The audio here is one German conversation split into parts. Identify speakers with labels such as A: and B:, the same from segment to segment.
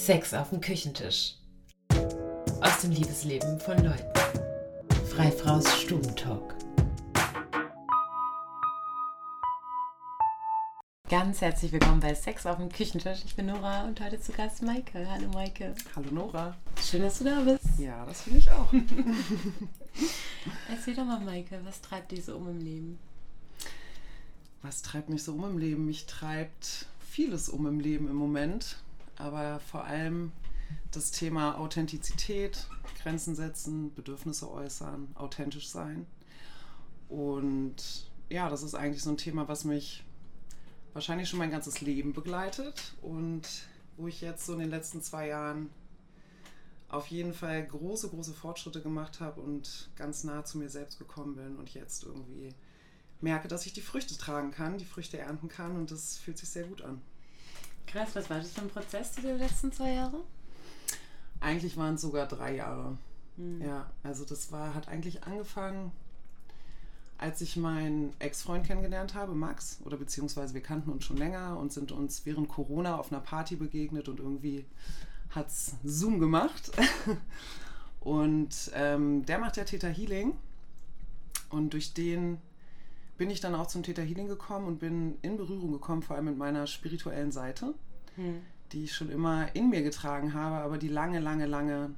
A: Sex auf dem Küchentisch. Aus dem Liebesleben von Leuten. Freifraus Stubentalk. Ganz herzlich willkommen bei Sex auf dem Küchentisch. Ich bin Nora und heute zu Gast Maike. Hallo Maike.
B: Hallo Nora.
A: Schön, dass du da bist.
B: Ja, das finde ich auch.
A: Erzähl doch mal, Maike, was treibt dich so um im Leben?
B: Was treibt mich so um im Leben? Mich treibt vieles um im Leben im Moment, aber vor allem das Thema Authentizität, Grenzen setzen, Bedürfnisse äußern, authentisch sein. Und ja, das ist eigentlich so ein Thema, was mich wahrscheinlich schon mein ganzes Leben begleitet und wo ich jetzt so in den letzten zwei Jahren auf jeden Fall große, große Fortschritte gemacht habe und ganz nah zu mir selbst gekommen bin und jetzt irgendwie merke, dass ich die Früchte tragen kann, die Früchte ernten kann und das fühlt sich sehr gut an.
A: Krass, was war das für ein Prozess die letzten zwei Jahre?
B: Eigentlich waren es sogar drei Jahre. Hm. Ja, also das war, hat eigentlich angefangen, als ich meinen Ex-Freund kennengelernt habe, Max, oder beziehungsweise wir kannten uns schon länger und sind uns während Corona auf einer Party begegnet und irgendwie hat es Zoom gemacht. und ähm, der macht ja Theta Healing und durch den bin ich dann auch zum Theta Healing gekommen und bin in Berührung gekommen, vor allem mit meiner spirituellen Seite, hm. die ich schon immer in mir getragen habe, aber die lange, lange, lange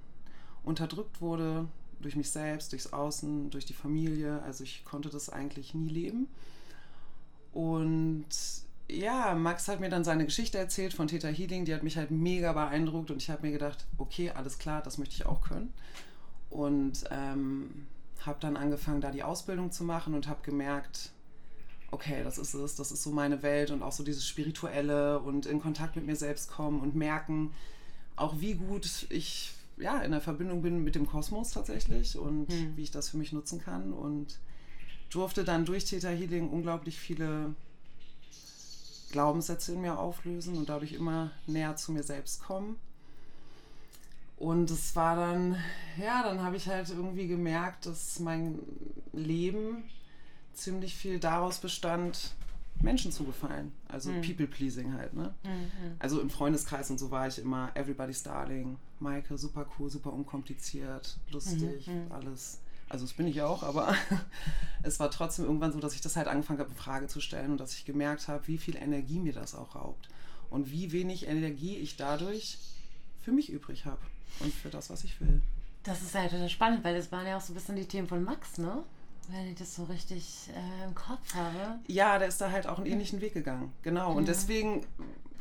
B: unterdrückt wurde durch mich selbst, durchs Außen, durch die Familie. Also ich konnte das eigentlich nie leben. Und ja, Max hat mir dann seine Geschichte erzählt von Theta Healing, die hat mich halt mega beeindruckt und ich habe mir gedacht, okay, alles klar, das möchte ich auch können. Und ähm, habe dann angefangen, da die Ausbildung zu machen und habe gemerkt, okay, das ist es, das ist so meine Welt und auch so dieses Spirituelle und in Kontakt mit mir selbst kommen und merken, auch wie gut ich ja in der Verbindung bin mit dem Kosmos tatsächlich und hm. wie ich das für mich nutzen kann und durfte dann durch Theta Healing unglaublich viele Glaubenssätze in mir auflösen und dadurch immer näher zu mir selbst kommen. Und es war dann, ja, dann habe ich halt irgendwie gemerkt, dass mein Leben ziemlich viel daraus bestand, Menschen zu gefallen. Also mhm. People-Pleasing halt, ne? Mhm. Also im Freundeskreis und so war ich immer Everybody's Darling, Maike, super cool, super unkompliziert, lustig, mhm. alles. Also das bin ich auch, aber es war trotzdem irgendwann so, dass ich das halt angefangen habe, in Frage zu stellen und dass ich gemerkt habe, wie viel Energie mir das auch raubt. Und wie wenig Energie ich dadurch für mich übrig habe und für das, was ich will.
A: Das ist halt total spannend, weil das waren ja auch so ein bisschen die Themen von Max, ne? Wenn ich das so richtig äh, im Kopf habe.
B: Ja, der ist da halt auch einen ähnlichen Weg gegangen. Genau. Und ja. deswegen,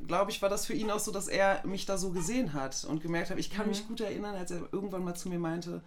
B: glaube ich, war das für ihn auch so, dass er mich da so gesehen hat und gemerkt hat, ich kann mhm. mich gut erinnern, als er irgendwann mal zu mir meinte,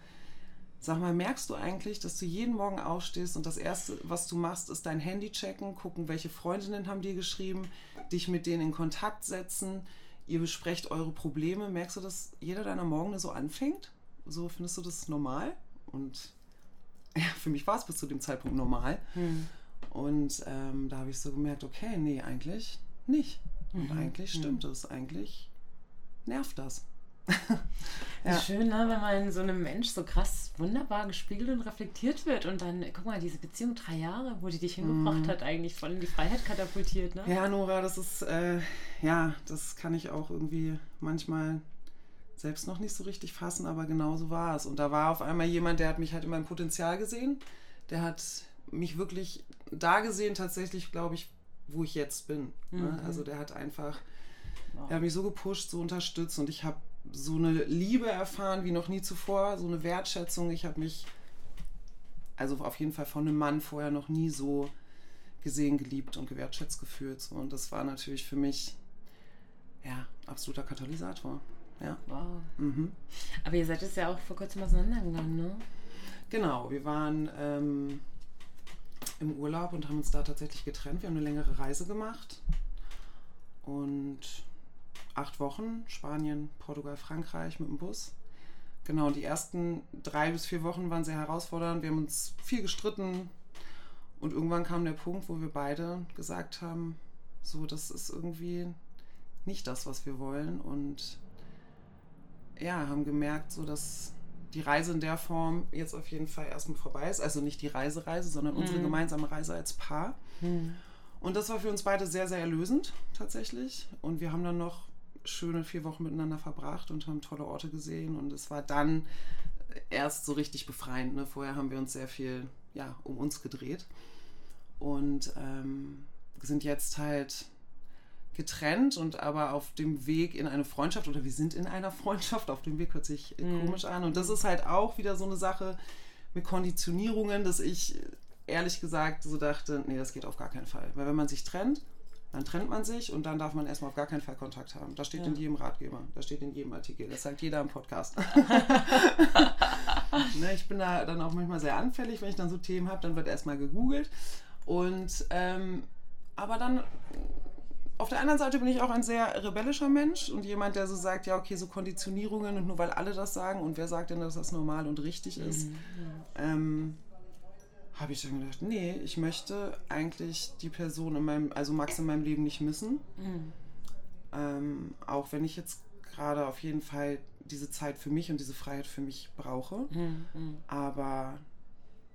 B: Sag mal, merkst du eigentlich, dass du jeden Morgen aufstehst und das Erste, was du machst, ist dein Handy checken, gucken, welche Freundinnen haben dir geschrieben, dich mit denen in Kontakt setzen, ihr besprecht eure Probleme. Merkst du, dass jeder deiner Morgen so anfängt? So findest du das normal? Und ja, für mich war es bis zu dem Zeitpunkt normal. Hm. Und ähm, da habe ich so gemerkt, okay, nee, eigentlich nicht. Und mhm. eigentlich stimmt es. Mhm. Eigentlich nervt das.
A: Ja. Schön, ne, wenn man in so einem Mensch so krass wunderbar gespiegelt und reflektiert wird und dann, guck mal, diese Beziehung drei Jahre, wo die dich hingebracht mm. hat, eigentlich voll in die Freiheit katapultiert, ne?
B: Ja, Nora, das ist, äh, ja, das kann ich auch irgendwie manchmal selbst noch nicht so richtig fassen, aber genau so war es. Und da war auf einmal jemand, der hat mich halt in meinem Potenzial gesehen, der hat mich wirklich da gesehen, tatsächlich, glaube ich, wo ich jetzt bin. Ne? Mhm. Ne? Also der hat einfach, wow. er hat mich so gepusht, so unterstützt und ich habe so eine Liebe erfahren wie noch nie zuvor, so eine Wertschätzung. Ich habe mich, also auf jeden Fall von einem Mann vorher noch nie so gesehen, geliebt und gewertschätzt gefühlt. Und das war natürlich für mich, ja, absoluter Katalysator. Ja.
A: Wow. Mhm. Aber ihr seid es ja auch vor kurzem auseinandergegangen, ne?
B: Genau, wir waren ähm, im Urlaub und haben uns da tatsächlich getrennt. Wir haben eine längere Reise gemacht. Und acht Wochen, Spanien, Portugal, Frankreich mit dem Bus. Genau, die ersten drei bis vier Wochen waren sehr herausfordernd. Wir haben uns viel gestritten und irgendwann kam der Punkt, wo wir beide gesagt haben, so, das ist irgendwie nicht das, was wir wollen und ja, haben gemerkt, so dass die Reise in der Form jetzt auf jeden Fall erstmal vorbei ist. Also nicht die Reisereise, sondern unsere mhm. gemeinsame Reise als Paar. Mhm. Und das war für uns beide sehr, sehr erlösend tatsächlich. Und wir haben dann noch schöne vier Wochen miteinander verbracht und haben tolle Orte gesehen. Und es war dann erst so richtig befreiend. Ne? Vorher haben wir uns sehr viel ja, um uns gedreht und ähm, sind jetzt halt getrennt und aber auf dem Weg in eine Freundschaft oder wir sind in einer Freundschaft, auf dem Weg hört sich mhm. komisch an. Und das ist halt auch wieder so eine Sache mit Konditionierungen, dass ich ehrlich gesagt so dachte, nee, das geht auf gar keinen Fall. Weil wenn man sich trennt, dann trennt man sich und dann darf man erstmal auf gar keinen Fall Kontakt haben. Das steht ja. in jedem Ratgeber, das steht in jedem Artikel, das sagt jeder im Podcast. ne, ich bin da dann auch manchmal sehr anfällig, wenn ich dann so Themen habe, dann wird erstmal gegoogelt. Und ähm, aber dann auf der anderen Seite bin ich auch ein sehr rebellischer Mensch und jemand, der so sagt, ja, okay, so Konditionierungen und nur weil alle das sagen und wer sagt denn, dass das normal und richtig ist, mhm, ja. ähm, habe ich dann gedacht, nee, ich möchte eigentlich die Person in meinem, also Max in meinem Leben nicht missen. Mhm. Ähm, auch wenn ich jetzt gerade auf jeden Fall diese Zeit für mich und diese Freiheit für mich brauche. Mhm. mhm. Aber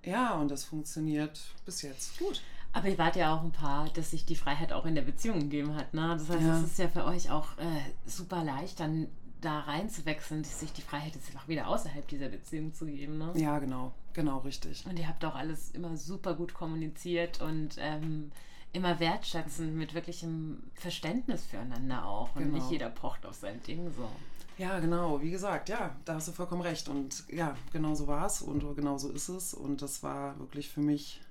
B: ja, und das funktioniert bis jetzt gut.
A: Aber ihr wart ja auch ein Paar, dass sich die Freiheit auch in der Beziehung gegeben hat. Ne? Das heißt, es ist ja für euch auch äh, super leicht, dann da reinzuwechseln, sich die Freiheit jetzt auch wieder außerhalb dieser Beziehung zu geben. Ne?
B: Ja, genau, genau, richtig.
A: Und ihr habt auch alles immer super gut kommuniziert und ähm, immer wertschätzend mit wirklichem Verständnis füreinander auch. Und genau. nicht jeder pocht auf sein Ding so.
B: Ja, genau, wie gesagt, ja, da hast du vollkommen recht. Und ja, genau so war es und genau so ist es. Und das war wirklich für mich,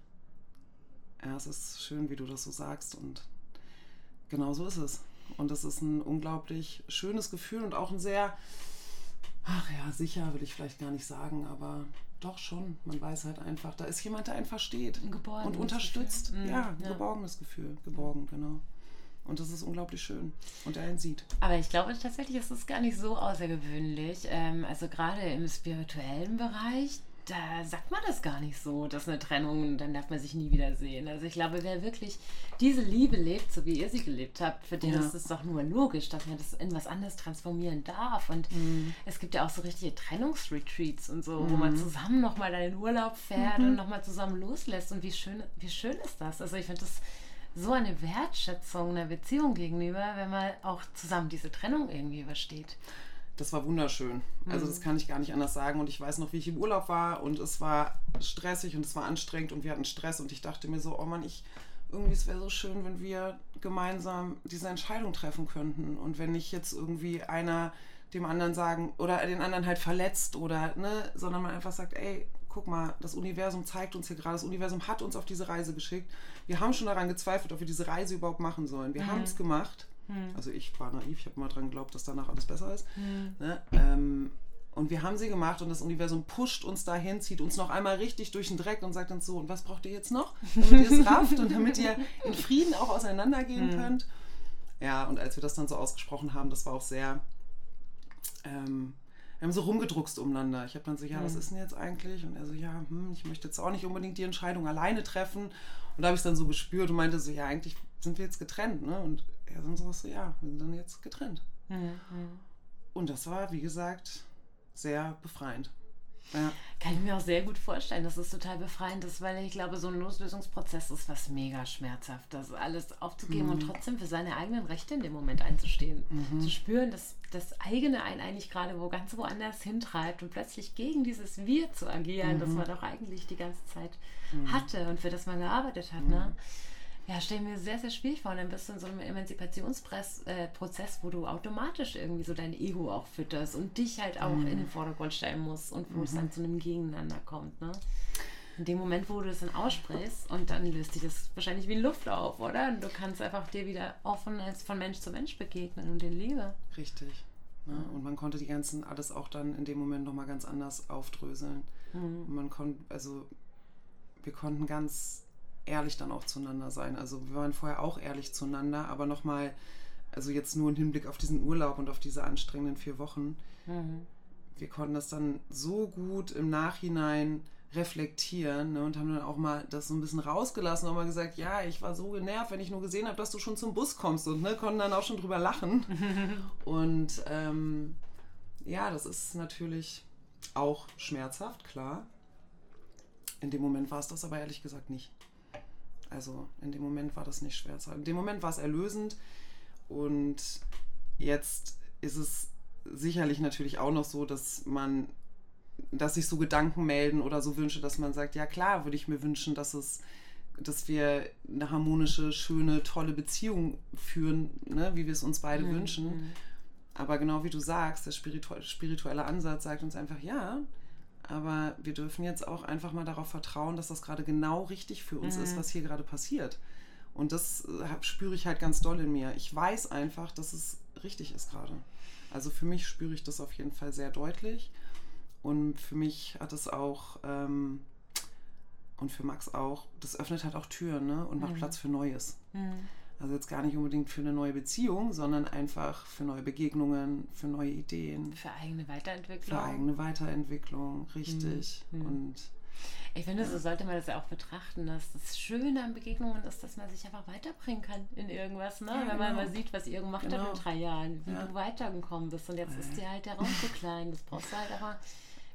B: ja, es ist schön, wie du das so sagst. Und genau so ist es. Und das ist ein unglaublich schönes Gefühl und auch ein sehr, ach ja, sicher will ich vielleicht gar nicht sagen, aber doch schon. Man weiß halt einfach, da ist jemand, der einen versteht und unterstützt. Mhm, ja, ein ja. geborgenes Gefühl. Geborgen, genau. Und das ist unglaublich schön. Und er ihn sieht.
A: Aber ich glaube tatsächlich ist es gar nicht so außergewöhnlich. Ähm, also gerade im spirituellen Bereich, da sagt man das gar nicht so, dass eine Trennung, dann darf man sich nie wiedersehen. Also ich glaube, wer wirklich diese Liebe lebt, so wie ihr sie gelebt habt, für den ja. ist es doch nur logisch, dass man das in was anderes transformieren darf. Und mhm. es gibt ja auch so richtige Trennungsretreats und so, mhm. wo man mhm. zusammen nochmal in den Urlaub fährt mhm. und nochmal zusammen loslässt. Und wie schön, wie schön ist das? Also ich finde das so eine Wertschätzung einer Beziehung gegenüber, wenn man auch zusammen diese Trennung irgendwie übersteht
B: das war wunderschön. Also das mhm. kann ich gar nicht anders sagen. Und ich weiß noch, wie ich im Urlaub war und es war stressig und es war anstrengend und wir hatten Stress und ich dachte mir so, oh Mann, ich irgendwie es wäre so schön, wenn wir gemeinsam diese Entscheidung treffen könnten und wenn nicht jetzt irgendwie einer dem anderen sagen oder den anderen halt verletzt oder ne, sondern man einfach sagt, ey, guck mal, das Universum zeigt uns hier gerade, das Universum hat uns auf diese Reise geschickt. Wir haben schon daran gezweifelt, ob wir diese Reise überhaupt machen sollen. Wir mhm. haben es gemacht hm. Also ich war naiv, ich habe immer dran geglaubt, dass danach alles besser ist. Hm. Ne? Ähm, und wir haben sie gemacht und das Universum pusht uns dahin, zieht uns noch einmal richtig durch den Dreck und sagt uns so, und was braucht ihr jetzt noch, damit ihr es rafft und damit ihr in Frieden auch auseinandergehen hm. könnt. Ja, und als wir das dann so ausgesprochen haben, das war auch sehr, ähm, wir haben so rumgedruckst umeinander. Ich habe dann so, ja, was hm. ist denn jetzt eigentlich? Und er so, ja, hm, ich möchte jetzt auch nicht unbedingt die Entscheidung alleine treffen. Und da habe ich es dann so gespürt und meinte so, ja, eigentlich sind wir jetzt getrennt, ne? Und er dann so, ja, wir sind dann jetzt getrennt. Mhm. Und das war, wie gesagt, sehr befreiend.
A: Ja. Kann ich mir auch sehr gut vorstellen, dass es total befreiend ist, weil ich glaube, so ein Loslösungsprozess ist was mega schmerzhaft, das alles aufzugeben mhm. und trotzdem für seine eigenen Rechte in dem Moment einzustehen. Mhm. Zu spüren, dass das eigene einen eigentlich gerade wo ganz woanders hintreibt und plötzlich gegen dieses Wir zu agieren, mhm. das man doch eigentlich die ganze Zeit mhm. hatte und für das man gearbeitet hat. Ne? Ja, stell mir sehr, sehr schwierig vor. Und dann bist du in so einem Emanzipationsprozess, äh, wo du automatisch irgendwie so dein Ego auch fütterst und dich halt auch mhm. in den Vordergrund stellen musst und wo mhm. es dann zu einem Gegeneinander kommt. Ne? In dem Moment, wo du das dann aussprichst und dann löst dich das wahrscheinlich wie Luft auf, oder? Und du kannst einfach dir wieder offen als von Mensch zu Mensch begegnen und in Liebe.
B: Richtig. Ne? Und man konnte die ganzen, alles auch dann in dem Moment nochmal ganz anders aufdröseln. Mhm. Und man konnte, also wir konnten ganz ehrlich dann auch zueinander sein. Also wir waren vorher auch ehrlich zueinander, aber nochmal, also jetzt nur im Hinblick auf diesen Urlaub und auf diese anstrengenden vier Wochen. Mhm. Wir konnten das dann so gut im Nachhinein reflektieren ne, und haben dann auch mal das so ein bisschen rausgelassen und mal gesagt, ja, ich war so genervt, wenn ich nur gesehen habe, dass du schon zum Bus kommst und ne, konnten dann auch schon drüber lachen. und ähm, ja, das ist natürlich auch schmerzhaft, klar. In dem Moment war es das aber ehrlich gesagt nicht. Also in dem Moment war das nicht schwer. In dem Moment war es erlösend und jetzt ist es sicherlich natürlich auch noch so, dass man, dass sich so Gedanken melden oder so Wünsche, dass man sagt, ja klar, würde ich mir wünschen, dass es, dass wir eine harmonische, schöne, tolle Beziehung führen, ne, wie wir es uns beide mhm. wünschen. Mhm. Aber genau wie du sagst, der spirituelle Ansatz sagt uns einfach, ja, aber wir dürfen jetzt auch einfach mal darauf vertrauen, dass das gerade genau richtig für uns mhm. ist, was hier gerade passiert. Und das äh, spüre ich halt ganz doll in mir. Ich weiß einfach, dass es richtig ist gerade. Also für mich spüre ich das auf jeden Fall sehr deutlich. Und für mich hat es auch, ähm, und für Max auch, das öffnet halt auch Türen ne? und macht mhm. Platz für Neues. Mhm. Also jetzt gar nicht unbedingt für eine neue Beziehung, sondern einfach für neue Begegnungen, für neue Ideen.
A: Für eigene Weiterentwicklung.
B: Für eigene Weiterentwicklung, richtig. Mhm. Und
A: ich finde, so sollte man das ja auch betrachten, dass das Schöne an Begegnungen ist, dass man sich einfach weiterbringen kann in irgendwas. Ne? Ja, Wenn man genau. mal sieht, was ihr gemacht genau. habt in drei Jahren, wie ja. du weitergekommen bist. Und jetzt ja. ist dir halt der Raum zu klein. Das brauchst du halt aber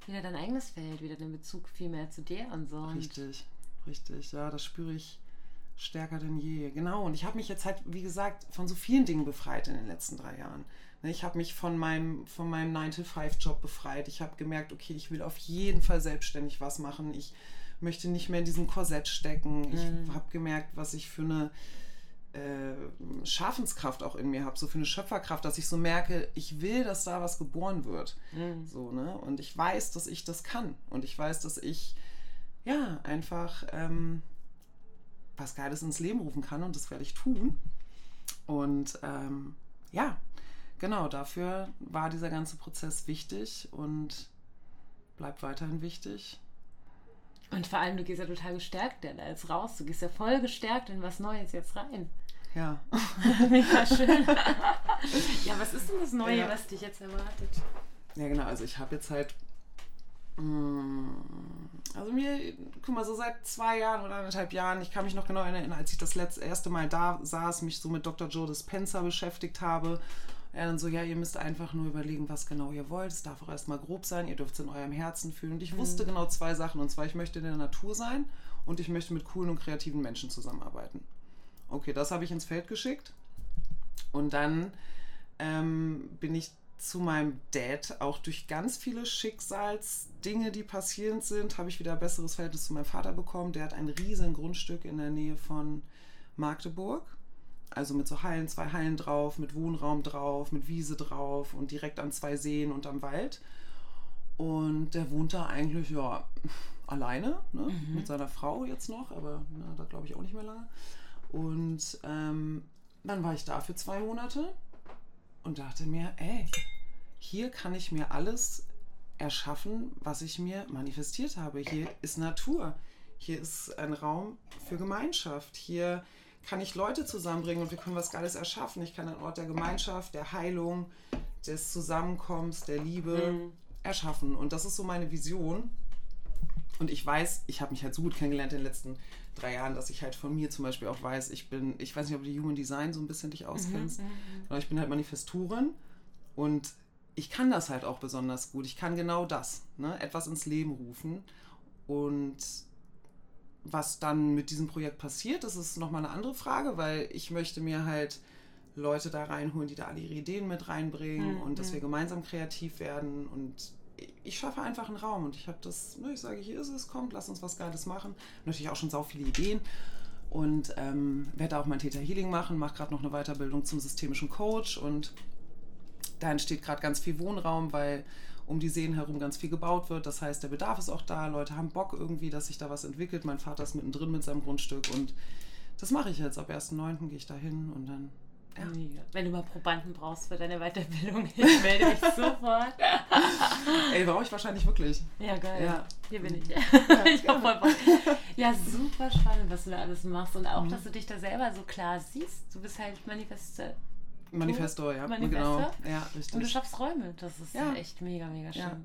A: wieder dein eigenes Feld, wieder den Bezug viel mehr zu dir und so.
B: Richtig, richtig. Ja, das spüre ich stärker denn je. Genau. Und ich habe mich jetzt halt, wie gesagt, von so vielen Dingen befreit in den letzten drei Jahren. Ne, ich habe mich von meinem, von meinem 9-to-5-Job befreit. Ich habe gemerkt, okay, ich will auf jeden Fall selbstständig was machen. Ich möchte nicht mehr in diesem Korsett stecken. Ich mhm. habe gemerkt, was ich für eine äh, Schaffenskraft auch in mir habe, so für eine Schöpferkraft, dass ich so merke, ich will, dass da was geboren wird. Mhm. So, ne? Und ich weiß, dass ich das kann. Und ich weiß, dass ich ja einfach ähm, was Geiles ins Leben rufen kann und das werde ich tun. Und ähm, ja, genau, dafür war dieser ganze Prozess wichtig und bleibt weiterhin wichtig.
A: Und vor allem, du gehst ja total gestärkt da jetzt raus. Du gehst ja voll gestärkt in was Neues jetzt rein.
B: Ja.
A: Mega schön. ja, was ist denn das Neue, ja. was dich jetzt erwartet?
B: Ja, genau. Also ich habe jetzt halt also mir, guck mal, so seit zwei Jahren oder anderthalb Jahren, ich kann mich noch genau erinnern, als ich das letzte, erste Mal da saß, mich so mit Dr. Joe Dispenza beschäftigt habe. Er dann so, ja, ihr müsst einfach nur überlegen, was genau ihr wollt. Es darf auch erstmal grob sein, ihr dürft es in eurem Herzen fühlen. Und ich mhm. wusste genau zwei Sachen. Und zwar, ich möchte in der Natur sein und ich möchte mit coolen und kreativen Menschen zusammenarbeiten. Okay, das habe ich ins Feld geschickt. Und dann ähm, bin ich zu meinem Dad auch durch ganz viele Schicksalsdinge, die passierend sind, habe ich wieder ein besseres Verhältnis zu meinem Vater bekommen. Der hat ein riesen Grundstück in der Nähe von Magdeburg. Also mit so Hallen, zwei Hallen drauf, mit Wohnraum drauf, mit Wiese drauf und direkt an zwei Seen und am Wald. Und der wohnt da eigentlich, ja, alleine, ne? Mhm. mit seiner Frau jetzt noch, aber na, da glaube ich auch nicht mehr lange. Und ähm, dann war ich da für zwei Monate und dachte mir, ey, hier kann ich mir alles erschaffen, was ich mir manifestiert habe. Hier ist Natur. Hier ist ein Raum für Gemeinschaft. Hier kann ich Leute zusammenbringen und wir können was Geiles erschaffen. Ich kann einen Ort der Gemeinschaft, der Heilung, des Zusammenkommens, der Liebe mhm. erschaffen. Und das ist so meine Vision. Und ich weiß, ich habe mich halt so gut kennengelernt in den letzten drei Jahren, dass ich halt von mir zum Beispiel auch weiß, ich bin, ich weiß nicht, ob du Human Design so ein bisschen dich auskennst, mhm, mhm, mhm. aber ich bin halt Manifestorin und ich kann das halt auch besonders gut. Ich kann genau das, ne? etwas ins Leben rufen. Und was dann mit diesem Projekt passiert, das ist nochmal eine andere Frage, weil ich möchte mir halt Leute da reinholen, die da alle ihre Ideen mit reinbringen mhm. und dass wir gemeinsam kreativ werden. Und ich schaffe einfach einen Raum und ich habe das, ne, ich sage, hier ist es, kommt, lass uns was Geiles machen. Natürlich auch schon sau viele Ideen und ähm, werde auch mein Theta Healing machen, mache gerade noch eine Weiterbildung zum systemischen Coach und da entsteht gerade ganz viel Wohnraum, weil um die Seen herum ganz viel gebaut wird. Das heißt, der Bedarf ist auch da. Leute haben Bock irgendwie, dass sich da was entwickelt. Mein Vater ist mittendrin mit seinem Grundstück und das mache ich jetzt. Ab 1.9. gehe ich da hin und dann.
A: Ja. Wenn du mal Probanden brauchst für deine Weiterbildung, ich melde mich sofort.
B: Ey, brauche ich wahrscheinlich wirklich.
A: Ja, geil. Ja. Hier bin ich. Ja, ich hab voll Bock. Ja, super spannend, was du da alles machst. Und auch, mhm. dass du dich da selber so klar siehst. Du bist halt Manifeste
B: Manifesto, ja.
A: Manifesto. Genau. Ja, richtig. Und du schaffst Räume. Das ist ja. echt mega, mega schön. Ja.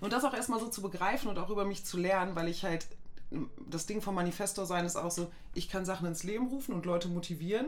B: Und das auch erstmal so zu begreifen und auch über mich zu lernen, weil ich halt, das Ding vom Manifesto sein ist auch so, ich kann Sachen ins Leben rufen und Leute motivieren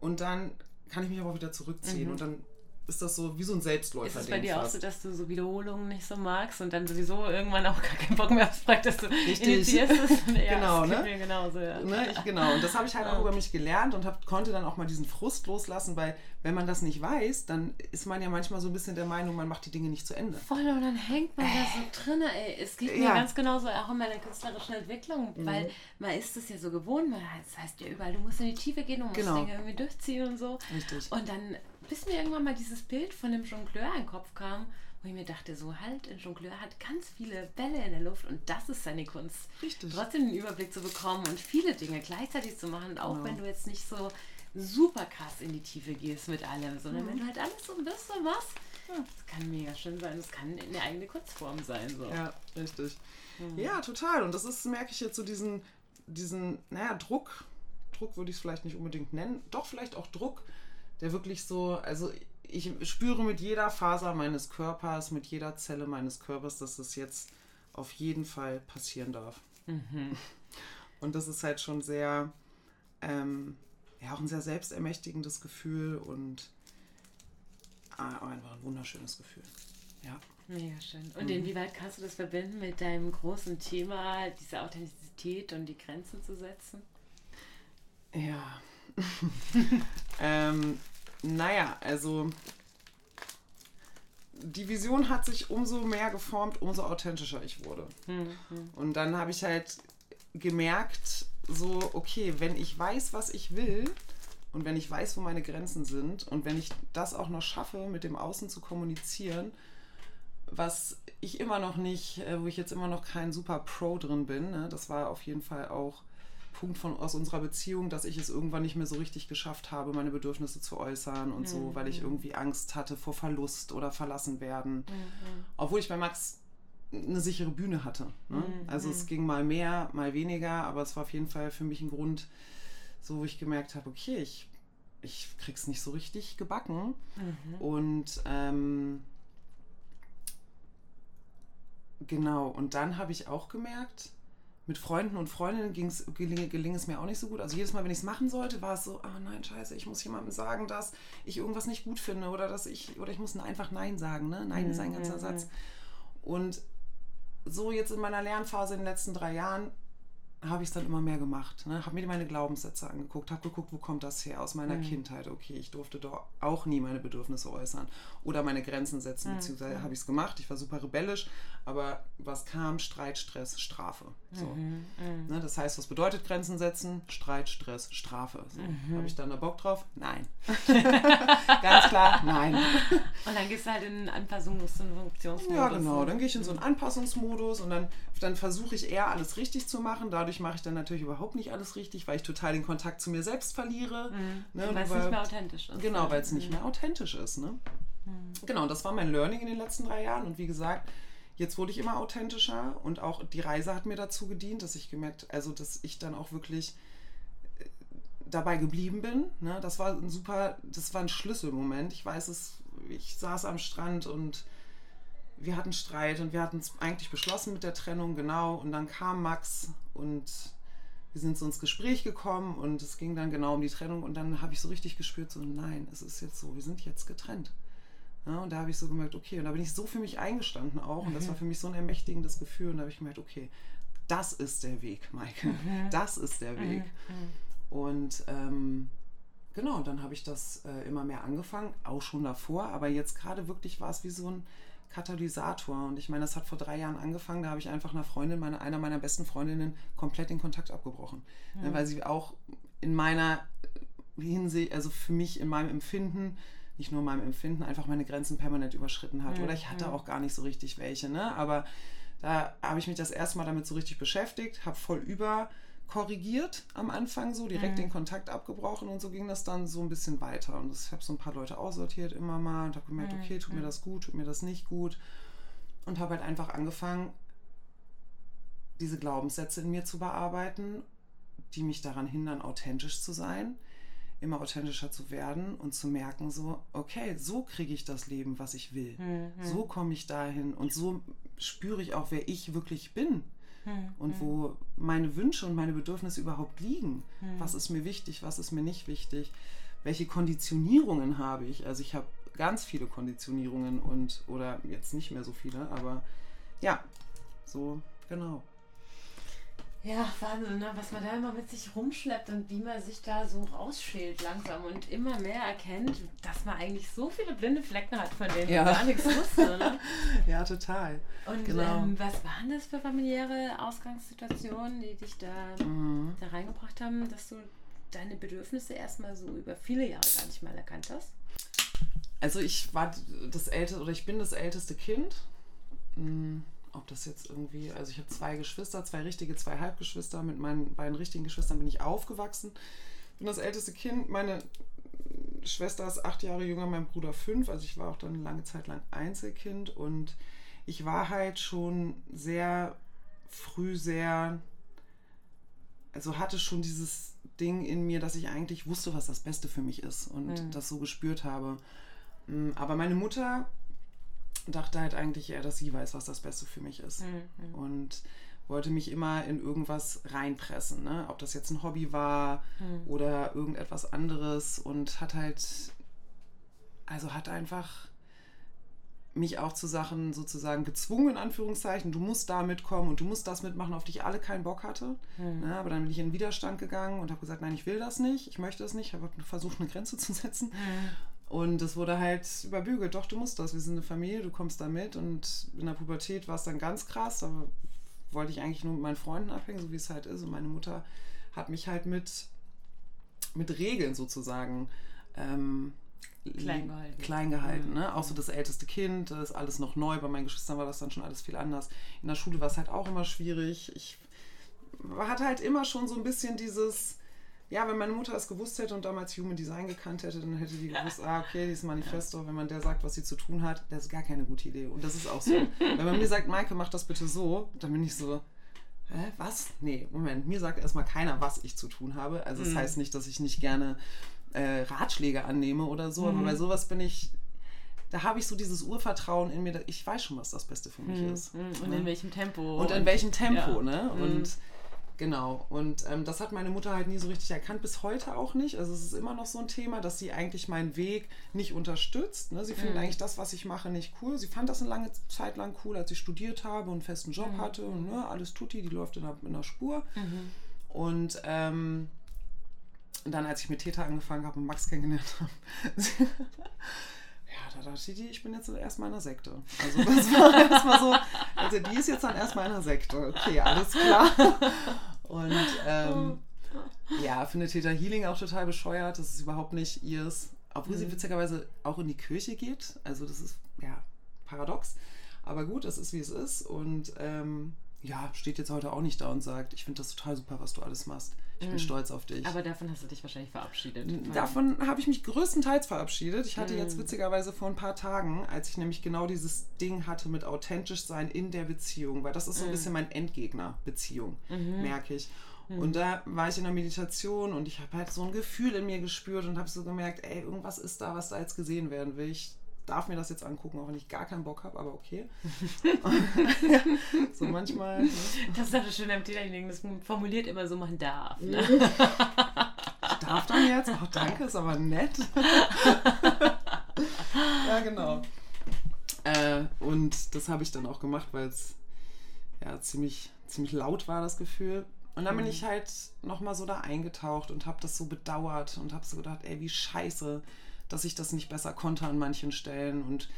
B: und dann kann ich mich aber auch wieder zurückziehen mhm. und dann ist das so wie so ein Selbstläufer.
A: Ist es bei dir fast. auch so, dass du so Wiederholungen nicht so magst und dann sowieso irgendwann auch gar keinen Bock mehr aufs Projekt, dass du Richtig. initiierst? ja,
B: genau, ne? genauso, ja. ne? Ich, genau, und das habe ich halt ja. auch über mich gelernt und hab, konnte dann auch mal diesen Frust loslassen, weil wenn man das nicht weiß, dann ist man ja manchmal so ein bisschen der Meinung, man macht die Dinge nicht zu Ende.
A: Voll, und dann hängt man äh, da so drin. Ey. Es geht mir ganz genauso auch in meiner künstlerischen Entwicklung, mhm. weil man ist es ja so gewohnt, man, das heißt ja überall, du musst in die Tiefe gehen, du musst genau. Dinge irgendwie durchziehen und so. Richtig. Und dann bis mir irgendwann mal dieses Bild von dem Jongleur in den Kopf kam, wo ich mir dachte, so halt, ein Jongleur hat ganz viele Bälle in der Luft und das ist seine Kunst. Richtig. Trotzdem den Überblick zu bekommen und viele Dinge gleichzeitig zu machen, auch genau. wenn du jetzt nicht so super krass in die Tiefe gehst mit allem, sondern mhm. wenn du halt alles so ein bisschen machst, ja. das kann mega schön sein, das kann eine eigene Kurzform sein. So.
B: Ja, richtig. Mhm. Ja, total. Und das ist, merke ich jetzt so diesen, diesen, naja, Druck, Druck würde ich es vielleicht nicht unbedingt nennen, doch vielleicht auch Druck, der wirklich so, also ich spüre mit jeder Faser meines Körpers, mit jeder Zelle meines Körpers, dass es jetzt auf jeden Fall passieren darf. Mhm. Und das ist halt schon sehr, ähm, ja, auch ein sehr selbstermächtigendes Gefühl und ah, einfach ein wunderschönes Gefühl. Ja.
A: Mega schön. Und mhm. inwieweit kannst du das verbinden mit deinem großen Thema, diese Authentizität und die Grenzen zu setzen?
B: Ja. ähm, naja, also die Vision hat sich umso mehr geformt, umso authentischer ich wurde. Mhm. Und dann habe ich halt gemerkt, so, okay, wenn ich weiß, was ich will und wenn ich weiß, wo meine Grenzen sind und wenn ich das auch noch schaffe, mit dem Außen zu kommunizieren, was ich immer noch nicht, äh, wo ich jetzt immer noch kein super Pro drin bin, ne, das war auf jeden Fall auch Punkt von, aus unserer Beziehung, dass ich es irgendwann nicht mehr so richtig geschafft habe, meine Bedürfnisse zu äußern und mhm. so, weil ich irgendwie Angst hatte vor Verlust oder verlassen werden. Mhm. Obwohl ich bei Max eine sichere Bühne hatte. Ne? Mhm. Also es ging mal mehr, mal weniger, aber es war auf jeden Fall für mich ein Grund, so wo ich gemerkt habe, okay, ich, ich krieg's nicht so richtig gebacken. Mhm. Und ähm, genau, und dann habe ich auch gemerkt, mit Freunden und Freundinnen ging's, geling, geling es mir auch nicht so gut. Also jedes Mal, wenn ich es machen sollte, war es so, ah oh nein, scheiße, ich muss jemandem sagen, dass ich irgendwas nicht gut finde oder dass ich, oder ich muss einfach Nein sagen. Ne? Nein ist ein ganzer mhm. Satz. Und so jetzt in meiner Lernphase in den letzten drei Jahren habe ich es dann immer mehr gemacht. Ne? Habe mir meine Glaubenssätze angeguckt, habe geguckt, wo kommt das her aus meiner mhm. Kindheit. Okay, ich durfte doch auch nie meine Bedürfnisse äußern oder meine Grenzen setzen, mhm. beziehungsweise habe ich es gemacht. Ich war super rebellisch, aber was kam? Streit, Stress, Strafe. So. Mhm. mhm. Ne? Das heißt, was bedeutet Grenzen setzen? Streit, Stress, Strafe. So. Mhm. Habe ich dann da Bock drauf? Nein. Ganz klar, nein.
A: Und dann gehst du halt in einen Anpassungs- und Funktionsmodus.
B: Ja, genau. Dann gehe ich in so einen Anpassungsmodus und dann, dann versuche ich eher alles richtig zu machen. Dadurch dadurch mache ich dann natürlich überhaupt nicht alles richtig, weil ich total den Kontakt zu mir selbst verliere. Mhm.
A: Ne? Weil es nicht mehr authentisch ist.
B: Genau, weil es nicht mhm. mehr authentisch ist. Ne? Mhm. Genau, das war mein Learning in den letzten drei Jahren. Und wie gesagt, jetzt wurde ich immer authentischer und auch die Reise hat mir dazu gedient, dass ich gemerkt, also dass ich dann auch wirklich äh, dabei geblieben bin. Ne? Das war ein super, das war ein Schlüsselmoment. Ich weiß es, ich saß am Strand und wir hatten Streit und wir hatten es eigentlich beschlossen mit der Trennung, genau. Und dann kam Max und wir sind so ins Gespräch gekommen und es ging dann genau um die Trennung. Und dann habe ich so richtig gespürt, so nein, es ist jetzt so, wir sind jetzt getrennt. Ja, und da habe ich so gemerkt, okay, und da bin ich so für mich eingestanden auch. Und das war mhm. für mich so ein ermächtigendes Gefühl. Und da habe ich gemerkt, okay, das ist der Weg, Maike. Mhm. Das ist der Weg. Mhm. Und ähm, genau, dann habe ich das äh, immer mehr angefangen, auch schon davor. Aber jetzt gerade wirklich war es wie so ein Katalysator. Und ich meine, das hat vor drei Jahren angefangen. Da habe ich einfach einer Freundin, meine, einer meiner besten Freundinnen, komplett den Kontakt abgebrochen. Mhm. Weil sie auch in meiner Hinsicht, also für mich in meinem Empfinden, nicht nur in meinem Empfinden, einfach meine Grenzen permanent überschritten hat. Mhm. Oder ich hatte auch gar nicht so richtig welche. Ne? Aber da habe ich mich das erste Mal damit so richtig beschäftigt, habe voll über korrigiert am Anfang so, direkt mhm. den Kontakt abgebrochen und so ging das dann so ein bisschen weiter. Und ich habe so ein paar Leute aussortiert immer mal und habe gemerkt, mhm. okay, tut mir mhm. das gut, tut mir das nicht gut. Und habe halt einfach angefangen, diese Glaubenssätze in mir zu bearbeiten, die mich daran hindern, authentisch zu sein, immer authentischer zu werden und zu merken, so, okay, so kriege ich das Leben, was ich will. Mhm. So komme ich dahin und so spüre ich auch, wer ich wirklich bin hm, und hm. wo meine Wünsche und meine Bedürfnisse überhaupt liegen. Hm. Was ist mir wichtig, was ist mir nicht wichtig? Welche Konditionierungen habe ich? Also ich habe ganz viele Konditionierungen und, oder jetzt nicht mehr so viele, aber ja, so, genau.
A: Ja, Wahnsinn, ne? was man da immer mit sich rumschleppt und wie man sich da so rausschält langsam und immer mehr erkennt, dass man eigentlich so viele blinde Flecken hat, von denen ja. man gar nichts wusste. Ne?
B: ja, total.
A: Und genau. ähm, was waren das für familiäre Ausgangssituationen, die dich da, mhm. da reingebracht haben, dass du deine Bedürfnisse erstmal so über viele Jahre gar nicht mal erkannt hast?
B: Also ich war das älteste oder ich bin das älteste Kind. Mhm ob das jetzt irgendwie, also ich habe zwei Geschwister, zwei richtige, zwei Halbgeschwister. Mit meinen beiden richtigen Geschwistern bin ich aufgewachsen. Bin das älteste Kind. Meine Schwester ist acht Jahre jünger, mein Bruder fünf. Also ich war auch dann eine lange Zeit lang Einzelkind und ich war halt schon sehr früh sehr, also hatte schon dieses Ding in mir, dass ich eigentlich wusste, was das Beste für mich ist und mhm. das so gespürt habe. Mm, aber meine Mutter dachte halt eigentlich eher, dass sie weiß, was das Beste für mich ist. Mhm. Und wollte mich immer in irgendwas reinpressen, ne? ob das jetzt ein Hobby war mhm. oder irgendetwas anderes und hat halt, also hat einfach mich auch zu Sachen sozusagen gezwungen, in Anführungszeichen, du musst da mitkommen und du musst das mitmachen, auf die ich alle keinen Bock hatte. Mhm. Ne? Aber dann bin ich in Widerstand gegangen und habe gesagt, nein, ich will das nicht, ich möchte das nicht, habe versucht, eine Grenze zu setzen. Mhm. Und es wurde halt überbügelt, doch, du musst das, wir sind eine Familie, du kommst da mit. Und in der Pubertät war es dann ganz krass, da wollte ich eigentlich nur mit meinen Freunden abhängen, so wie es halt ist. Und meine Mutter hat mich halt mit, mit Regeln sozusagen ähm,
A: klein gehalten.
B: Klein gehalten mhm. ne? Auch so das älteste Kind, das ist alles noch neu. Bei meinen Geschwistern war das dann schon alles viel anders. In der Schule war es halt auch immer schwierig. Ich hatte halt immer schon so ein bisschen dieses ja, wenn meine Mutter es gewusst hätte und damals Human Design gekannt hätte, dann hätte die gewusst, ah, okay, dieses Manifesto, wenn man der sagt, was sie zu tun hat, das ist gar keine gute Idee. Und das ist auch so. wenn man mir sagt, Maike, mach das bitte so, dann bin ich so, hä, was? Nee, Moment, mir sagt erstmal keiner, was ich zu tun habe. Also das mhm. heißt nicht, dass ich nicht gerne äh, Ratschläge annehme oder so, mhm. aber bei sowas bin ich, da habe ich so dieses Urvertrauen in mir, ich weiß schon, was das Beste für mich mhm. ist.
A: Mhm. Und ne? in welchem Tempo.
B: Und in welchem Tempo, ja. ne? Mhm. Und Genau, und ähm, das hat meine Mutter halt nie so richtig erkannt, bis heute auch nicht. Also es ist immer noch so ein Thema, dass sie eigentlich meinen Weg nicht unterstützt. Ne? Sie findet mhm. eigentlich das, was ich mache, nicht cool. Sie fand das eine lange Zeit lang cool, als ich studiert habe und einen festen Job mhm. hatte und ne, alles tutti, die läuft in der, in der Spur. Mhm. Und ähm, dann, als ich mit Täter angefangen habe und Max kennengelernt habe, ja, da dachte ich, ich bin jetzt erstmal in einer Sekte. Also das war erstmal so, also die ist jetzt dann erstmal in einer Sekte. Okay, alles klar. Und ähm, ja, findet Theta Healing auch total bescheuert. Das ist überhaupt nicht ihrs. Obwohl mhm. sie witzigerweise auch in die Kirche geht. Also das ist ja paradox. Aber gut, es ist wie es ist. Und ähm, ja, steht jetzt heute auch nicht da und sagt, ich finde das total super, was du alles machst. Ich bin mhm. stolz auf dich.
A: Aber davon hast du dich wahrscheinlich verabschiedet.
B: Davon habe ich mich größtenteils verabschiedet. Ich hatte mhm. jetzt witzigerweise vor ein paar Tagen, als ich nämlich genau dieses Ding hatte mit authentisch sein in der Beziehung, weil das ist so ein mhm. bisschen mein Endgegner, Beziehung, mhm. merke ich. Mhm. Und da war ich in der Meditation und ich habe halt so ein Gefühl in mir gespürt und habe so gemerkt, ey, irgendwas ist da, was da jetzt gesehen werden will. Ich darf mir das jetzt angucken, auch wenn ich gar keinen Bock habe, aber okay. so manchmal. Ne?
A: Das ist das Schöne am Täterling, das formuliert immer so, man darf. Ne?
B: Ich darf dann jetzt? Ach, danke, ist aber nett. ja, genau. Äh, und das habe ich dann auch gemacht, weil es ja ziemlich, ziemlich laut war, das Gefühl. Und dann bin mhm. ich halt nochmal so da eingetaucht und habe das so bedauert und habe so gedacht, ey, wie scheiße dass ich das nicht besser konnte an manchen Stellen und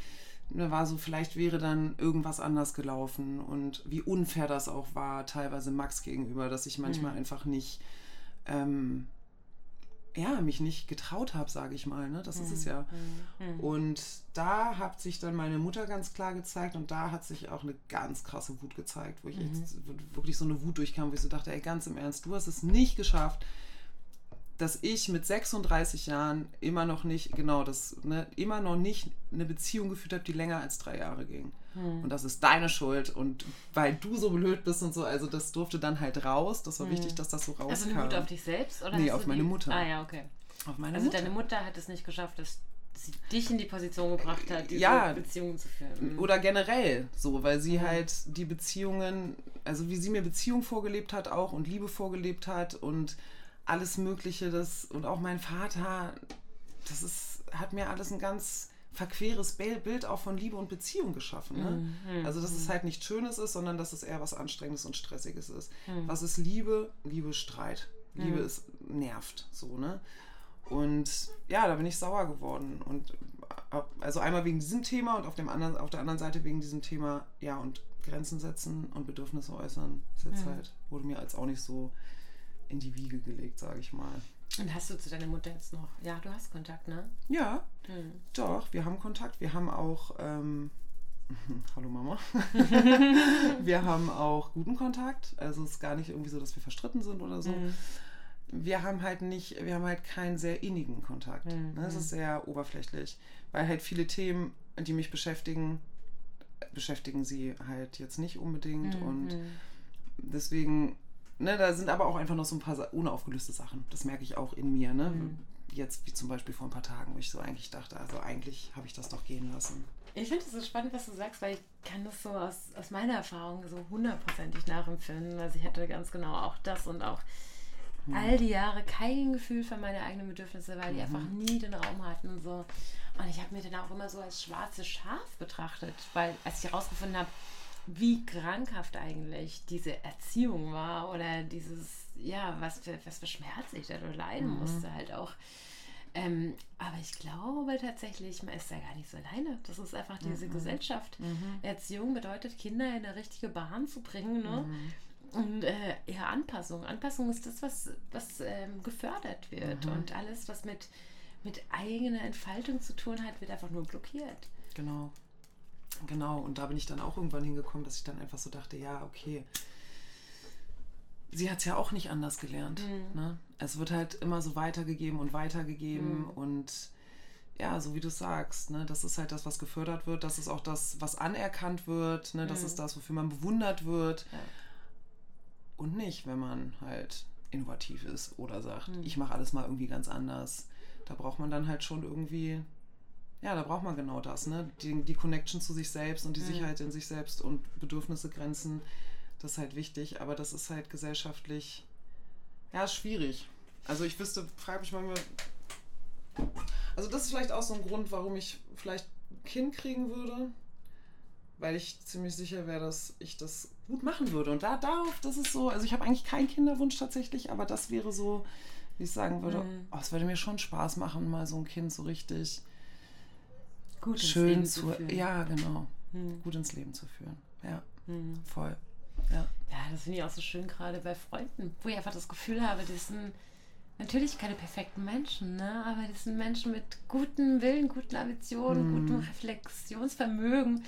B: mir war so, vielleicht wäre dann irgendwas anders gelaufen und wie unfair das auch war, teilweise Max gegenüber, dass ich manchmal mhm. einfach nicht, ähm, ja, mich nicht getraut habe, sage ich mal, ne? Das mhm. ist es ja. Mhm. mhm. Und da hat sich dann meine Mutter ganz klar gezeigt und da hat sich auch eine ganz krasse Wut gezeigt, wo ich jetzt mhm. wirklich so eine Wut durchkam, wo ich so dachte, ey, ganz im Ernst, du hast es nicht geschafft, dass ich mit 36 Jahren immer noch nicht, genau, das, ne, immer noch nicht eine Beziehung geführt habe, die länger als drei Jahre ging. Hm. Und das ist deine Schuld. Und weil du so blöd bist und so, also das durfte dann halt raus. Das war hm. wichtig, dass das so rauskam. Also
A: eine Wut auf dich selbst? Oder
B: nee, auf meine die... Mutter.
A: Ah ja, okay.
B: Auf meine
A: also
B: Mutter.
A: deine Mutter hat es nicht geschafft, dass sie dich in die Position gebracht hat, diese ja, Beziehungen zu führen.
B: Oder generell so, weil sie mhm. halt die Beziehungen, also wie sie mir Beziehungen vorgelebt hat auch und Liebe vorgelebt hat und alles Mögliche, das und auch mein Vater, das ist, hat mir alles ein ganz verqueres Bild auch von Liebe und Beziehung geschaffen. Ne? Mhm. Also, dass es halt nichts Schönes ist, sondern dass es eher was Anstrengendes und Stressiges ist. Mhm. Was ist Liebe? Liebe Streit. Liebe mhm. ist nervt, so, ne? Und ja, da bin ich sauer geworden. Und äh, also einmal wegen diesem Thema und auf, dem anderen, auf der anderen Seite wegen diesem Thema, ja, und Grenzen setzen und Bedürfnisse äußern. Ist jetzt mhm. halt, wurde mir als auch nicht so in die Wiege gelegt, sage ich mal.
A: Und hast du zu deiner Mutter jetzt noch? Ja, du hast Kontakt, ne?
B: Ja, mhm. doch, wir haben Kontakt. Wir haben auch, ähm, hallo Mama, wir haben auch guten Kontakt. Also es ist gar nicht irgendwie so, dass wir verstritten sind oder so. Mhm wir haben halt nicht, wir haben halt keinen sehr innigen Kontakt. Mhm. Das ist sehr oberflächlich, weil halt viele Themen, die mich beschäftigen, beschäftigen sie halt jetzt nicht unbedingt mhm. und deswegen, ne, da sind aber auch einfach noch so ein paar unaufgelöste Sachen. Das merke ich auch in mir, ne? Mhm. Jetzt wie zum Beispiel vor ein paar Tagen, wo ich so eigentlich dachte, also eigentlich habe ich das doch gehen lassen.
A: Ich finde es so spannend, was du sagst, weil ich kann das so aus, aus meiner Erfahrung so hundertprozentig nachempfinden. Also ich hatte ganz genau auch das und auch mhm. all die Jahre kein Gefühl für meine eigenen Bedürfnisse, weil die mhm. einfach nie den Raum hatten und so. Und ich habe mir dann auch immer so als schwarzes Schaf betrachtet, weil als ich herausgefunden habe, wie krankhaft eigentlich diese Erziehung war oder dieses, ja, was für, was für Schmerz ich da leiden mhm. musste, halt auch. Ähm, aber ich glaube tatsächlich, man ist da gar nicht so alleine. Das ist einfach diese mhm. Gesellschaft. Mhm. Erziehung bedeutet, Kinder in eine richtige Bahn zu bringen. Ne? Mhm. Und äh, ja, Anpassung. Anpassung ist das, was, was ähm, gefördert wird. Mhm. Und alles, was mit, mit eigener Entfaltung zu tun hat, wird einfach nur blockiert.
B: Genau. Genau. Und da bin ich dann auch irgendwann hingekommen, dass ich dann einfach so dachte, ja, okay. Sie hat es ja auch nicht anders gelernt. Mhm. Ne? Es wird halt immer so weitergegeben und weitergegeben mhm. und ja, so wie du sagst, ne, das ist halt das, was gefördert wird, das ist auch das, was anerkannt wird, ne, das mhm. ist das, wofür man bewundert wird. Ja und nicht, wenn man halt innovativ ist oder sagt, mhm. ich mache alles mal irgendwie ganz anders. Da braucht man dann halt schon irgendwie, ja, da braucht man genau das, ne? Die, die Connection zu sich selbst und die mhm. Sicherheit in sich selbst und Bedürfnisse, Grenzen, das ist halt wichtig, aber das ist halt gesellschaftlich, ja, schwierig. Also ich wüsste, frage mich manchmal, also das ist vielleicht auch so ein Grund, warum ich vielleicht ein Kind kriegen würde, weil ich ziemlich sicher wäre, dass ich das gut machen würde. Und da darauf, das ist so, also ich habe eigentlich keinen Kinderwunsch tatsächlich, aber das wäre so, wie ich sagen würde, mhm. oh, es würde mir schon Spaß machen, mal so ein Kind so richtig gut schön zu, zu führen. Ja, genau. Mhm. Gut ins Leben zu führen. Ja, mhm. voll. Ja.
A: ja, das finde ich auch so schön, gerade bei Freunden, wo ich einfach das Gefühl habe, das sind natürlich keine perfekten Menschen, ne? aber das sind Menschen mit gutem Willen, guten Ambitionen, mhm. gutem Reflexionsvermögen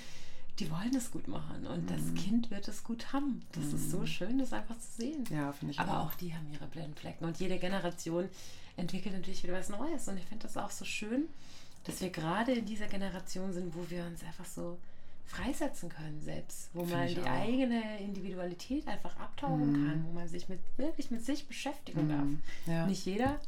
A: die wollen es gut machen und das Kind wird es gut haben. Das ist so mhm. schön, das einfach zu sehen.
B: Ja, finde ich
A: Aber auch. auch die haben ihre Blindflecken und jede Generation entwickelt natürlich wieder was Neues und ich finde das auch so schön, dass wir gerade in dieser Generation sind, wo wir uns einfach so freisetzen können selbst, wo Find man die auch. eigene Individualität einfach abtauchen mhm. kann, wo man sich mit wirklich mit sich beschäftigen darf. Mhm. Ja. Nicht jeder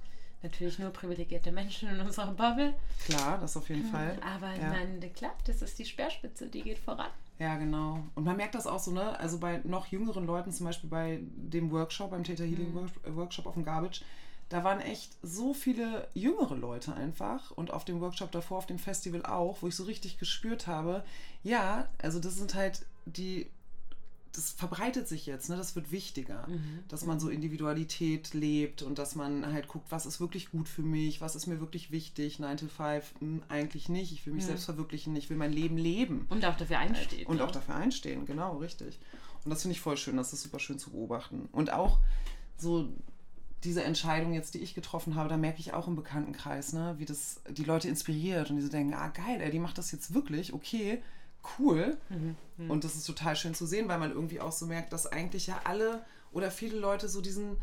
A: natürlich nur privilegierte Menschen in unserer Bubble.
B: Klar, das auf jeden hm, Fall.
A: Aber ja. meine, klar, das ist die Speerspitze, die geht voran.
B: Ja, genau. Und man merkt das auch so, ne? Also bei noch jüngeren Leuten, zum Beispiel bei dem Workshop, beim Theta Healing mhm. Workshop auf dem Garbage, da waren echt so viele jüngere Leute einfach und auf dem Workshop davor, auf dem Festival auch, wo ich so richtig gespürt habe, ja, also das sind halt die das verbreitet sich jetzt, ne? das wird wichtiger, mhm. dass man so Individualität lebt und dass man halt guckt, was ist wirklich gut für mich, was ist mir wirklich wichtig, 9 to 5, hm, eigentlich nicht, ich will mich ja. selbst verwirklichen, ich will mein Leben leben.
A: Und auch dafür einstehen.
B: Und ja. auch dafür einstehen, genau, richtig. Und das finde ich voll schön, das ist super schön zu beobachten. Und auch so diese Entscheidung jetzt, die ich getroffen habe, da merke ich auch im Bekanntenkreis, ne, wie das die Leute inspiriert und die so denken, ah geil, ey, die macht das jetzt wirklich, okay, cool. Mhm. Mhm. Und das ist total schön zu sehen, weil man irgendwie auch so merkt, dass eigentlich ja alle oder viele Leute so diesen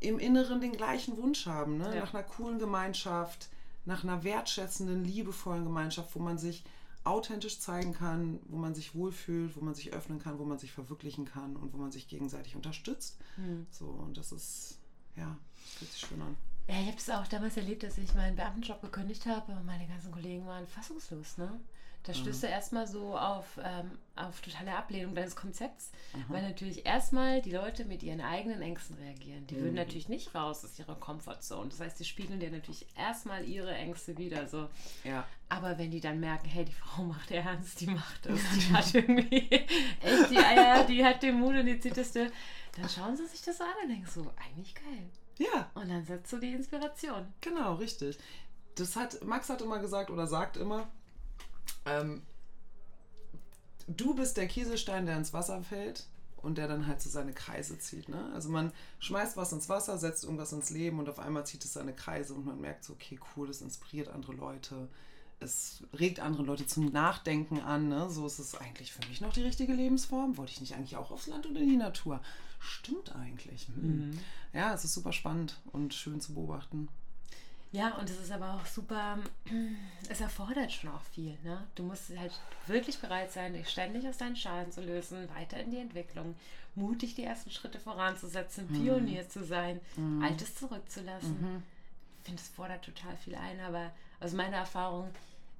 B: im Inneren den gleichen Wunsch haben, ne? Ja. nach einer coolen Gemeinschaft, nach einer wertschätzenden, liebevollen Gemeinschaft, wo man sich authentisch zeigen kann, wo man sich wohlfühlt, wo man sich öffnen kann, wo man sich verwirklichen kann und wo man sich gegenseitig unterstützt. Mhm. So, und das ist, ja, fühlt sich schön an.
A: Ja, ich habe es auch damals erlebt, dass ich meinen Beamtenjob gekündigt habe und meine ganzen Kollegen waren fassungslos, ne? Da stößt du erstmal so auf, ähm, auf totale Ablehnung deines Konzepts, weil natürlich erstmal die Leute mit ihren eigenen Ängsten reagieren. Die würden
B: Mhm.
A: natürlich nicht raus aus ihrer Komfortzone. Das heißt, die spiegeln dir natürlich erstmal ihre Ängste wieder. So.
B: Ja.
A: Aber wenn die dann merken, hey, die Frau macht ernst, die macht das, die hat irgendwie echt die Eier, die hat den Mut und die zieht das dann schauen sie sich das an und denken so, eigentlich geil.
B: Ja,
A: Und dann setzt du die Inspiration.
B: Genau, richtig. Das hat, Max hat immer gesagt oder sagt immer, ähm, du bist der Kieselstein, der ins Wasser fällt und der dann halt so seine Kreise zieht. Ne? Also man schmeißt was ins Wasser, setzt irgendwas ins Leben und auf einmal zieht es seine Kreise und man merkt so, okay, cool, das inspiriert andere Leute. Es regt andere Leute zum Nachdenken an. Ne? So ist es eigentlich für mich noch die richtige Lebensform. Wollte ich nicht eigentlich auch aufs Land oder in die Natur? Stimmt eigentlich. Hm. Ja, es ist super spannend und schön zu beobachten.
A: Ja, und es ist aber auch super, es erfordert schon auch viel. Ne? Du musst halt wirklich bereit sein, dich ständig aus deinen Schalen zu lösen, weiter in die Entwicklung, mutig die ersten Schritte voranzusetzen, Pionier zu sein, Altes zurückzulassen. Ich finde, es fordert total viel ein, aber aus meiner Erfahrung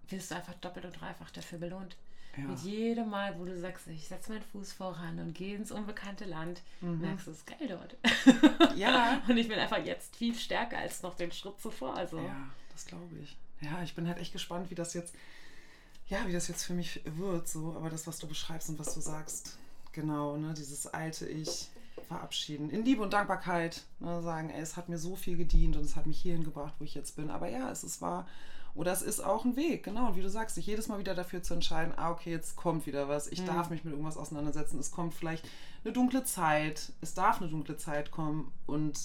A: wirst du einfach doppelt und dreifach dafür belohnt.
B: Ja.
A: Mit jedem Mal, wo du sagst, ich setze meinen Fuß voran und gehe ins unbekannte Land, merkst du, es ist geil dort.
B: Ja.
A: Und ich bin einfach jetzt viel stärker als noch den Schritt zuvor. Also.
B: Ja, das glaube ich. Ja, ich bin halt echt gespannt, wie das jetzt, ja, wie das jetzt für mich wird, so, aber das, was du beschreibst und was du sagst, genau, ne, dieses alte Ich verabschieden, in Liebe und Dankbarkeit, ne, sagen, ey, es hat mir so viel gedient und es hat mich hierhin gebracht, wo ich jetzt bin, aber ja, es ist wahr, oder es ist auch ein Weg, genau, und wie du sagst, sich jedes Mal wieder dafür zu entscheiden, ah, okay, jetzt kommt wieder was, ich darf mich mit irgendwas auseinandersetzen, es kommt vielleicht eine dunkle Zeit, es darf eine dunkle Zeit kommen. Und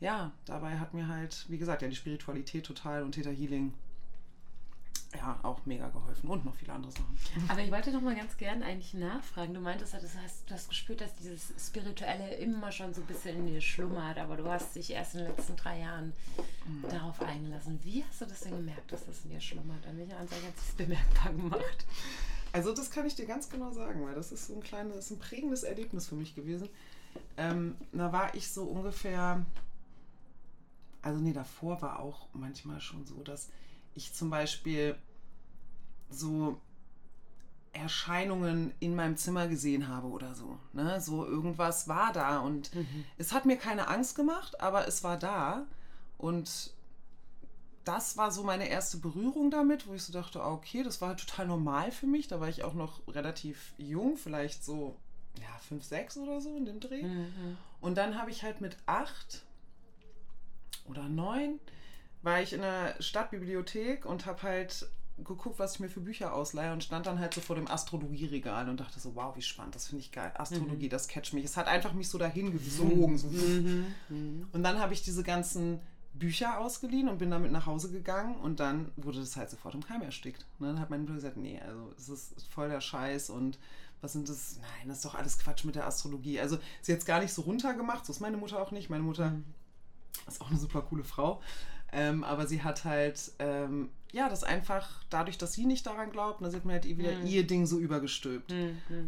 B: ja, dabei hat mir halt, wie gesagt, ja, die Spiritualität total und Theta Healing ja auch mega geholfen und noch viele andere Sachen.
A: Aber ich wollte noch mal ganz gern eigentlich nachfragen. Du meintest, das hast, du hast gespürt, dass dieses Spirituelle immer schon so ein bisschen in dir schlummert, aber du hast dich erst in den letzten drei Jahren darauf eingelassen. Wie hast du das denn gemerkt, dass das in dir schlummert? An welcher Anzeige hat sich das bemerkbar gemacht?
B: Also das kann ich dir ganz genau sagen, weil das ist so ein kleines, ein prägendes Erlebnis für mich gewesen. Ähm, da war ich so ungefähr, also nee, davor war auch manchmal schon so, dass ich zum Beispiel so Erscheinungen in meinem Zimmer gesehen habe oder so. Ne? So irgendwas war da und es hat mir keine Angst gemacht, aber es war da und das war so meine erste Berührung damit, wo ich so dachte, ah, okay, das war total normal für mich. Da war ich auch noch relativ jung, vielleicht so ja, fünf, sechs oder so in dem Dreh. Und dann habe ich halt mit acht oder neun war ich in der Stadtbibliothek und habe halt geguckt, was ich mir für Bücher ausleihe und stand dann halt so vor dem Astrologieregal und dachte so, wow, wie spannend, das finde ich geil. Astrologie, das catcht mich. Es hat einfach mich so dahin gesogen. So. Und dann habe ich diese ganzen Bücher ausgeliehen und bin damit nach Hause gegangen und dann wurde das halt sofort im Keim erstickt. Ne? Dann hat mein Bruder gesagt, nee, also es ist voll der Scheiß und was sind das? Nein, das ist doch alles Quatsch mit der Astrologie. Also sie hat es gar nicht so runtergemacht, so ist meine Mutter auch nicht. Meine Mutter ist auch eine super coole Frau. Ähm, aber sie hat halt, ähm, ja, das einfach, dadurch, dass sie nicht daran glaubt, dann hat mir halt wieder
A: Mhm.
B: ihr Ding so übergestülpt.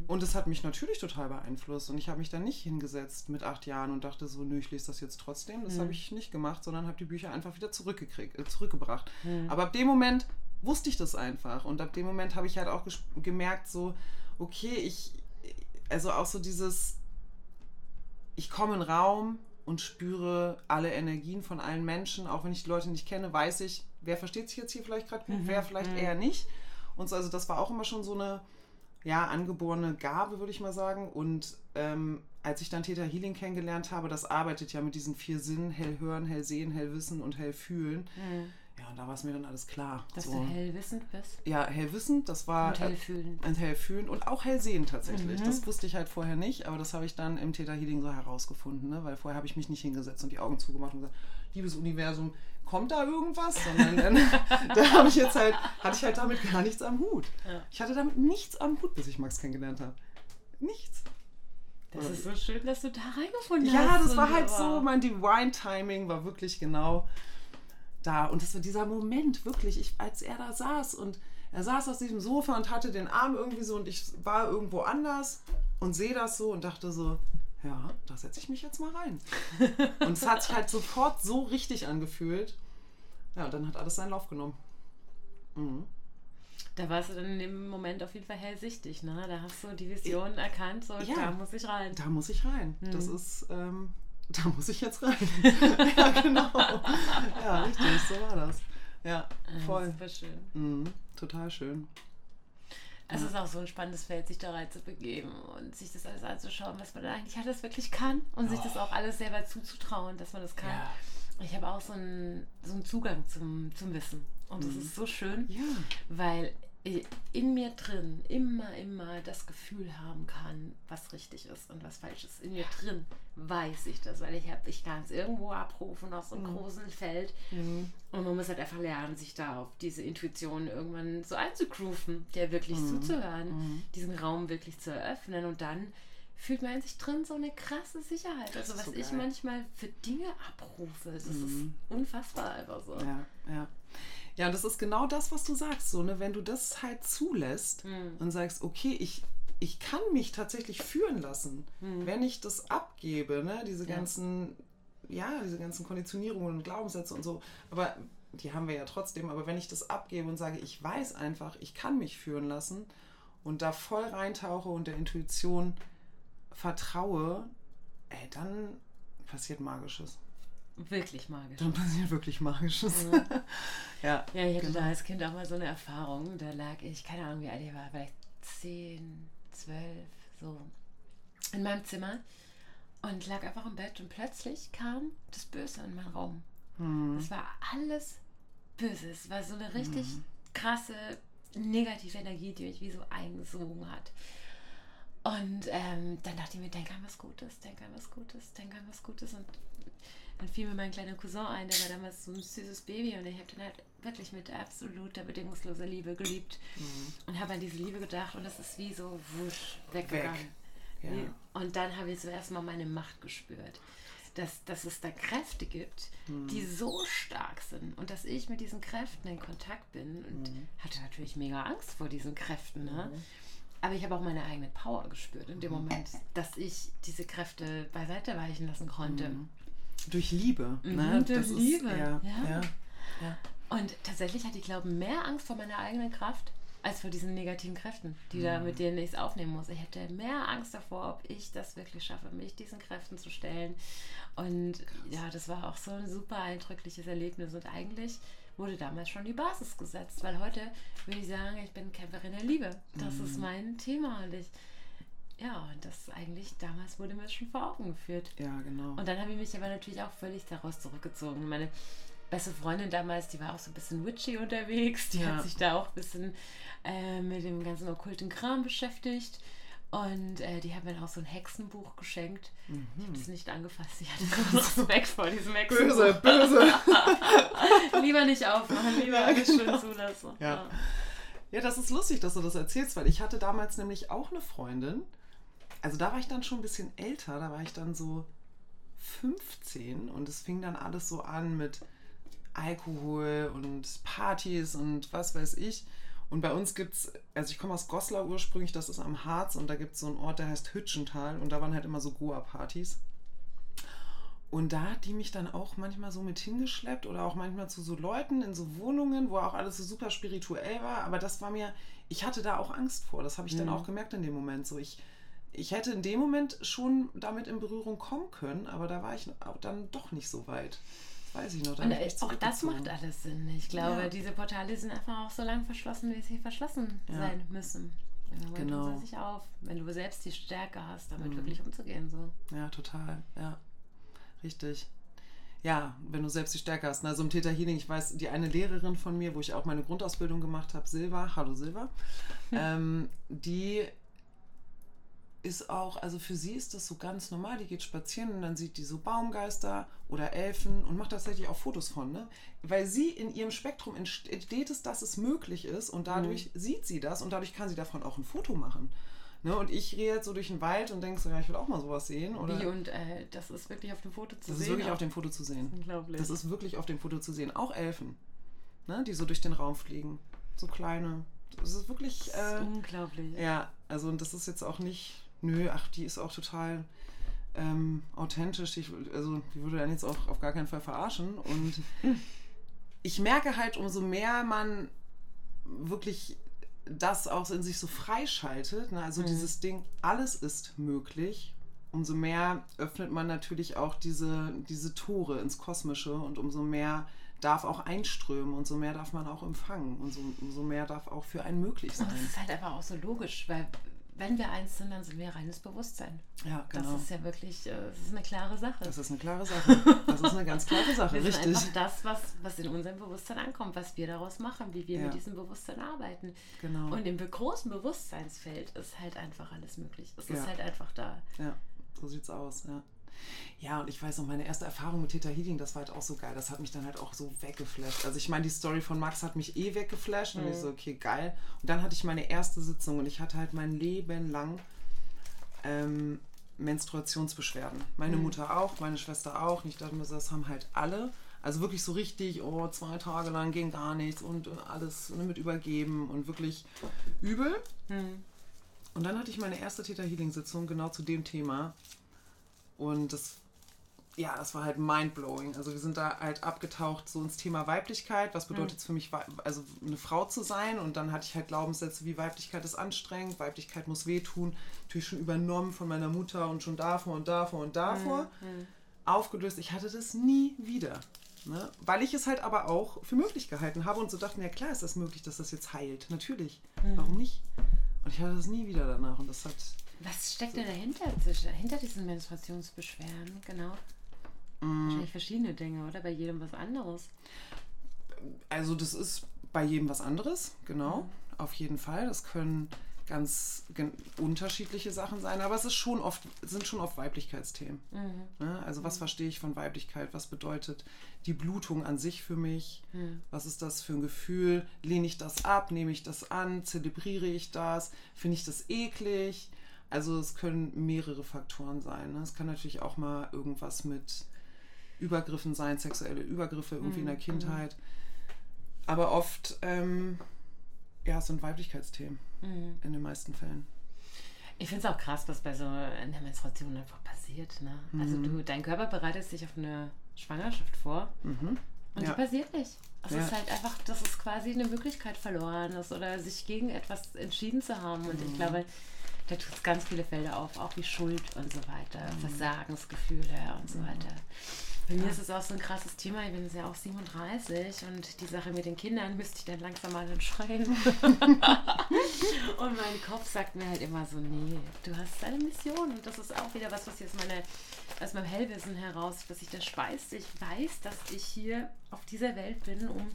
B: Und es hat mich natürlich total beeinflusst. Und ich habe mich dann nicht hingesetzt mit acht Jahren und dachte so, nö, ich lese das jetzt trotzdem. Das habe ich nicht gemacht, sondern habe die Bücher einfach wieder zurückgekriegt, äh, zurückgebracht. Aber ab dem Moment wusste ich das einfach. Und ab dem Moment habe ich halt auch gemerkt, so, okay, ich, also auch so dieses, ich komme in den Raum und spüre alle Energien von allen Menschen, auch wenn ich die Leute nicht kenne, weiß ich, wer versteht sich jetzt hier vielleicht gerade gut, wer vielleicht eher nicht. Und so, also das war auch immer schon so eine, ja, angeborene Gabe, würde ich mal sagen. Und ähm, als ich dann Theta Healing kennengelernt habe, das arbeitet ja mit diesen vier Sinnen, hell hören, hell sehen, hell wissen und hell fühlen. Und da war es mir dann alles klar.
A: Dass
B: so.
A: du hellwissend bist
B: Ja, hellwissend, das war
A: und hellfühlend.
B: ein hellfühlen und auch hellsehen tatsächlich. Das wusste ich halt vorher nicht, aber das habe ich dann im Theta Healing so herausgefunden, ne? weil vorher habe ich mich nicht hingesetzt und die Augen zugemacht und gesagt, liebes Universum, kommt da irgendwas? Sondern dann, da habe ich jetzt halt, hatte ich halt damit gar nichts am Hut.
A: Ja.
B: Ich hatte damit nichts am Hut, bis ich Max kennengelernt habe. Nichts.
A: Das ist so schön, dass du da reingefunden hast.
B: Ja, das war
A: und-
B: halt so, mein Divine Timing war wirklich genau da. Und das war dieser Moment, wirklich, ich, als er da saß und er saß auf diesem Sofa und hatte den Arm irgendwie so und ich war irgendwo anders und sehe das so und dachte so, ja, da setze ich mich jetzt mal rein. und es hat sich halt sofort so richtig angefühlt. Ja, und dann hat alles seinen Lauf genommen. Mhm.
A: Da warst du dann in dem Moment auf jeden Fall hellsichtig, ne? Da hast du die Vision ich, erkannt, so ja, da muss ich rein.
B: Da muss ich rein. Mhm. Das ist, ähm, da muss ich jetzt rein. ja, genau. Ja, richtig, so war das. Ja, voll. Super schön. Mhm, total schön.
A: Es ja. ist auch so ein spannendes Feld, sich da rein zu begeben und sich das alles anzuschauen, was man eigentlich alles wirklich kann und oh. sich das auch alles selber zuzutrauen, dass man das kann. Ja. Ich habe auch so einen, so einen Zugang zum, zum Wissen. Und das mhm. ist so schön, ja. weil in mir drin immer, immer das Gefühl haben kann, was richtig ist und was falsch ist. In mir drin weiß ich das, weil ich habe, ich kann es irgendwo abrufen aus so einem mhm. großen Feld. Mhm. Und man muss halt einfach lernen, sich da auf diese Intuition irgendwann so einzugrooven, der wirklich mhm. zuzuhören, mhm. diesen Raum wirklich zu eröffnen und dann fühlt man in sich drin so eine krasse Sicherheit. Also was so ich manchmal für Dinge abrufe, das ist mhm. unfassbar einfach so.
B: Ja, ja. Ja, und das ist genau das, was du sagst. So, ne? Wenn du das halt zulässt mhm. und sagst, okay, ich, ich kann mich tatsächlich führen lassen, mhm. wenn ich das abgebe, ne? diese ja. ganzen, ja, diese ganzen Konditionierungen und Glaubenssätze und so. Aber die haben wir ja trotzdem. Aber wenn ich das abgebe und sage, ich weiß einfach, ich kann mich führen lassen und da voll reintauche und der Intuition vertraue, ey, dann passiert Magisches
A: wirklich magisch.
B: Dann passiert wirklich Magisches.
A: Ja, ja, ja ich hatte genau. da als Kind auch mal so eine Erfahrung. Da lag ich, keine Ahnung, wie alt ich war, vielleicht 10, 12, so in meinem Zimmer und lag einfach im Bett und plötzlich kam das Böse in meinen Raum. Mhm. Es war alles Böse. Es war so eine richtig mhm. krasse negative Energie, die mich wie so eingesogen hat. Und ähm, dann dachte ich mir, denk an was Gutes, denk an was Gutes, denk an was Gutes. Und dann fiel mir mein kleiner Cousin ein, der war damals so ein süßes Baby und ich habe den halt wirklich mit absoluter bedingungsloser Liebe geliebt mhm. und habe an diese Liebe gedacht und das ist wie so wusch weggegangen. Weg. Ja. Und dann habe ich zuerst mal meine Macht gespürt. Dass, dass es da Kräfte gibt, mhm. die so stark sind und dass ich mit diesen Kräften in Kontakt bin und mhm. hatte natürlich mega Angst vor diesen Kräften. Ne? Mhm. Aber ich habe auch meine eigene Power gespürt in dem mhm. Moment, dass ich diese Kräfte beiseite weichen lassen konnte.
B: Durch Liebe.
A: Mhm, ne? Durch das Liebe. Ist, ja, ja. Ja, ja. Und tatsächlich hatte ich, glaube ich, mehr Angst vor meiner eigenen Kraft als vor diesen negativen Kräften, die mhm. da, mit denen ich es aufnehmen muss. Ich hätte mehr Angst davor, ob ich das wirklich schaffe, mich diesen Kräften zu stellen. Und ja, das war auch so ein super eindrückliches Erlebnis. Und eigentlich wurde damals schon die Basis gesetzt, weil heute würde ich sagen, ich bin Kämpferin der Liebe. Das mhm. ist mein Thema. Und ich ja, und das eigentlich, damals wurde mir das schon vor Augen geführt.
B: Ja, genau.
A: Und dann habe ich mich aber natürlich auch völlig daraus zurückgezogen. Meine beste Freundin damals, die war auch so ein bisschen witchy unterwegs. Die ja. hat sich da auch ein bisschen äh, mit dem ganzen okkulten Kram beschäftigt. Und äh, die hat mir auch so ein Hexenbuch geschenkt. Mhm. Ich habe es nicht angefasst. Ich hatte Respekt vor diesem Hexenbuch. Böse, böse. lieber nicht aufmachen, lieber ja, alles genau. schön zulassen.
B: Ja. ja. ja, das ist lustig, dass du das erzählst, weil ich hatte damals nämlich auch eine Freundin, also da war ich dann schon ein bisschen älter, da war ich dann so 15 und es fing dann alles so an mit Alkohol und Partys und was weiß ich. Und bei uns gibt es, also ich komme aus Goslar ursprünglich, das ist am Harz und da gibt es so einen Ort, der heißt Hütchental und da waren halt immer so Goa-Partys. Und da hat die mich dann auch manchmal so mit hingeschleppt oder auch manchmal zu so Leuten in so Wohnungen, wo auch alles so super spirituell war. Aber das war mir, ich hatte da auch Angst vor. Das habe ich mhm. dann auch gemerkt in dem Moment. So, ich, ich hätte in dem Moment schon damit in Berührung kommen können, aber da war ich dann doch nicht so weit. Das weiß ich noch.
A: Und auch das macht alles Sinn. Ich glaube, ja. diese Portale sind einfach auch so lange verschlossen, wie sie verschlossen ja. sein müssen. Irgendwann genau. sich auf, wenn du selbst die Stärke hast, damit mhm. wirklich umzugehen. So.
B: Ja, total. Ja, richtig. Ja, wenn du selbst die Stärke hast. Also im Theta Healing, ich weiß, die eine Lehrerin von mir, wo ich auch meine Grundausbildung gemacht habe, Silva, hallo Silva, ähm, die ist auch, also für sie ist das so ganz normal. Die geht spazieren und dann sieht die so Baumgeister oder Elfen und macht tatsächlich auch Fotos von, ne? Weil sie in ihrem Spektrum entsteht es, dass es möglich ist und dadurch mhm. sieht sie das und dadurch kann sie davon auch ein Foto machen. Ne, und ich gehe jetzt so durch den Wald und denke so, ja, ich will auch mal sowas sehen. Oder?
A: Wie und äh, das ist wirklich auf dem Foto zu
B: das
A: sehen? Das
B: ist wirklich auf dem Foto zu sehen.
A: Unglaublich.
B: Das ist wirklich auf dem Foto zu sehen. Auch Elfen, ne, die so durch den Raum fliegen. So kleine. Das ist wirklich.
A: Das ist äh, unglaublich.
B: Ja, also und das ist jetzt auch nicht nö, ach, die ist auch total ähm, authentisch. Ich, also, die würde dann jetzt auch auf gar keinen Fall verarschen. Und ich merke halt, umso mehr man wirklich das auch in sich so freischaltet, ne? also mhm. dieses Ding, alles ist möglich, umso mehr öffnet man natürlich auch diese, diese Tore ins Kosmische und umso mehr darf auch einströmen und so mehr darf man auch empfangen und so, umso mehr darf auch für einen möglich sein. Und
A: das ist halt einfach auch so logisch, weil wenn wir eins sind, dann sind wir reines Bewusstsein.
B: Ja, genau.
A: Das ist ja wirklich, äh, das ist eine klare Sache.
B: Das ist eine klare Sache. Das ist eine ganz klare Sache,
A: wir
B: richtig.
A: Sind einfach das, was, was in unserem Bewusstsein ankommt, was wir daraus machen, wie wir ja. mit diesem Bewusstsein arbeiten.
B: Genau.
A: Und im großen Bewusstseinsfeld ist halt einfach alles möglich. Es ja. ist halt einfach da.
B: Ja, so sieht's aus, ja. Ja, und ich weiß noch, meine erste Erfahrung mit Theta Healing, das war halt auch so geil. Das hat mich dann halt auch so weggeflasht. Also ich meine, die Story von Max hat mich eh weggeflasht. Mhm. Und ich so, okay, geil. Und dann hatte ich meine erste Sitzung und ich hatte halt mein Leben lang ähm, Menstruationsbeschwerden. Meine mhm. Mutter auch, meine Schwester auch. Und ich dachte mir, das haben halt alle. Also wirklich so richtig, oh, zwei Tage lang ging gar nichts und alles mit übergeben und wirklich übel. Mhm. Und dann hatte ich meine erste Theta Healing Sitzung genau zu dem Thema. Und das ja, das war halt mindblowing. Also wir sind da halt abgetaucht so ins Thema Weiblichkeit. Was bedeutet es mhm. für mich, also eine Frau zu sein? Und dann hatte ich halt Glaubenssätze wie Weiblichkeit ist anstrengend, Weiblichkeit muss wehtun. Natürlich schon übernommen von meiner Mutter und schon davor und davor und davor. Mhm. mhm. Aufgelöst. Ich hatte das nie wieder. Ne? Weil ich es halt aber auch für möglich gehalten habe und so dachte, ja klar ist das möglich, dass das jetzt heilt. Natürlich. Mhm. Warum nicht? Und ich hatte das nie wieder danach. Und das hat.
A: Was steckt denn dahinter, hinter diesen Menstruationsbeschwerden? Genau. Mm. Wahrscheinlich verschiedene Dinge, oder? Bei jedem was anderes.
B: Also das ist bei jedem was anderes, genau. Mhm. Auf jeden Fall. Das können ganz unterschiedliche Sachen sein, aber es ist schon oft, sind schon oft Weiblichkeitsthemen. Mhm. Ne? Also was mhm. verstehe ich von Weiblichkeit? Was bedeutet die Blutung an sich für mich? Mhm. Was ist das für ein Gefühl? Lehne ich das ab? Nehme ich das an? Zelebriere ich das? Finde ich das eklig? Also es können mehrere Faktoren sein. Ne? Es kann natürlich auch mal irgendwas mit Übergriffen sein, sexuelle Übergriffe irgendwie mhm. in der mhm. Kindheit. Aber oft, ähm, ja, es sind Weiblichkeitsthemen mhm. in den meisten Fällen.
A: Ich finde es auch krass, was bei so einer Menstruation einfach passiert. Ne? Also mhm. Also du, dein Körper bereitet sich auf eine Schwangerschaft vor
B: mhm.
A: und ja. die passiert nicht. Es ja. ist halt einfach, dass es quasi eine Möglichkeit verloren ist oder sich gegen etwas entschieden zu haben. Und ich mhm. glaube, da tut es ganz viele Felder auf, auch wie Schuld und so weiter, mhm. Versagensgefühle und so weiter. Bei mir ist es auch so ein krasses Thema. Ich bin ja auch 37 und die Sache mit den Kindern müsste ich dann langsam mal entscheiden. und mein Kopf sagt mir halt immer so: Nee, du hast eine Mission. Und das ist auch wieder was, was jetzt meine, aus meinem Hellwissen heraus, was sich da speist. Ich weiß, dass ich hier auf dieser Welt bin, um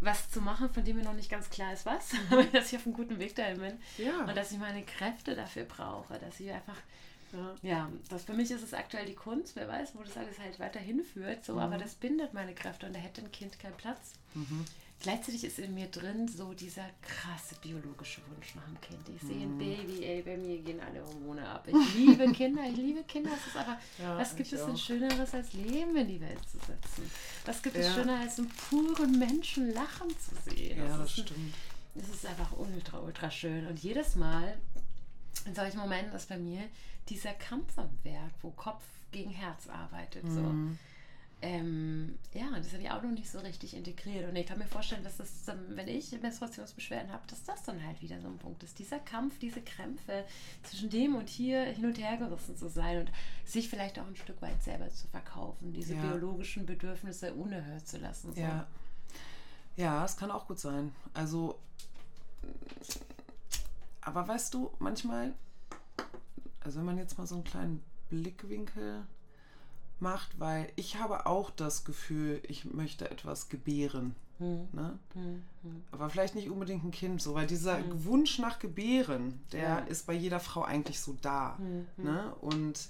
A: was zu machen, von dem mir noch nicht ganz klar ist, was, aber dass ich auf einem guten Weg dahin bin.
B: Ja.
A: Und dass ich meine Kräfte dafür brauche, dass ich einfach ja. ja, das für mich ist es aktuell die Kunst. Wer weiß, wo das alles halt weiterhin führt. So, mhm. aber das bindet meine Kräfte und da hätte ein Kind keinen Platz. Mhm. Gleichzeitig ist in mir drin so dieser krasse biologische Wunsch nach einem Kind. Ich sehe ein mhm. Baby, ey, bei mir gehen alle Hormone ab. Ich liebe Kinder, ich liebe Kinder. Es ist aber, ja, was gibt es denn Schöneres als Leben in die Welt zu setzen? Was gibt es Schöner als einen puren Menschen lachen zu sehen?
B: Ja, das, das stimmt.
A: Es ist einfach ultra, ultra schön. Und jedes Mal in solchen Momenten ist bei mir dieser Kampf am Werk, wo Kopf gegen Herz arbeitet. So. Ähm, ja, das habe ich auch noch nicht so richtig integriert. Und ich kann mir vorstellen, dass das, wenn ich Menstruationsbeschwerden habe, dass das dann halt wieder so ein Punkt ist. Dieser Kampf, diese Krämpfe zwischen dem und hier hin und her gerissen zu sein und sich vielleicht auch ein Stück weit selber zu verkaufen, diese ja. biologischen Bedürfnisse unerhört zu lassen. So.
B: Ja. ja, es kann auch gut sein. Also, aber weißt du, manchmal also wenn man jetzt mal so einen kleinen Blickwinkel macht, weil ich habe auch das Gefühl, ich möchte etwas gebären. Hm. Ne? Hm, hm. Aber vielleicht nicht unbedingt ein Kind, so, weil dieser hm. Wunsch nach Gebären, der ja. ist bei jeder Frau eigentlich so da. Hm, hm. Ne? Und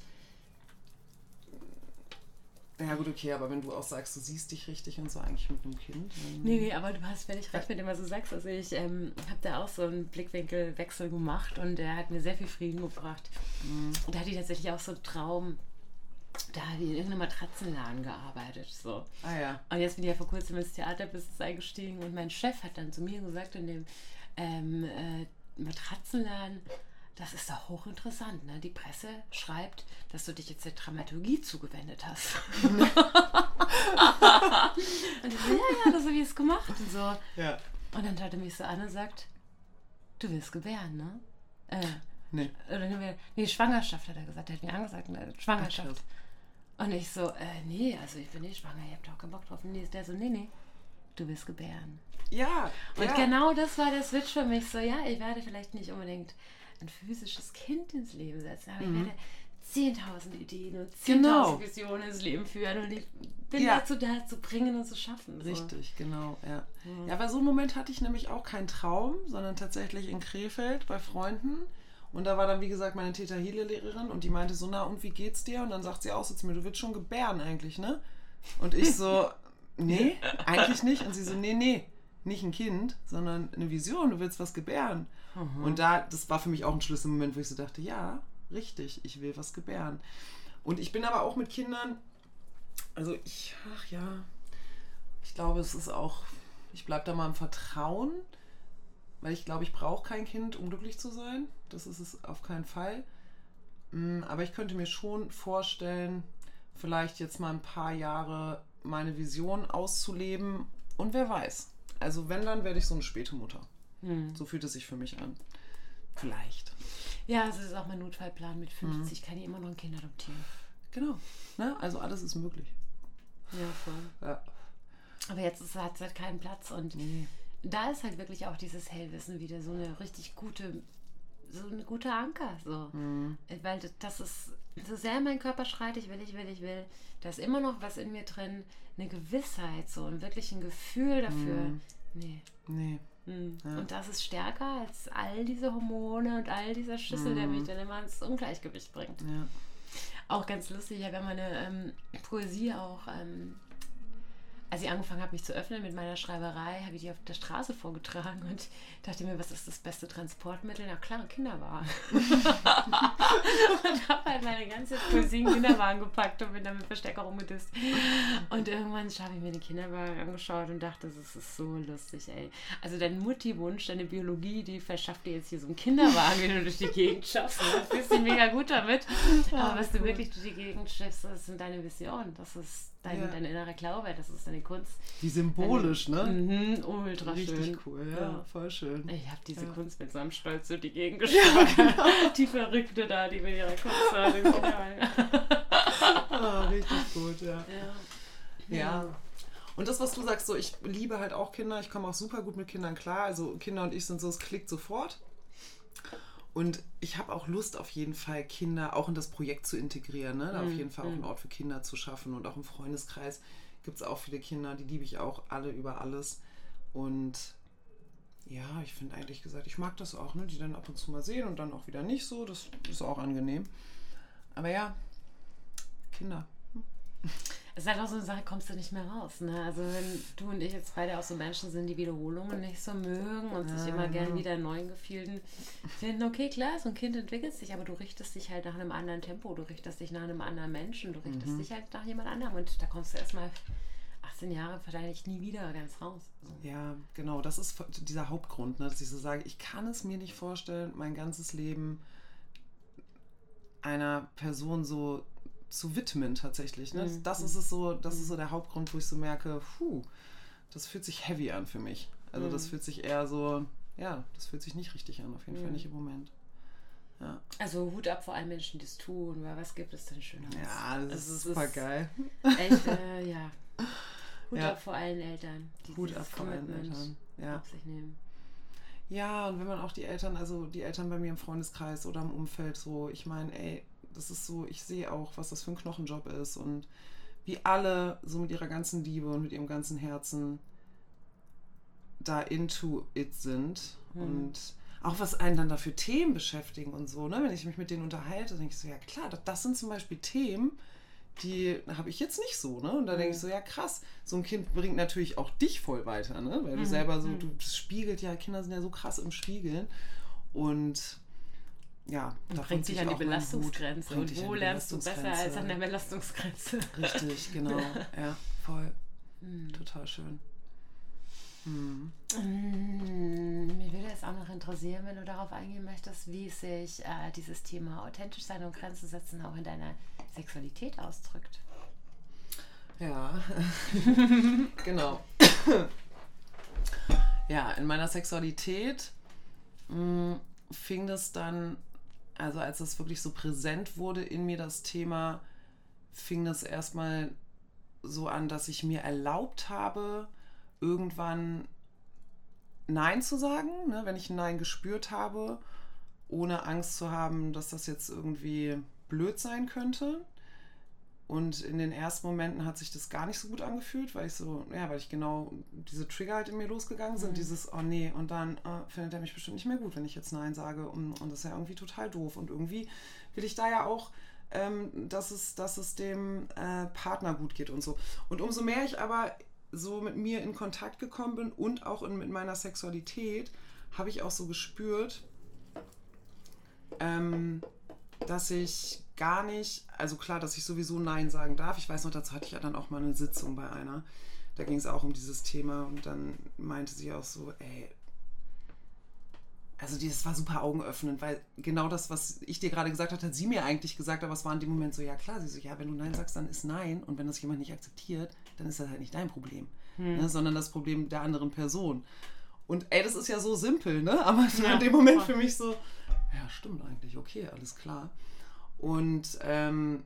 B: ja, gut, okay, aber wenn du auch sagst, du siehst dich richtig und so eigentlich mit einem Kind.
A: Nee, nee, aber du hast völlig recht mit dem, was du sagst. Also ich ähm, habe da auch so einen Blickwinkelwechsel gemacht und der hat mir sehr viel Frieden gebracht. Mhm. Und da hatte ich tatsächlich auch so einen Traum, da habe ich in irgendeinem Matratzenladen gearbeitet. So.
B: Ah ja.
A: Und jetzt bin ich ja vor kurzem ins Theaterbusiness eingestiegen und mein Chef hat dann zu mir gesagt, in dem ähm, äh, Matratzenladen, das ist doch hochinteressant. Ne? Die Presse schreibt, dass du dich jetzt der Dramaturgie zugewendet hast. und ich so, ja, ja, das habe ich jetzt gemacht. Und, so.
B: Ja.
A: und dann schaut er mich so an und sagt, du willst gebären, ne? Äh, nee. Oder nee, Schwangerschaft hat er gesagt. Er hat mir angesagt, ne, Schwangerschaft. Und ich so, äh, nee, also ich bin nicht schwanger, ich hab da auch keinen Bock drauf. Und der so, nee, nee, du willst gebären.
B: Ja.
A: Und
B: ja.
A: genau das war der Switch für mich. So, ja, ich werde vielleicht nicht unbedingt ein physisches Kind ins Leben setzen, aber mhm. ich werde 10.000 Ideen und 10.000 genau. Visionen ins Leben führen und ich bin ja. dazu da, zu bringen und zu schaffen.
B: So. Richtig, genau, ja. Mhm. Ja, bei so einem Moment hatte ich nämlich auch keinen Traum, sondern tatsächlich in Krefeld bei Freunden. Und da war dann, wie gesagt, meine Theta Healy Lehrerin und die meinte so, na und wie geht's dir? Und dann sagt sie auch so zu mir, du willst schon gebären eigentlich, ne? Und ich so, nee, eigentlich nicht. Und sie so, nee, nee, nicht ein Kind, sondern eine Vision, du willst was gebären. Mhm. Und da, das war für mich auch ein Schlüsselmoment, wo ich so dachte, ja, richtig, ich will was gebären. Und ich bin aber auch mit Kindern, also ich, ach ja, ich glaube, es ist auch, ich bleibe da mal im Vertrauen, weil ich glaube, ich brauche kein Kind, um glücklich zu sein. Das ist es auf keinen Fall. Mm, aber ich könnte mir schon vorstellen, vielleicht jetzt mal ein paar Jahre meine Vision auszuleben. Und wer weiß. Also wenn, dann werde ich so eine späte Mutter. Hm. So fühlt es sich für mich an. Vielleicht.
A: Ja, es ist auch mein Notfallplan. Mit 50 hm. kann ich immer noch ein Kind adoptieren.
B: Genau. Ne? Also alles ist möglich.
A: Ja, voll. Ja. Aber jetzt hat es halt keinen Platz und nee. Da ist halt wirklich auch dieses Hellwissen wieder so eine richtig gute so ein guter Anker. So. Mhm. Weil das ist, so sehr mein Körper schreit, ich will, ich will, ich will, da ist immer noch was in mir drin, eine Gewissheit, so und wirklich ein Gefühl dafür. Mhm. Nee.
B: Nee.
A: Mhm. Ja. Und das ist stärker als all diese Hormone und all dieser Schüssel, der mhm. mich dann immer ins Ungleichgewicht bringt.
B: Ja.
A: Auch ganz lustig, ich habe ja meine ähm, Poesie auch ähm, als ich angefangen habe, mich zu öffnen mit meiner Schreiberei, habe ich die auf der Straße vorgetragen und dachte mir, was ist das beste Transportmittel? Na klar, Kinderwagen. und habe halt meine ganze Poesie in Kinderwagen gepackt und bin dann mit Verstecker rumgedisst. Und irgendwann habe ich mir den Kinderwagen angeschaut und dachte, das ist so lustig, ey. Also dein Mutti-Wunsch, deine Biologie, die verschafft dir jetzt hier so einen Kinderwagen, den du durch die Gegend schaffst. Du fühlst dich mega gut damit. Aber was du wirklich durch die Gegend schaffst, das sind deine Visionen. Das ist dein, ja. dein innerer Glaube, das ist deine Kunst.
B: Wie symbolisch,
A: deine, ne? Mhm, ultra
B: Richtig
A: schön.
B: cool, ja, ja, voll schön.
A: Ich habe diese ja. Kunst mit so einem Stolz durch die Gegend geschlagen. Genau. Die Verrückte da, die mit ihrer Kunst
B: ah, richtig gut, ja. ja. Und das, was du sagst, so ich liebe halt auch Kinder, ich komme auch super gut mit Kindern klar. Also Kinder und ich sind so, es klickt sofort. Und ich habe auch Lust, auf jeden Fall Kinder auch in das Projekt zu integrieren. Ne? Da mhm. auf jeden Fall auch einen mhm. Ort für Kinder zu schaffen. Und auch im Freundeskreis gibt es auch viele Kinder, die liebe ich auch alle über alles. Und ja, ich finde eigentlich gesagt, ich mag das auch, ne? die dann ab und zu mal sehen und dann auch wieder nicht so. Das ist auch angenehm. Aber ja, Kinder.
A: Es ist halt auch so eine Sache, kommst du nicht mehr raus. Ne? Also wenn du und ich jetzt beide auch so Menschen sind, die Wiederholungen nicht so mögen und sich immer gerne genau. wieder in neuen Gefühlen finden, okay, klar, so ein Kind entwickelt sich, aber du richtest dich halt nach einem anderen Tempo, du richtest dich nach einem anderen Menschen, du richtest mhm. dich halt nach jemand anderem und da kommst du erstmal 18 Jahre wahrscheinlich nie wieder ganz raus.
B: So. Ja, genau, das ist dieser Hauptgrund, ne, dass ich so sage, ich kann es mir nicht vorstellen, mein ganzes Leben einer Person so zu widmen tatsächlich. Ne? Mhm. Das ist es so, das ist so der Hauptgrund, wo ich so merke, puh, das fühlt sich heavy an für mich. Also mhm. das fühlt sich eher so, ja, das fühlt sich nicht richtig an, auf jeden mhm. Fall nicht im Moment. Ja.
A: Also Hut ab vor allen Menschen, die es tun, weil was gibt es denn Schöneres?
B: Ja, das also ist super geil.
A: Echt, äh, ja. Hut ja. ab vor allen Eltern,
B: die Hut ab vor allen Eltern. Ja.
A: auf sich nehmen.
B: Ja, und wenn man auch die Eltern, also die Eltern bei mir im Freundeskreis oder im Umfeld so, ich meine, ey, das ist so, ich sehe auch, was das für ein Knochenjob ist und wie alle so mit ihrer ganzen Liebe und mit ihrem ganzen Herzen da into it sind mhm. und auch was einen dann dafür Themen beschäftigen und so, ne? Wenn ich mich mit denen unterhalte, denke ich so, ja klar, das, das sind zum Beispiel Themen, die habe ich jetzt nicht so, ne? Und da denke ich mhm. so, ja krass, so ein Kind bringt natürlich auch dich voll weiter, ne? Weil du mhm. selber so, mhm. du spiegelt ja, Kinder sind ja so krass im Spiegeln und ja,
A: und bringt dich an die Belastungsgrenze. Und wo lernst du besser als an der Belastungsgrenze?
B: Richtig, genau. ja, voll. Mhm. Total schön.
A: Mhm. Mhm. Mir würde es auch noch interessieren, wenn du darauf eingehen möchtest, wie sich äh, dieses Thema authentisch sein und Grenzen setzen auch in deiner Sexualität ausdrückt.
B: Ja, genau. ja, in meiner Sexualität mm, fing das dann, also als das wirklich so präsent wurde in mir, das Thema, fing das erstmal so an, dass ich mir erlaubt habe, irgendwann Nein zu sagen, ne, wenn ich ein Nein gespürt habe, ohne Angst zu haben, dass das jetzt irgendwie blöd sein könnte. Und in den ersten Momenten hat sich das gar nicht so gut angefühlt, weil ich so, ja, weil ich genau diese Trigger halt in mir losgegangen sind, mhm. dieses, oh nee, und dann äh, findet er mich bestimmt nicht mehr gut, wenn ich jetzt Nein sage. Und, und das ist ja irgendwie total doof. Und irgendwie will ich da ja auch, ähm, dass, es, dass es dem äh, Partner gut geht und so. Und umso mehr ich aber so mit mir in Kontakt gekommen bin und auch in, mit meiner Sexualität, habe ich auch so gespürt, ähm, dass ich gar nicht, also klar, dass ich sowieso Nein sagen darf. Ich weiß noch, dazu hatte ich ja dann auch mal eine Sitzung bei einer. Da ging es auch um dieses Thema und dann meinte sie auch so, ey, also das war super augenöffnend, weil genau das, was ich dir gerade gesagt habe, hat sie mir eigentlich gesagt, aber es war in dem Moment so, ja klar, sie so, ja, wenn du Nein sagst, dann ist Nein und wenn das jemand nicht akzeptiert, dann ist das halt nicht dein Problem, hm. ne, sondern das Problem der anderen Person. Und ey, das ist ja so simpel, ne? Aber ja, in dem Moment für mich so, ja, stimmt eigentlich, okay, alles klar. Und ähm,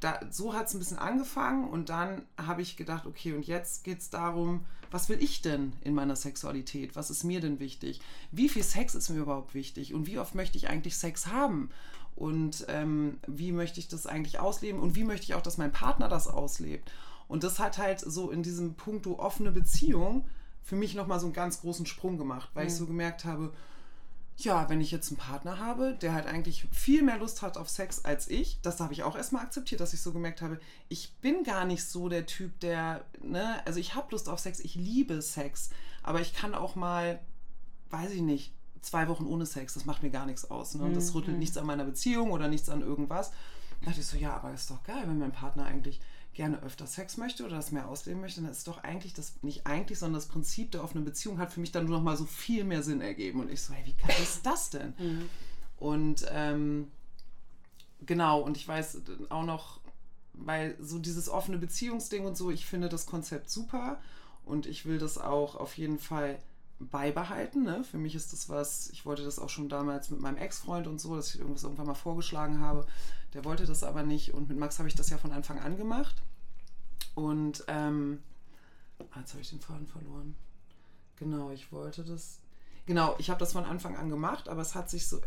B: da, so hat es ein bisschen angefangen und dann habe ich gedacht, okay, und jetzt geht es darum, was will ich denn in meiner Sexualität? Was ist mir denn wichtig? Wie viel Sex ist mir überhaupt wichtig? Und wie oft möchte ich eigentlich Sex haben? Und ähm, wie möchte ich das eigentlich ausleben? Und wie möchte ich auch, dass mein Partner das auslebt? Und das hat halt so in diesem Punkt offene Beziehung für mich nochmal so einen ganz großen Sprung gemacht, weil mhm. ich so gemerkt habe, ja, wenn ich jetzt einen Partner habe, der halt eigentlich viel mehr Lust hat auf Sex als ich, das habe ich auch erstmal akzeptiert, dass ich so gemerkt habe, ich bin gar nicht so der Typ, der, ne, also ich habe Lust auf Sex, ich liebe Sex, aber ich kann auch mal, weiß ich nicht, zwei Wochen ohne Sex, das macht mir gar nichts aus. Ne? Und das rüttelt mhm. nichts an meiner Beziehung oder nichts an irgendwas. Da dachte ich so, ja, aber ist doch geil, wenn mein Partner eigentlich gerne öfter Sex möchte oder das mehr ausleben möchte, dann ist doch eigentlich das, nicht eigentlich, sondern das Prinzip der offenen Beziehung hat für mich dann nur noch mal so viel mehr Sinn ergeben. Und ich so, hey, wie geil ist das denn? Mhm. Und ähm, genau, und ich weiß auch noch, weil so dieses offene Beziehungsding und so, ich finde das Konzept super und ich will das auch auf jeden Fall beibehalten. Ne? Für mich ist das was, ich wollte das auch schon damals mit meinem Ex-Freund und so, dass ich irgendwas irgendwann mal vorgeschlagen habe. Der wollte das aber nicht und mit Max habe ich das ja von Anfang an gemacht. Und ähm, ah, jetzt habe ich den Faden verloren. Genau, ich wollte das. Genau, ich habe das von Anfang an gemacht, aber es hat sich so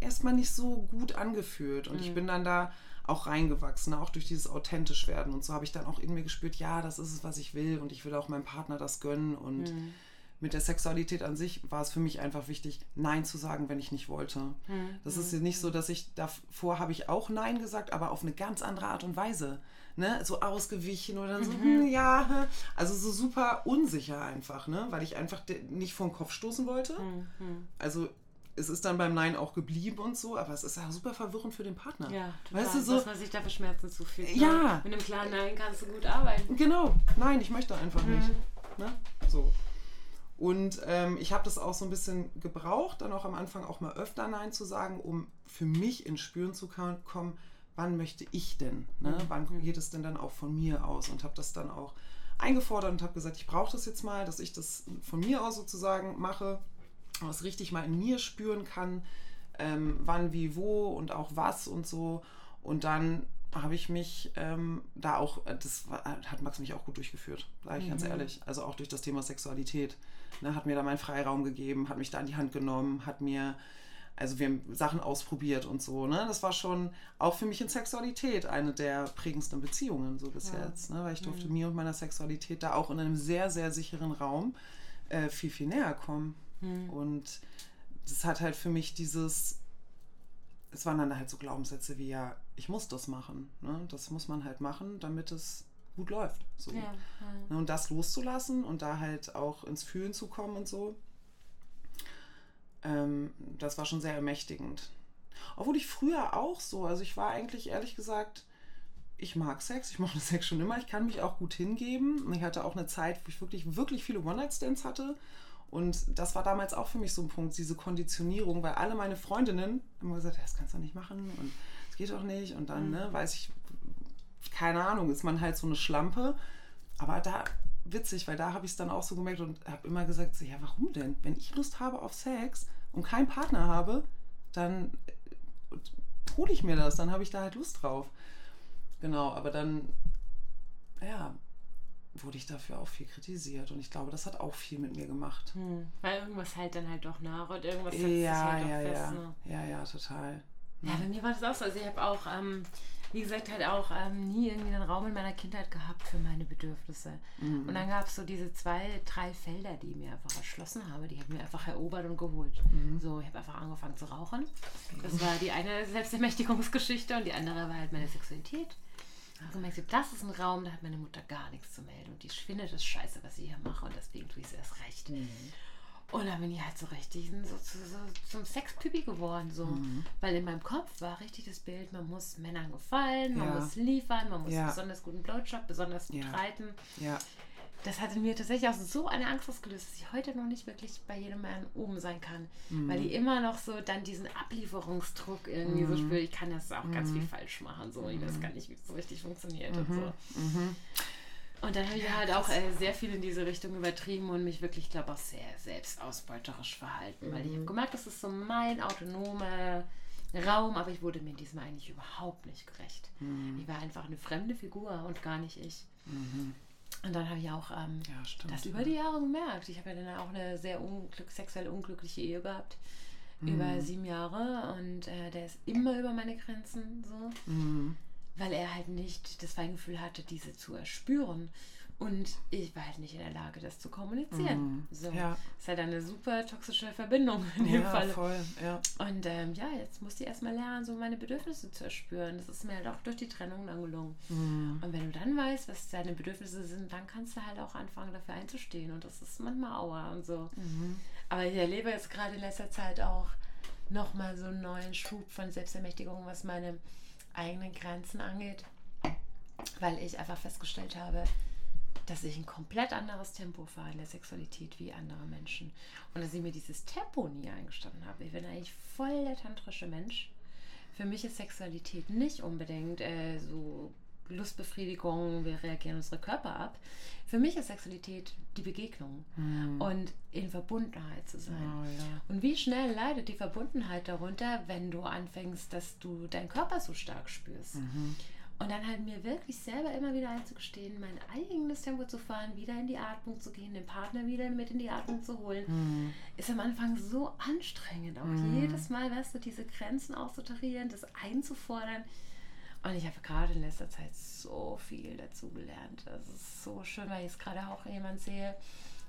B: erstmal nicht so gut angefühlt. Und mhm. ich bin dann da auch reingewachsen, auch durch dieses authentisch werden. Und so habe ich dann auch in mir gespürt, ja, das ist es, was ich will und ich will auch meinem Partner das gönnen und mhm mit der Sexualität an sich war es für mich einfach wichtig, Nein zu sagen, wenn ich nicht wollte. Mhm. Das ist nicht so, dass ich davor habe ich auch Nein gesagt, aber auf eine ganz andere Art und Weise. Ne? So ausgewichen oder so, mhm. hm, ja, also so super unsicher einfach, ne? weil ich einfach nicht vor den Kopf stoßen wollte. Mhm. Also es ist dann beim Nein auch geblieben und so, aber es ist ja super verwirrend für den Partner.
A: Ja, total. Weißt du, so, dass man sich dafür Schmerzen zufügt.
B: Ne? Ja.
A: Mit einem klaren Nein kannst du gut arbeiten.
B: Genau. Nein, ich möchte einfach mhm. nicht. Ne? So. Und ähm, ich habe das auch so ein bisschen gebraucht, dann auch am Anfang auch mal öfter Nein zu sagen, um für mich ins Spüren zu kommen, wann möchte ich denn? Ne? Mhm. Wann geht es denn dann auch von mir aus? Und habe das dann auch eingefordert und habe gesagt, ich brauche das jetzt mal, dass ich das von mir aus sozusagen mache, was richtig mal in mir spüren kann, ähm, wann, wie, wo und auch was und so. Und dann habe ich mich ähm, da auch, äh, das war, hat Max mich auch gut durchgeführt, sage ich mhm. ganz ehrlich. Also auch durch das Thema Sexualität. Ne, hat mir da meinen Freiraum gegeben, hat mich da an die Hand genommen, hat mir, also wir haben Sachen ausprobiert und so. Ne? Das war schon auch für mich in Sexualität eine der prägendsten Beziehungen so bis ja. jetzt. Ne? Weil ich durfte mhm. mir und meiner Sexualität da auch in einem sehr, sehr sicheren Raum äh, viel, viel näher kommen. Mhm. Und das hat halt für mich dieses, es waren dann halt so Glaubenssätze wie ja, ich muss das machen. Ne? Das muss man halt machen, damit es gut läuft. So. Ja, ja. Ne, und das loszulassen und da halt auch ins Fühlen zu kommen und so, ähm, das war schon sehr ermächtigend. Obwohl ich früher auch so, also ich war eigentlich ehrlich gesagt, ich mag Sex, ich mochte Sex schon immer, ich kann mich auch gut hingeben. Und ich hatte auch eine Zeit, wo ich wirklich, wirklich viele One-Night-Stands hatte. Und das war damals auch für mich so ein Punkt, diese Konditionierung, weil alle meine Freundinnen haben gesagt, das kannst du nicht machen und geht doch nicht. Und dann, mhm. ne, weiß ich, keine Ahnung, ist man halt so eine Schlampe. Aber da, witzig, weil da habe ich es dann auch so gemerkt und habe immer gesagt, so, ja, warum denn? Wenn ich Lust habe auf Sex, und keinen Partner habe, dann hole ich mir das, dann habe ich da halt Lust drauf. Genau, aber dann, ja, wurde ich dafür auch viel kritisiert und ich glaube, das hat auch viel mit mir gemacht.
A: Hm. Weil irgendwas halt dann halt doch nach und irgendwas setzt
B: ja,
A: sich halt
B: ja,
A: auch
B: ja.
A: fest. Ne?
B: Ja, ja, total.
A: Ja, bei mir war das auch so. Also ich habe auch, ähm, wie gesagt, halt auch ähm, nie irgendwie einen Raum in meiner Kindheit gehabt für meine Bedürfnisse.
B: Mhm.
A: Und dann gab es so diese zwei, drei Felder, die ich mir einfach erschlossen habe. Die habe ich mir einfach erobert und geholt.
B: Mhm.
A: So, ich habe einfach angefangen zu rauchen. Das war die eine Selbstermächtigungsgeschichte und die andere war halt meine Sexualität. Ich habe gemerkt, so, das ist ein Raum, da hat meine Mutter gar nichts zu melden. Und die findet es scheiße, was ich hier mache. Und deswegen tue ich es erst recht.
B: Mhm.
A: Und dann bin ich halt so richtig so, so, so zum Sexpübi geworden. So.
B: Mhm.
A: Weil in meinem Kopf war richtig das Bild, man muss Männern gefallen, man
B: Ja.
A: muss liefern, man muss
B: Ja.
A: besonders guten Blowjob, besonders gut
B: Ja.
A: reiten.
B: Ja,
A: Das hatte mir tatsächlich auch so eine Angst ausgelöst, dass ich heute noch nicht wirklich bei jedem Mann oben sein kann.
B: Mhm.
A: Weil ich immer noch so dann diesen Ablieferungsdruck irgendwie so spüre. Ich kann das auch
B: Mhm.
A: ganz viel falsch machen. So. Ich weiß gar nicht, wie es so richtig funktioniert und so.
B: Mhm.
A: Und dann habe ich halt auch äh, sehr viel in diese Richtung übertrieben und mich wirklich, ich glaube, auch sehr selbstausbeuterisch verhalten. Weil ich
B: Mhm.
A: habe gemerkt, das ist so mein autonomer Raum, aber ich wurde mir diesmal eigentlich überhaupt nicht gerecht.
B: Mhm.
A: Ich war einfach eine fremde Figur und gar nicht ich. Und dann habe ich auch ähm,
B: ja, stimmt.
A: das über die Jahre gemerkt. Ich habe ja dann auch eine sehr unglück sexuell unglückliche Ehe gehabt. Über sieben Jahre und äh, der ist immer über meine Grenzen so
B: Mhm.
A: Weil er halt nicht das Feingefühl hatte, diese zu erspüren. Und ich war halt nicht in der Lage, das zu kommunizieren.
B: Mhm.
A: So.
B: Ja.
A: Ist halt eine super toxische Verbindung in dem
B: Ja,
A: Fall.
B: voll, ja.
A: Und ähm, ja, jetzt musste ich erstmal lernen, so meine Bedürfnisse zu erspüren. Das ist mir halt auch durch die Trennung dann gelungen.
B: Mhm.
A: Und wenn du dann weißt, was deine Bedürfnisse sind, dann kannst du halt auch anfangen, dafür einzustehen. Und das ist manchmal Aua und so.
B: Mhm.
A: Aber ich erlebe jetzt gerade in letzter Zeit auch nochmal so einen neuen Schub von Selbstermächtigung, was meine eigenen Grenzen angeht. Weil ich einfach festgestellt habe, dass ich ein komplett anderes Tempo fahre in der Sexualität wie andere Menschen. Und dass ich mir dieses Tempo nie eingestanden habe. Ich bin eigentlich voll der tantrische Mensch. Für mich ist Sexualität nicht unbedingt äh, so Lustbefriedigung, wir reagieren unsere Körper ab. Für mich ist Sexualität die Begegnung und in Verbundenheit zu sein.
B: Oh, ja.
A: Und wie schnell leidet die Verbundenheit darunter, wenn du anfängst, dass du deinen Körper so stark spürst. Und dann halt mir wirklich selber immer wieder einzugestehen, mein eigenes Tempo zu fahren, wieder in die Atmung zu gehen, den Partner wieder mit in die Atmung zu holen,
B: Mhm.
A: ist am Anfang so anstrengend. Auch jedes Mal, weißt du, diese Grenzen auszutarieren, das einzufordern. Und ich habe gerade in letzter Zeit so viel dazu gelernt. Das ist so schön, weil ich jetzt gerade auch jemand sehe,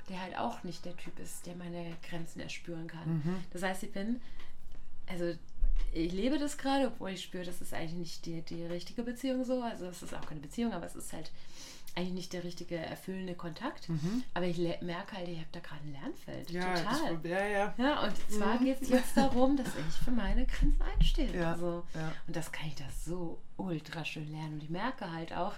A: der halt auch nicht der Typ ist, der meine Grenzen erspüren kann. Das heißt, ich bin, also ich lebe das gerade, obwohl ich spüre, das ist eigentlich nicht die, die richtige Beziehung so. Also es ist auch keine Beziehung, aber es ist halt eigentlich nicht der richtige erfüllende Kontakt. Aber ich merke halt, ich habe da gerade ein Lernfeld.
B: Ja,
A: Total.
B: Ich, ja, ja.
A: Ja, und zwar geht es jetzt darum, dass ich für meine Grenzen einstehe.
B: Ja,
A: so.
B: ja.
A: Und das kann ich das so ultra schön lernen. Und ich merke halt auch,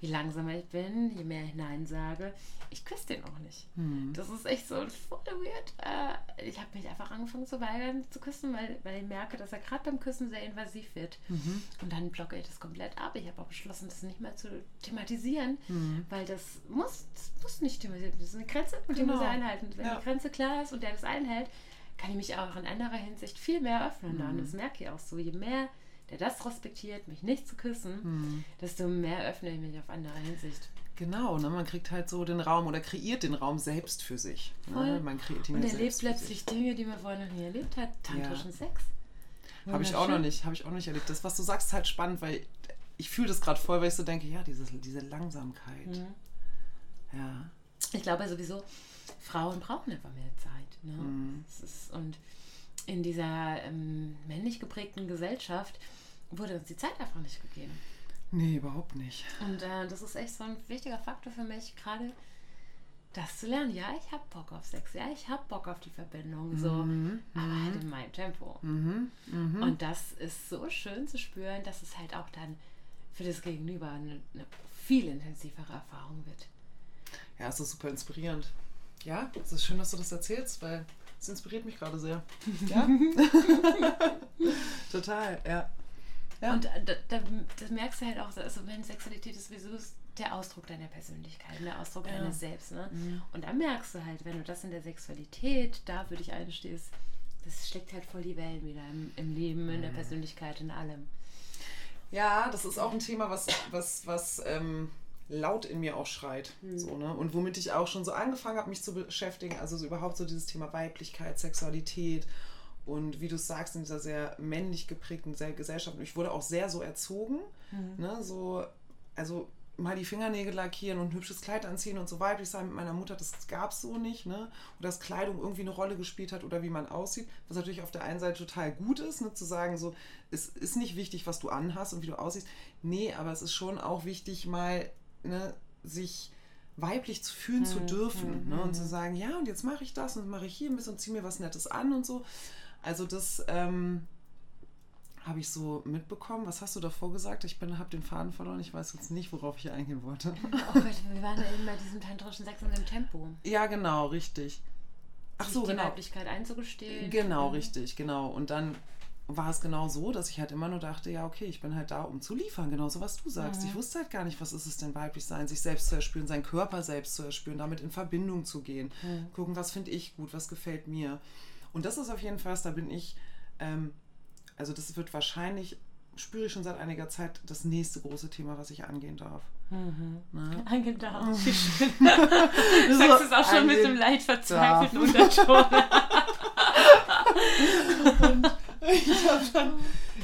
A: je langsamer ich bin, je mehr ich Nein sage, ich küsse den auch nicht.
B: Hm.
A: Das ist echt so voll weird. Äh, ich habe mich einfach angefangen zu weigern zu küssen, weil, weil ich merke, dass er gerade beim Küssen sehr invasiv wird.
B: Mhm.
A: Und dann blocke ich das komplett ab. Ich habe auch beschlossen, das nicht mehr zu thematisieren,
B: Mhm.
A: weil das muss, das muss nicht thematisiert werden. Das ist eine Grenze und die
B: Genau.
A: muss er einhalten. Wenn
B: Ja.
A: die Grenze klar ist und der das einhält, kann ich mich auch in anderer Hinsicht viel mehr öffnen.
B: Mhm.
A: Und das merke ich auch so. Je mehr der das respektiert, mich nicht zu küssen,
B: Mhm.
A: desto mehr öffne ich mich auf andere Hinsicht.
B: Genau, ne? man kriegt halt so den Raum oder kreiert den Raum selbst für sich. Ne? Man kreiert ihn
A: Und
B: ja
A: er lebt
B: selbst für
A: plötzlich Dinge, die man vorher noch nie erlebt hat. Tantrischen Sex.
B: Habe ich auch noch nicht, habe ich auch noch nicht erlebt. Das, was du sagst, ist halt spannend, weil ich fühle das gerade voll, weil ich so denke, ja, dieses, diese Langsamkeit.
A: Mhm.
B: Ja.
A: Ich glaube sowieso, Frauen brauchen einfach mehr Zeit. Ne?
B: Mhm.
A: Ist, und in dieser ähm, männlich geprägten Gesellschaft wurde uns die Zeit einfach nicht gegeben.
B: Nee, überhaupt nicht.
A: Und äh, das ist echt so ein wichtiger Faktor für mich, gerade das zu lernen. Ja, ich habe Bock auf Sex, ja, ich habe Bock auf die Verbindung, so,
B: Mhm.
A: aber halt in meinem Tempo.
B: Mhm. Mhm.
A: Und das ist so schön zu spüren, dass es halt auch dann für das Gegenüber eine, eine viel intensivere Erfahrung wird.
B: Ja, es ist super inspirierend. Ja, es ist schön, dass du das erzählst, weil es inspiriert mich gerade sehr. Ja? Total, ja. Ja.
A: Und äh, da, da, das merkst du halt auch, also wenn Sexualität ist sowieso der Ausdruck deiner Persönlichkeit, der Ausdruck
B: Ja.
A: deines Selbst. Ne?
B: Mhm.
A: Und dann merkst du halt, wenn du das in der Sexualität da für dich einstehst, das schlägt halt voll die Wellen wieder im, im Leben, in der Persönlichkeit, in allem.
B: Ja, das ist auch ein Thema, was, was, was ähm, laut in mir auch schreit. Mhm. So, ne? Und womit ich auch schon so angefangen habe, mich zu beschäftigen. Also so überhaupt so dieses Thema Weiblichkeit, Sexualität und wie du sagst, in dieser sehr männlich geprägten Gesellschaft. Ich wurde auch sehr so erzogen. Mhm. Ne? So, also mal die Fingernägel lackieren und ein hübsches Kleid anziehen und so weiblich sein mit meiner Mutter, das gab es so nicht, ne? Und dass Kleidung irgendwie eine Rolle gespielt hat oder wie man aussieht, was natürlich auf der einen Seite total gut ist, ne? zu sagen, so, es ist nicht wichtig, was du anhast und wie du aussiehst. Nee, aber es ist schon auch wichtig, mal ne, sich weiblich zu fühlen hm, zu dürfen ne? und zu hm. sagen, ja, und jetzt mache ich das und mache ich hier ein bisschen und ziehe mir was Nettes an und so. Also das ähm, habe ich so mitbekommen. Was hast du davor gesagt? Ich habe den Faden verloren. Ich weiß jetzt nicht, worauf ich eingehen wollte.
A: Oh Gott, wir waren ja eben bei diesem tantrischen Sex und dem Tempo.
B: Ja, genau, richtig.
A: Ach so, die genau. Weiblichkeit einzugestehen.
B: Genau, mhm. richtig, genau. Und dann war es genau so, dass ich halt immer nur dachte, ja, okay, ich bin halt da, um zu liefern, genauso was du sagst. Mhm. Ich wusste halt gar nicht, was ist es denn weiblich sein, sich selbst zu erspüren, seinen Körper selbst zu erspüren, damit in Verbindung zu gehen, mhm. gucken, was finde ich gut, was gefällt mir. Und das ist auf jeden Fall, da bin ich, ähm, also das wird wahrscheinlich, spüre ich schon seit einiger Zeit, das nächste große Thema, was ich angehen darf.
A: Mhm. Ne? Angehen darf. Oh. Wie schön. du sagst es auch schon mit einem leicht verzweifelten Unterton.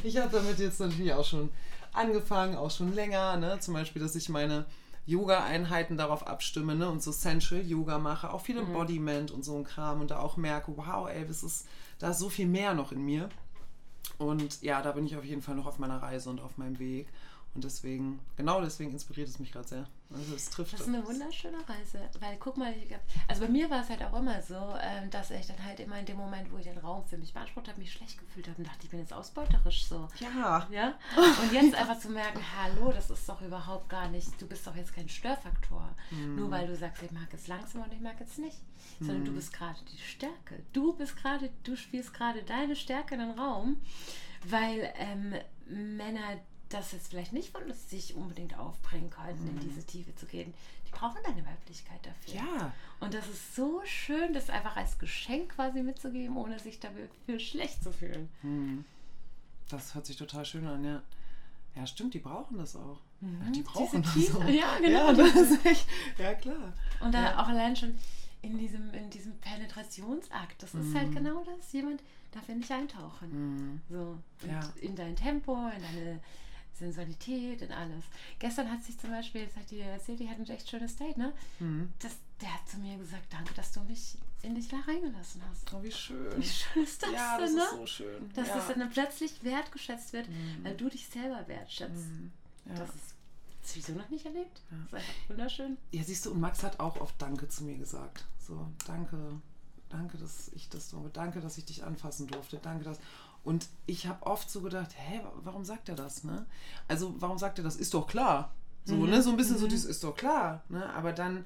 B: ich habe hab damit jetzt natürlich auch schon angefangen, auch schon länger. Ne? Zum Beispiel, dass ich meine Yoga-Einheiten darauf abstimme ne? und so Sensual Yoga mache, auch viel Embodiment mhm. und so ein Kram und da auch merke, wow, das ist, da ist so viel mehr noch in mir. Und ja, da bin ich auf jeden Fall noch auf meiner Reise und auf meinem Weg. Und deswegen, genau deswegen inspiriert es mich gerade sehr. Also es trifft
A: das ist eine wunderschöne Reise. Weil guck mal, also bei mir war es halt auch immer so, ähm, dass ich dann halt immer in dem Moment, wo ich den Raum für mich beansprucht habe, mich schlecht gefühlt habe und dachte, ich bin jetzt ausbeuterisch so.
B: Ja.
A: Ja. Und jetzt einfach zu merken, hallo, das ist doch überhaupt gar nicht, du bist doch jetzt kein Störfaktor. Mm. Nur weil du sagst, ich mag es langsam und ich mag es nicht. Sondern mm. du bist gerade die Stärke. Du bist gerade, du spielst gerade deine Stärke in den Raum, weil ähm, Männer das jetzt vielleicht nicht von sich unbedingt aufbringen könnten, mhm. in diese Tiefe zu gehen. Die brauchen deine Weiblichkeit dafür.
B: Ja.
A: Und das ist so schön, das einfach als Geschenk quasi mitzugeben, ohne sich dafür schlecht zu fühlen.
B: Mhm. Das hört sich total schön an, ja. Ja, stimmt, die brauchen das auch. Mhm. Die brauchen Diese das auch.
A: Ja, genau.
B: Ja, das ist echt, ja klar.
A: Und da
B: ja.
A: auch allein schon in diesem, in diesem Penetrationsakt, das ist halt mhm. genau das. Jemand darf in dich eintauchen. Mhm. So. Und ja. in dein Tempo, in deine Sensualität und alles. Gestern hat sich zum Beispiel, das hat die erzählt, die hat ein echt schönes Date, ne? Mhm. Das, der hat zu mir gesagt, danke, dass du mich in dich da reingelassen hast.
B: Oh, wie schön.
A: Wie schön ist das
B: ja,
A: denn,
B: das ne? ist so schön.
A: Dass
B: ja.
A: das dann plötzlich wertgeschätzt wird, mhm. weil du dich selber wertschätzt. Mhm. Ja. Das ist das wieso noch nicht erlebt? Ja. Das ist einfach wunderschön.
B: Ja, siehst du, und Max hat auch oft Danke zu mir gesagt. So, danke, danke, dass ich das so, danke, dass ich dich anfassen durfte, danke, dass. Und ich habe oft so gedacht, hä, warum sagt er das? Ne? Also, warum sagt er das? Ist doch klar. So, mhm. ne? So ein bisschen mhm. so dieses ist doch klar. Ne? Aber dann,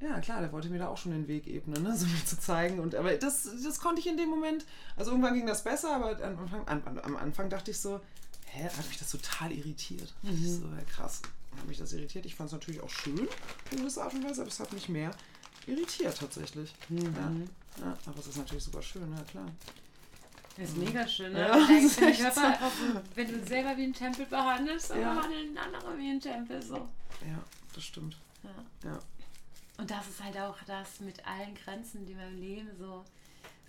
B: ja klar, der wollte mir da auch schon den Weg ebnen, ne? so mir zu zeigen. Und aber das, das konnte ich in dem Moment, also irgendwann ging das besser, aber am Anfang, am, am Anfang dachte ich so, hä, hat mich das total irritiert. Mhm. So, ja, krass, hat mich das irritiert. Ich fand es natürlich auch schön, in gewisser Art und Weise, aber es hat mich mehr irritiert tatsächlich. Mhm. Ja. ja. aber es ist natürlich super schön, ja klar.
A: Das ist mega schön, ne? Ja, denkst, den Körper so, wenn du selber wie ein Tempel behandelst, dann ja. behandeln andere wie ein Tempel so.
B: Ja, das stimmt. Ja. ja.
A: Und das ist halt auch das mit allen Grenzen, die man im Leben so,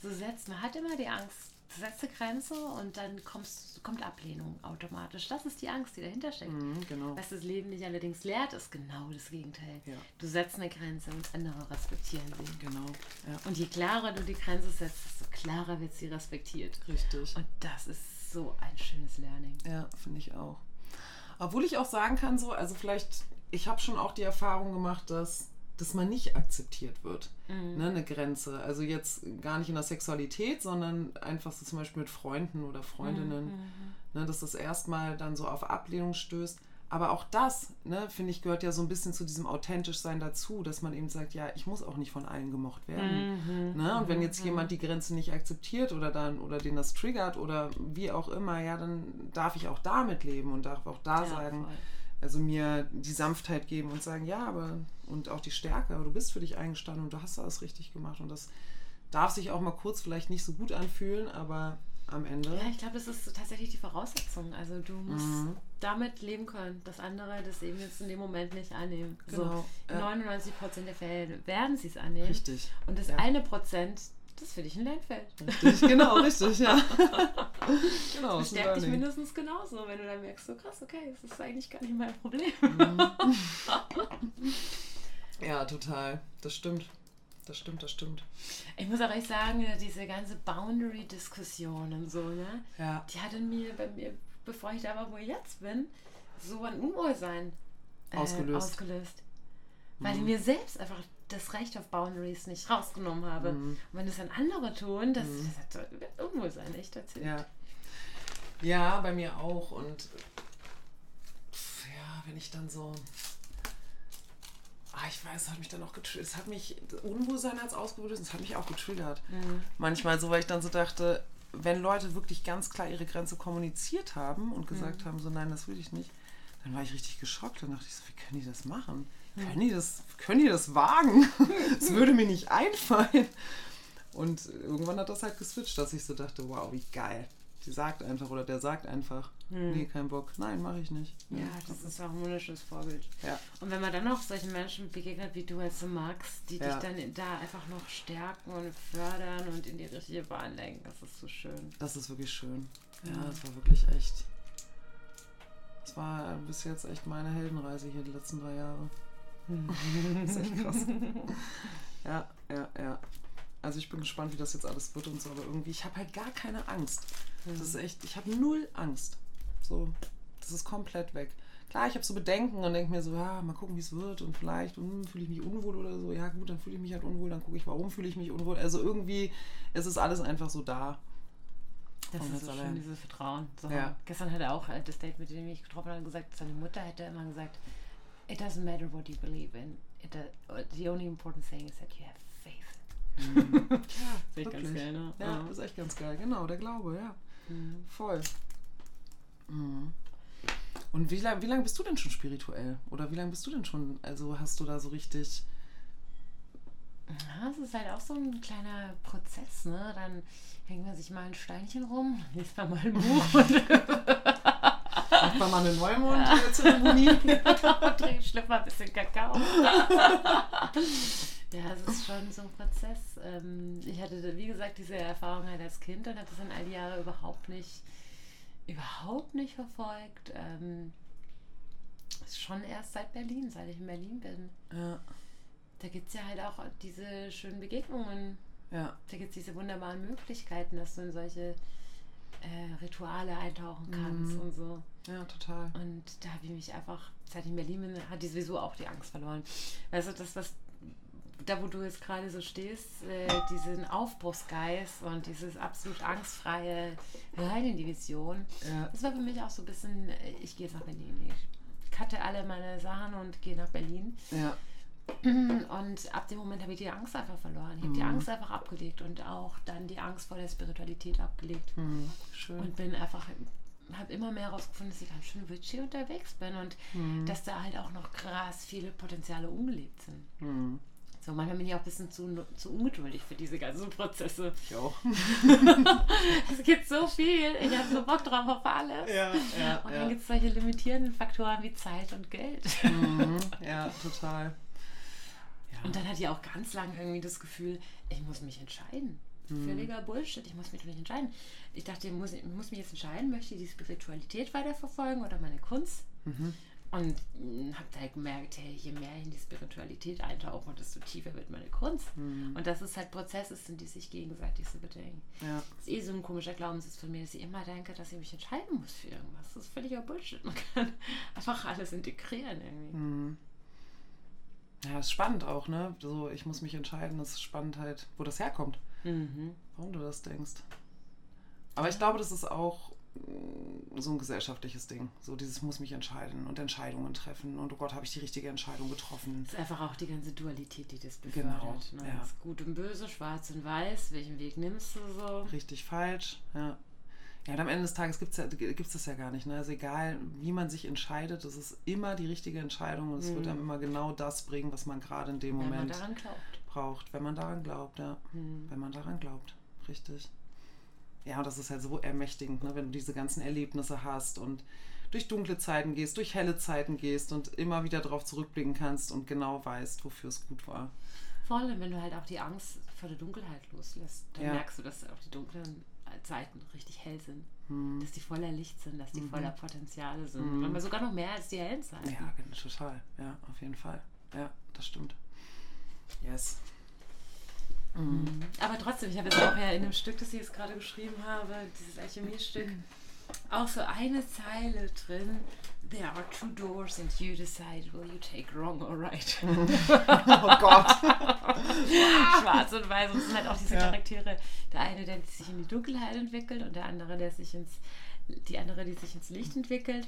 A: so setzt. Man hat immer die Angst, setze Grenze und dann kommst, kommt Ablehnung automatisch. Das ist die Angst, die dahinter steckt.
B: Mhm, genau.
A: Was das Leben nicht allerdings lehrt, ist genau das Gegenteil.
B: Ja.
A: Du setzt eine Grenze und andere respektieren sie.
B: Genau.
A: Ja. Und je klarer du die Grenze setzt, desto klarer wird sie respektiert.
B: Richtig.
A: Und das ist so ein schönes Learning.
B: Ja, finde ich auch. Obwohl ich auch sagen kann, so, also vielleicht, ich habe schon auch die Erfahrung gemacht, dass dass man nicht akzeptiert wird. Mhm. Ne, eine Grenze. Also jetzt gar nicht in der Sexualität, sondern einfach so zum Beispiel mit Freunden oder Freundinnen, mhm. ne, dass das erstmal dann so auf Ablehnung stößt. Aber auch das, ne, finde ich, gehört ja so ein bisschen zu diesem authentisch sein dazu, dass man eben sagt, ja, ich muss auch nicht von allen gemocht werden. Mhm. Ne? Und wenn jetzt mhm. jemand die Grenze nicht akzeptiert oder dann oder den das triggert oder wie auch immer, ja, dann darf ich auch damit leben und darf auch da ja, sagen, voll also mir die Sanftheit geben und sagen, ja, aber und auch die Stärke, aber du bist für dich eingestanden und du hast alles richtig gemacht und das darf sich auch mal kurz vielleicht nicht so gut anfühlen, aber am Ende.
A: Ja, ich glaube, das ist tatsächlich die Voraussetzung. Also du musst mhm. damit leben können, dass andere das eben jetzt in dem Moment nicht annehmen. Genau. So, in ja. 99 Prozent der Fälle werden sie es annehmen. Richtig. Und das ja. eine Prozent, das ist für dich ein Lernfeld.
B: Richtig, genau, richtig, ja.
A: genau, das bestärkt dich mindestens genauso, wenn du dann merkst, so krass, okay, das ist eigentlich gar nicht mein Problem. Mhm.
B: ja, total. Das stimmt das stimmt, das stimmt.
A: Ich muss auch echt sagen, diese ganze Boundary-Diskussion und so, ne? Ja. Die hat in mir, bei mir, bevor ich da war, wo ich jetzt bin, so ein Unwohlsein äh, ausgelöst. ausgelöst. Weil mhm. ich mir selbst einfach das Recht auf Boundaries nicht rausgenommen habe. Mhm. Und wenn das dann andere tun, das, mhm. das hat Unwohlsein echt erzählt.
B: Ja. ja, bei mir auch. Und ja, wenn ich dann so Ah, ich weiß, es hat mich dann auch getriggert. Es hat mich, Unwohlsein als ausgelöst, es hat mich auch getriggert. Mhm. Manchmal so, weil ich dann so dachte, wenn Leute wirklich ganz klar ihre Grenze kommuniziert haben und gesagt mhm. haben, so nein, das will ich nicht, dann war ich richtig geschockt. Dann dachte ich so, wie können die das machen? Können, die das, können die das wagen? das würde mir nicht einfallen. Und irgendwann hat das halt geswitcht, dass ich so dachte, wow, wie geil die sagt einfach oder der sagt einfach, hm. nee, kein Bock, nein, mache ich nicht.
A: Ja, das ist auch ein wunderschönes Vorbild. Ja. Und wenn man dann noch solchen Menschen begegnet, wie du als du magst, die ja. dich dann da einfach noch stärken und fördern und in die richtige Bahn lenken, das ist so schön.
B: Das ist wirklich schön. Ja, ja das war wirklich echt. Das war bis jetzt echt meine Heldenreise hier die letzten drei Jahre. Das ist echt krass. ja, ja, ja. Also ich bin gespannt, wie das jetzt alles wird und so, aber irgendwie, ich habe halt gar keine Angst. Das ist echt, ich habe null Angst. So, das ist komplett weg. Klar, ich habe so Bedenken und denke mir so, ja, mal gucken, wie es wird und vielleicht hm, fühle ich mich unwohl oder so. Ja, gut, dann fühle ich mich halt unwohl, dann gucke ich, warum fühle ich mich unwohl. Also irgendwie, es ist alles einfach so da.
A: Das und ist so schön, dieses Vertrauen. So, ja. Gestern hat er auch das Date, mit dem ich getroffen habe, gesagt, seine Mutter hätte immer gesagt, it doesn't matter what you believe in. It, uh, the only important thing is that you have faith.
B: Mhm. ja, das ist ganz geil, ne? Ja, das ist echt ganz geil. Genau, der Glaube, ja. Mhm. Voll. Mhm. Und wie lange wie lang bist du denn schon spirituell? Oder wie lange bist du denn schon, also hast du da so richtig...
A: Ja, es ist halt auch so ein kleiner Prozess, ne? Dann hängt man sich mal ein Steinchen rum, liest man mal ein Buch und
B: macht man mal eine Neumond-Zeremonie.
A: und schleppt mal ein bisschen Kakao. Ja, es ist schon so ein Prozess. Ähm, ich hatte, wie gesagt, diese Erfahrung halt als Kind und habe das in all die Jahre überhaupt nicht, überhaupt nicht verfolgt. Ähm, ist schon erst seit Berlin, seit ich in Berlin bin. Ja. Da gibt es ja halt auch diese schönen Begegnungen. Ja. Da gibt es diese wunderbaren Möglichkeiten, dass du in solche äh, Rituale eintauchen kannst mhm. und so.
B: Ja, total.
A: Und da habe ich mich einfach, seit ich in Berlin bin, hat die sowieso auch die Angst verloren. Weißt du, das, was da wo du jetzt gerade so stehst, äh, diesen Aufbruchsgeist und dieses absolut angstfreie rein in die Vision, ja. das war für mich auch so ein bisschen, äh, ich gehe jetzt nach Berlin. Ich cutte alle meine Sachen und gehe nach Berlin. Ja. Und ab dem Moment habe ich die Angst einfach verloren. Ich habe mhm. die Angst einfach abgelegt und auch dann die Angst vor der Spiritualität abgelegt. Mhm. Schön. Und bin einfach habe immer mehr herausgefunden, dass ich ganz schön witchy unterwegs bin und mhm. dass da halt auch noch krass viele Potenziale ungelebt sind. Mhm. So, manchmal bin ich auch ein bisschen zu, zu ungeduldig für diese ganzen Prozesse. Ich auch. es gibt so viel. Ich habe so Bock drauf auf alles. Ja, ja, und dann ja. gibt es solche limitierenden Faktoren wie Zeit und Geld.
B: Mhm, ja, total.
A: Ja. Und dann hatte ich auch ganz lange irgendwie das Gefühl, ich muss mich entscheiden. Völliger Bullshit, ich muss mich nicht entscheiden. Ich dachte, ich muss, ich muss mich jetzt entscheiden, möchte ich die Spiritualität weiterverfolgen oder meine Kunst? Mhm. Und hm, habe halt gemerkt, hey, je mehr ich in die Spiritualität eintauche, desto tiefer wird meine Kunst. Mhm. Und dass es halt Prozesse sind, die sich gegenseitig so bedingen. Ja. Das ist eh so ein komischer Glaubenssatz von mir, dass ich immer denke, dass ich mich entscheiden muss für irgendwas. Das ist völliger Bullshit. Man kann einfach alles integrieren irgendwie. Mhm.
B: Ja, ist spannend auch, ne? So, ich muss mich entscheiden. Das ist spannend halt, wo das herkommt. Mhm. Warum du das denkst. Aber ich glaube, das ist auch so ein gesellschaftliches Ding. So dieses muss mich entscheiden und Entscheidungen treffen. Und oh Gott, habe ich die richtige Entscheidung getroffen.
A: Das ist einfach auch die ganze Dualität, die das befördert. Genau, ne? ja. Das Gut und Böse, Schwarz und Weiß, welchen Weg nimmst du so?
B: Richtig, falsch, ja. Ja, und am Ende des Tages gibt es ja, gibt's das ja gar nicht. Ne? Also egal, wie man sich entscheidet, es ist immer die richtige Entscheidung und es mhm. wird einem immer genau das bringen, was man gerade in dem Wenn Moment braucht, wenn man daran glaubt, ja. Mhm. Wenn man daran glaubt, richtig. Ja, das ist halt so ermächtigend, ne? wenn du diese ganzen Erlebnisse hast und durch dunkle Zeiten gehst, durch helle Zeiten gehst und immer wieder darauf zurückblicken kannst und genau weißt, wofür es gut war.
A: Vor allem, wenn du halt auch die Angst vor der Dunkelheit loslässt, dann ja. merkst du, dass auch die dunklen Zeiten richtig hell sind. Hm. Dass die voller Licht sind, dass die mhm. voller Potenziale sind. Mhm. Manchmal sogar noch mehr als die hellen Zeiten.
B: Ja, total. Ja, auf jeden Fall. Ja, das stimmt. Yes.
A: Mhm. Aber trotzdem, ich habe jetzt auch ja in dem Stück, das ich jetzt gerade geschrieben habe, dieses Alchemiestück, auch so eine Zeile drin. There are two doors and you decide will you take wrong or right. oh Gott. Schwarz und weiß. Und es sind halt auch diese. Charaktere. Der eine, der sich in die Dunkelheit entwickelt und der andere, der sich ins, die andere, die sich ins Licht entwickelt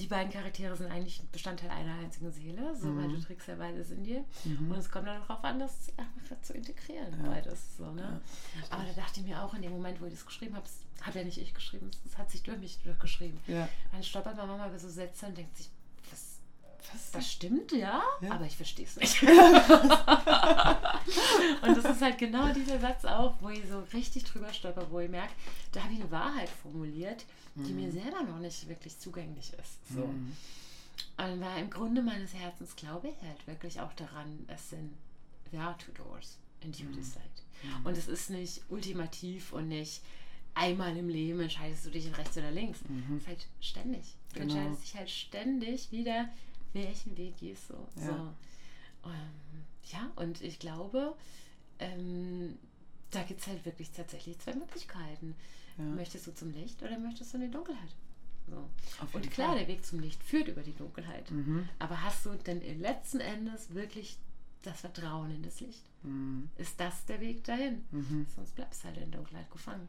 A: die beiden Charaktere sind eigentlich Bestandteil einer einzigen Seele, so, mhm. weil du trägst ja beides in dir. Mhm. Und es kommt dann darauf an, das einfach zu integrieren, ja. beides. So, ne? Ja, Aber da dachte ich mir auch in dem Moment, wo ich das geschrieben habe, habe ja nicht ich geschrieben, es hat sich durch mich durchgeschrieben. Ja. Dann stoppert man manchmal bei so Sätzen und denkt sich, was, was das stimmt, ja, ja. aber ich verstehe es nicht. und das ist halt genau dieser Satz auch, wo ich so richtig drüber stolper, wo ich merke, da habe ich eine Wahrheit formuliert, die mhm. mir selber noch nicht wirklich zugänglich ist. So. Mhm. Und weil im Grunde meines Herzens glaube ich halt wirklich auch daran, es sind there are two doors and you mhm. decide. Mhm. Und es ist nicht ultimativ und nicht einmal im Leben entscheidest du dich in rechts oder links. Mhm. Es ist halt ständig. Du genau. entscheidest dich halt ständig wieder, welchen Weg gehst du. Ja. So. Ähm, ja, und ich glaube, ähm, da gibt es halt wirklich tatsächlich zwei Möglichkeiten. Ja. Möchtest du zum Licht oder möchtest du in die Dunkelheit? So. Und klar, Fall. der Weg zum Licht führt über die Dunkelheit. Mhm. Aber hast du denn letzten Endes wirklich das Vertrauen in das Licht? Mhm. Ist das der Weg dahin? Mhm. Sonst bleibst du halt in der Dunkelheit gefangen.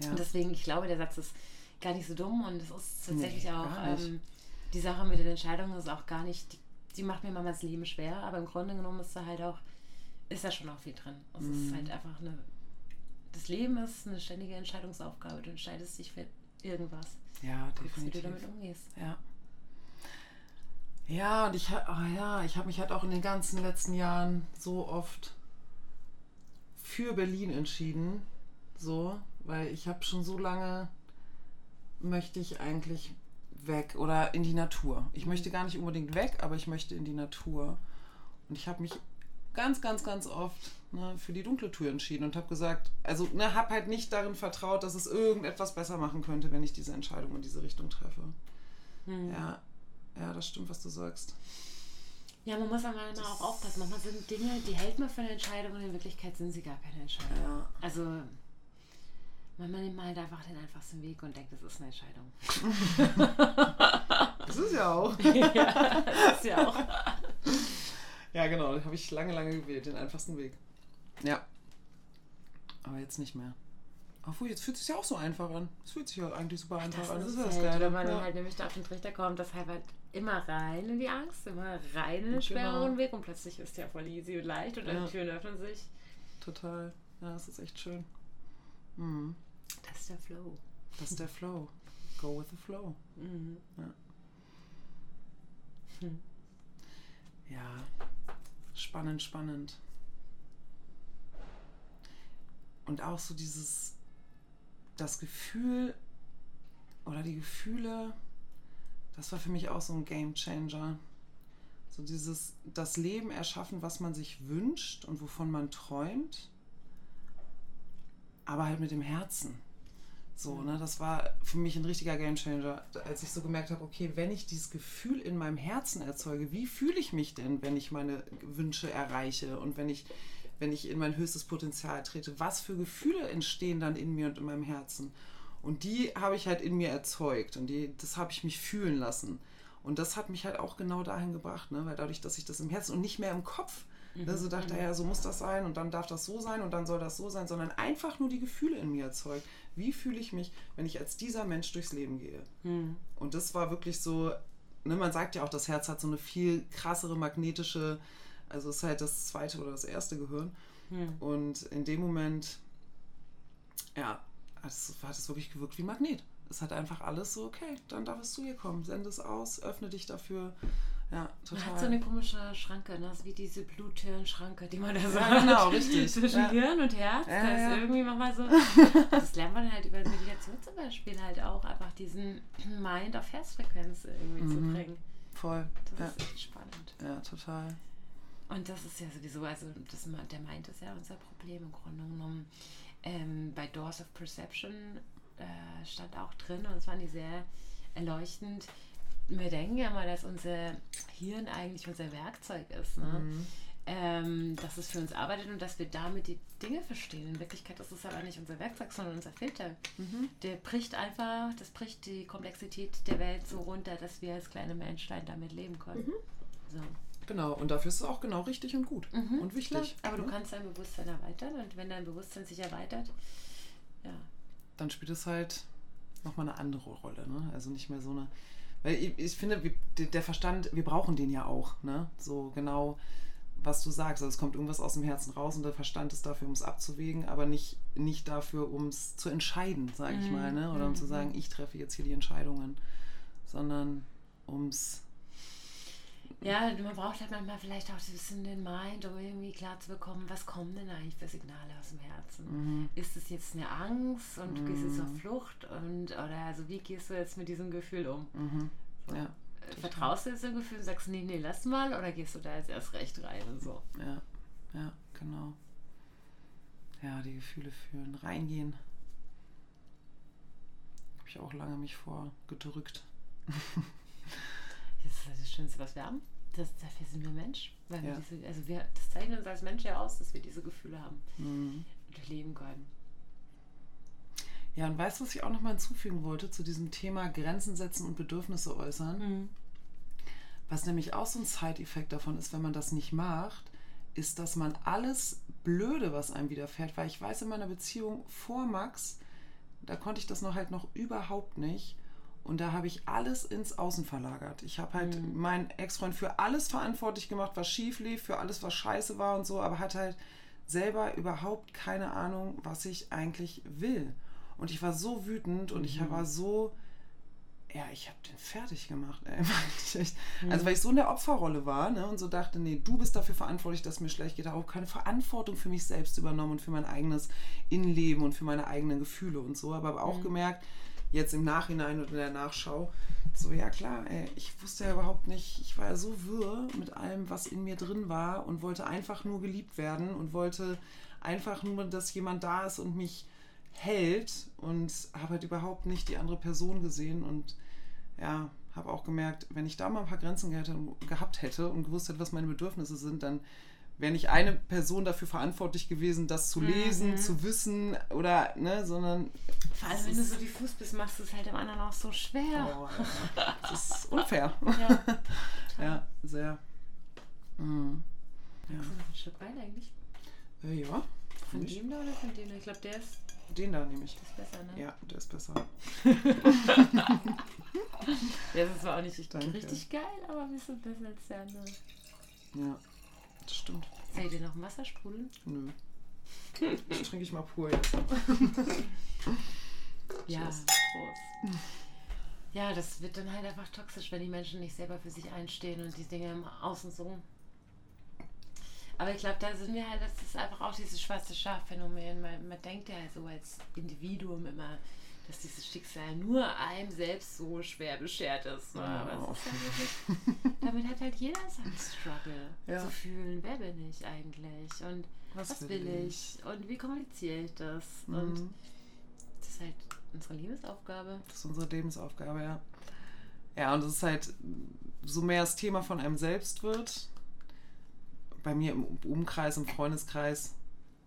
A: Ja. Und deswegen, ich glaube, der Satz ist gar nicht so dumm und es ist tatsächlich nee, auch ähm, die Sache mit den Entscheidungen ist auch gar nicht, die, die, macht mir manchmal das Leben schwer, aber im Grunde genommen ist da halt auch, ist da schon auch viel drin. Es ist mhm. halt einfach eine das Leben ist eine ständige Entscheidungsaufgabe. Du entscheidest dich für irgendwas.
B: Ja, definitiv. Wie du damit umgehst. Ja. Ja, und ich, oh ja, ich habe mich halt auch in den ganzen letzten Jahren so oft für Berlin entschieden. So, weil ich habe schon so lange, möchte ich eigentlich weg oder in die Natur. Ich mhm. möchte gar nicht unbedingt weg, aber ich möchte in die Natur. Und ich habe mich ganz, ganz, ganz oft ne, für die dunkle Tour entschieden und habe gesagt, also ne, habe halt nicht darin vertraut, dass es irgendetwas besser machen könnte, wenn ich diese Entscheidung in diese Richtung treffe. Hm. Ja, ja, das stimmt, was du sagst.
A: Ja, man muss aber immer auch aufpassen. Manchmal sind Dinge, die hält man für eine Entscheidung und in Wirklichkeit sind sie gar keine Entscheidung. Ja. Also manchmal nimmt man halt einfach den einfachsten Weg und denkt, das ist eine Entscheidung.
B: das ist ja auch.
A: ja, das ist ja auch.
B: Ja, genau, habe ich lange, lange gewählt, den einfachsten Weg. Ja. Aber jetzt nicht mehr. Obwohl, jetzt fühlt es sich ja auch so einfach an. Es fühlt sich ja eigentlich super einfach das an.
A: Das ist das halt, Geile. Wenn man ja. halt nämlich da auf den Trichter kommt, das halt immer rein in die Angst, immer rein in den schwereren genau. Weg und plötzlich ist es ja voll easy und leicht und ja. die Türen öffnen sich.
B: Total. Ja, das ist echt schön. Mhm.
A: Das ist der Flow.
B: Das ist der Flow. Go with the flow. Mhm. Ja. Hm. ja. Spannend, spannend. Und auch so dieses, das Gefühl oder die Gefühle, das war für mich auch so ein Game Changer. So dieses, das Leben erschaffen, was man sich wünscht und wovon man träumt, aber halt mit dem Herzen. So, ne, das war für mich ein richtiger Gamechanger, als ich so gemerkt habe, okay, wenn ich dieses Gefühl in meinem Herzen erzeuge, wie fühle ich mich denn, wenn ich meine Wünsche erreiche und wenn ich, wenn ich in mein höchstes Potenzial trete, was für Gefühle entstehen dann in mir und in meinem Herzen? Und die habe ich halt in mir erzeugt und die, das habe ich mich fühlen lassen. Und das hat mich halt auch genau dahin gebracht, ne? weil dadurch, dass ich das im Herzen und nicht mehr im Kopf Mhm. So dachte er, ja, so muss das sein und dann darf das so sein und dann soll das so sein, sondern einfach nur die Gefühle in mir erzeugt. Wie fühle ich mich, wenn ich als dieser Mensch durchs Leben gehe? Mhm. Und das war wirklich so, ne, man sagt ja auch, das Herz hat so eine viel krassere magnetische, also ist halt das zweite oder das erste Gehirn. Mhm. Und in dem Moment, ja, hat es, hat es wirklich gewirkt wie Magnet. Es hat einfach alles so, okay, dann darf es zu ihr kommen, sende es aus, öffne dich dafür, Ja, total.
A: Man hat so eine komische Schranke, ne? Wie diese Bluthirn-Schranke, die man da so
B: Ja, genau, richtig.
A: Zwischen
B: Ja.
A: Hirn und Herz.
B: Ja,
A: da ist
B: ja.
A: irgendwie manchmal so. Das lernt man halt über Meditation zum Beispiel halt auch, einfach diesen Mind auf Herzfrequenz irgendwie zu
B: Mhm.
A: bringen.
B: Voll.
A: Das ist echt spannend.
B: ja, total.
A: Und das ist ja sowieso, also das, der Mind ist ja unser Problem im Grunde genommen. Ähm, bei Doors of Perception äh, stand auch drin und es fand ich sehr erleuchtend. Wir denken ja mal, dass unser Hirn eigentlich unser Werkzeug ist. Ne?
B: Mhm.
A: Ähm, dass es für uns arbeitet und dass wir damit die Dinge verstehen. In Wirklichkeit ist es aber nicht unser Werkzeug, sondern unser Filter.
B: Mhm.
A: Der bricht einfach, das bricht die Komplexität der Welt so runter, dass wir als kleine Menschlein damit leben können.
B: Mhm.
A: So.
B: Genau, und dafür ist es auch genau richtig und gut
A: Mhm,
B: und wichtig.
A: Klar, aber du
B: ne?
A: kannst dein Bewusstsein erweitern und wenn dein Bewusstsein sich erweitert, ja.
B: Dann spielt es halt nochmal eine andere Rolle. Ne? Also nicht mehr so eine. Weil ich, ich finde, der- Verstand, wir brauchen den ja auch. Ne? So genau, was du sagst. Also es kommt irgendwas aus dem Herzen raus und der Verstand ist dafür, um es abzuwägen, aber nicht, nicht dafür, um es zu entscheiden, sage ich
A: Mhm,
B: mal. Ne? Oder um zu
A: mhm.
B: sagen, ich treffe jetzt hier die Entscheidungen. Sondern ums.
A: Ja, man braucht halt manchmal vielleicht auch ein bisschen den Mind, um irgendwie klar zu bekommen, was kommen denn eigentlich für Signale aus dem Herzen?
B: Mhm.
A: Ist es jetzt eine Angst und du gehst jetzt auf
B: Mhm.
A: Flucht und oder also wie gehst du jetzt mit diesem Gefühl um?
B: Mhm.
A: So.
B: Ja,
A: Äh, Vertraust du jetzt dem Gefühl und sagst, nee, nee, lass mal oder gehst du da jetzt erst recht rein und so?
B: ja, ja, genau. Ja, die Gefühle fühlen, reingehen. Habe ich auch lange mich vor gedrückt.
A: Das ist das Schönste, was wir haben. Das, dafür sind wir Mensch. Weil wir
B: Ja.
A: diese, also wir, das zeichnet uns als Mensch ja aus, dass wir diese Gefühle haben
B: Mhm.
A: und leben können.
B: Ja, und weißt du, was ich auch nochmal hinzufügen wollte zu diesem Thema Grenzen setzen und Bedürfnisse äußern? Was nämlich auch so ein Side-Effekt davon ist, wenn man das nicht macht, ist, dass man alles Blöde, was einem widerfährt, weil ich weiß in meiner Beziehung vor Max, da konnte ich das noch halt noch überhaupt nicht. Und da habe ich alles ins Außen verlagert. Ich habe halt
A: Mhm.
B: meinen Ex-Freund für alles verantwortlich gemacht, was schief lief, für alles, was scheiße war und so, aber hatte halt selber überhaupt keine Ahnung, was ich eigentlich will. Und ich war so wütend und ich
A: Mhm.
B: war so, ja, ich habe den fertig gemacht. Ey.
A: Mhm.
B: Also weil ich so in der Opferrolle war ne, und so dachte, nee, du bist dafür verantwortlich, dass mir schlecht geht. Ich habe auch keine Verantwortung für mich selbst übernommen und für mein eigenes Innenleben und für meine eigenen Gefühle und so. Aber, aber auch
A: Mhm.
B: gemerkt, jetzt im Nachhinein und in der Nachschau, so, ja klar, ey, ich wusste ja überhaupt nicht, ich war ja so wirr mit allem, was in mir drin war und wollte einfach nur geliebt werden und wollte einfach nur, dass jemand da ist und mich hält und habe halt überhaupt nicht die andere Person gesehen und ja, habe auch gemerkt, wenn ich da mal ein paar Grenzen gehabt, gehabt hätte und gewusst hätte, was meine Bedürfnisse sind, dann wäre nicht eine Person dafür verantwortlich gewesen, das zu lesen,
A: Mhm.
B: zu wissen oder, ne, sondern
A: Vor allem, wenn du so diffus bist, machst du es halt dem anderen auch so schwer.
B: Oh, ja. das ist unfair.
A: Ja.
B: Ja, sehr. Mhm.
A: Magst du noch ein eigentlich?
B: Ja. Äh, ja,
A: Von
B: ich.
A: dem da oder von dem da? Ich glaube, der ist,
B: den da nehme ich.
A: das ist besser, ne?
B: Ja, der ist besser.
A: Der ist zwar auch nicht
B: Danke.
A: richtig geil, aber ein bisschen besser als der andere.
B: Ja, das stimmt.
A: Soll ich dir noch ein Wasser sprudeln?
B: Nö. Das trinke ich mal pur jetzt.
A: Ja,
B: Cheers.
A: Prost. Ja, das wird dann halt einfach toxisch, wenn die Menschen nicht selber für sich einstehen und die Dinge im Außen so. Aber ich glaube, da sind wir halt, das ist einfach auch dieses schwarze Schaf-Phänomen. Man, man denkt ja so als Individuum immer, dass dieses Schicksal nur einem selbst so schwer beschert ist. Ne? Aber es ist ja wirklich, damit hat halt jeder seinen Struggle
B: Ja.
A: zu fühlen, wer bin ich eigentlich und
B: Was
A: was,
B: will
A: will ich? und wie kommuniziere ich das? Und
B: Mhm.
A: das ist halt unsere Liebesaufgabe.
B: Das ist unsere Lebensaufgabe, ja. Ja, und es ist halt, so mehr das Thema von einem selbst wird, bei mir im Umkreis, im Freundeskreis,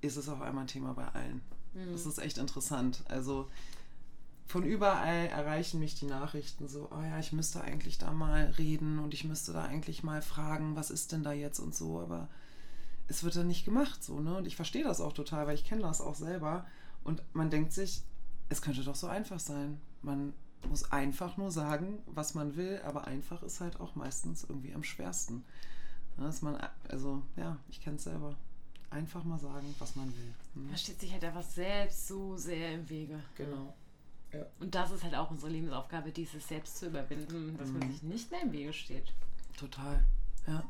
B: ist es auf einmal ein Thema bei allen.
A: Mhm.
B: Das ist echt interessant. Also von überall erreichen mich die Nachrichten so, oh ja, ich müsste eigentlich da mal reden und ich müsste da eigentlich mal fragen, was ist denn da jetzt und so, aber es wird dann nicht gemacht so, ne? Und ich verstehe das auch total, weil ich kenne das auch selber und man denkt sich, es könnte doch so einfach sein. Man muss einfach nur sagen, was man will, aber einfach ist halt auch meistens irgendwie am schwersten. Ja, Dass man, also ja, ich kenne es selber. Einfach mal sagen, was man will. Hm.
A: Man steht sich halt einfach selbst so sehr im Wege.
B: Genau.
A: Und das ist halt auch unsere Lebensaufgabe, dieses Selbst zu überwinden, dass man
B: Mhm.
A: sich nicht mehr im Wege steht.
B: Total, ja.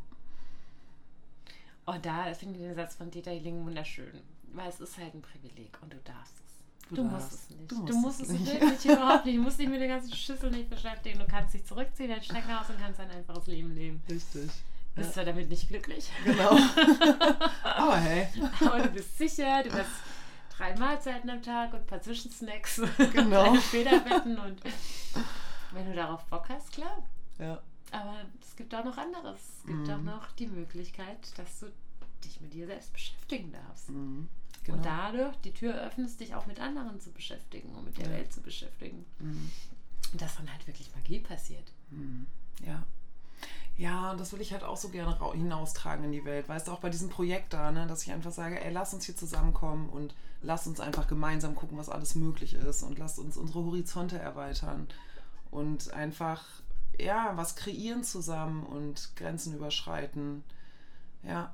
A: Und oh, da finde ich den Satz von Dieter Hilling wunderschön, weil es ist halt ein Privileg und du darfst es. Du, du musst es nicht. Du musst, du musst es nicht. wirklich überhaupt nicht. Du musst dich mit der ganzen Schüssel nicht beschäftigen. Du kannst dich zurückziehen, dein Steckenhaus und kannst ein einfaches Leben leben.
B: Richtig.
A: Bist ja. zwar damit nicht glücklich.
B: Genau. Aber hey.
A: Aber du bist sicher, du hast drei Mahlzeiten am Tag und ein paar Zwischensnacks. Genau. Kleine Federbetten und wenn du darauf Bock hast, klar.
B: Ja.
A: Aber es gibt auch noch anderes. Es gibt mhm. auch noch die Möglichkeit, dass du dich mit dir selbst beschäftigen darfst. Mhm. Genau. Und dadurch die Tür öffnest, dich auch mit anderen zu beschäftigen und mit der ja. Welt zu beschäftigen. Mhm. Und dass dann halt wirklich Magie passiert.
B: Mhm. Ja. Ja, das will ich halt auch so gerne hinaustragen in die Welt. Weißt du, auch bei diesem Projekt da, ne, dass ich einfach sage, ey, lass uns hier zusammenkommen und lass uns einfach gemeinsam gucken, was alles möglich ist und lass uns unsere Horizonte erweitern und einfach ja, was kreieren zusammen und Grenzen überschreiten. Ja.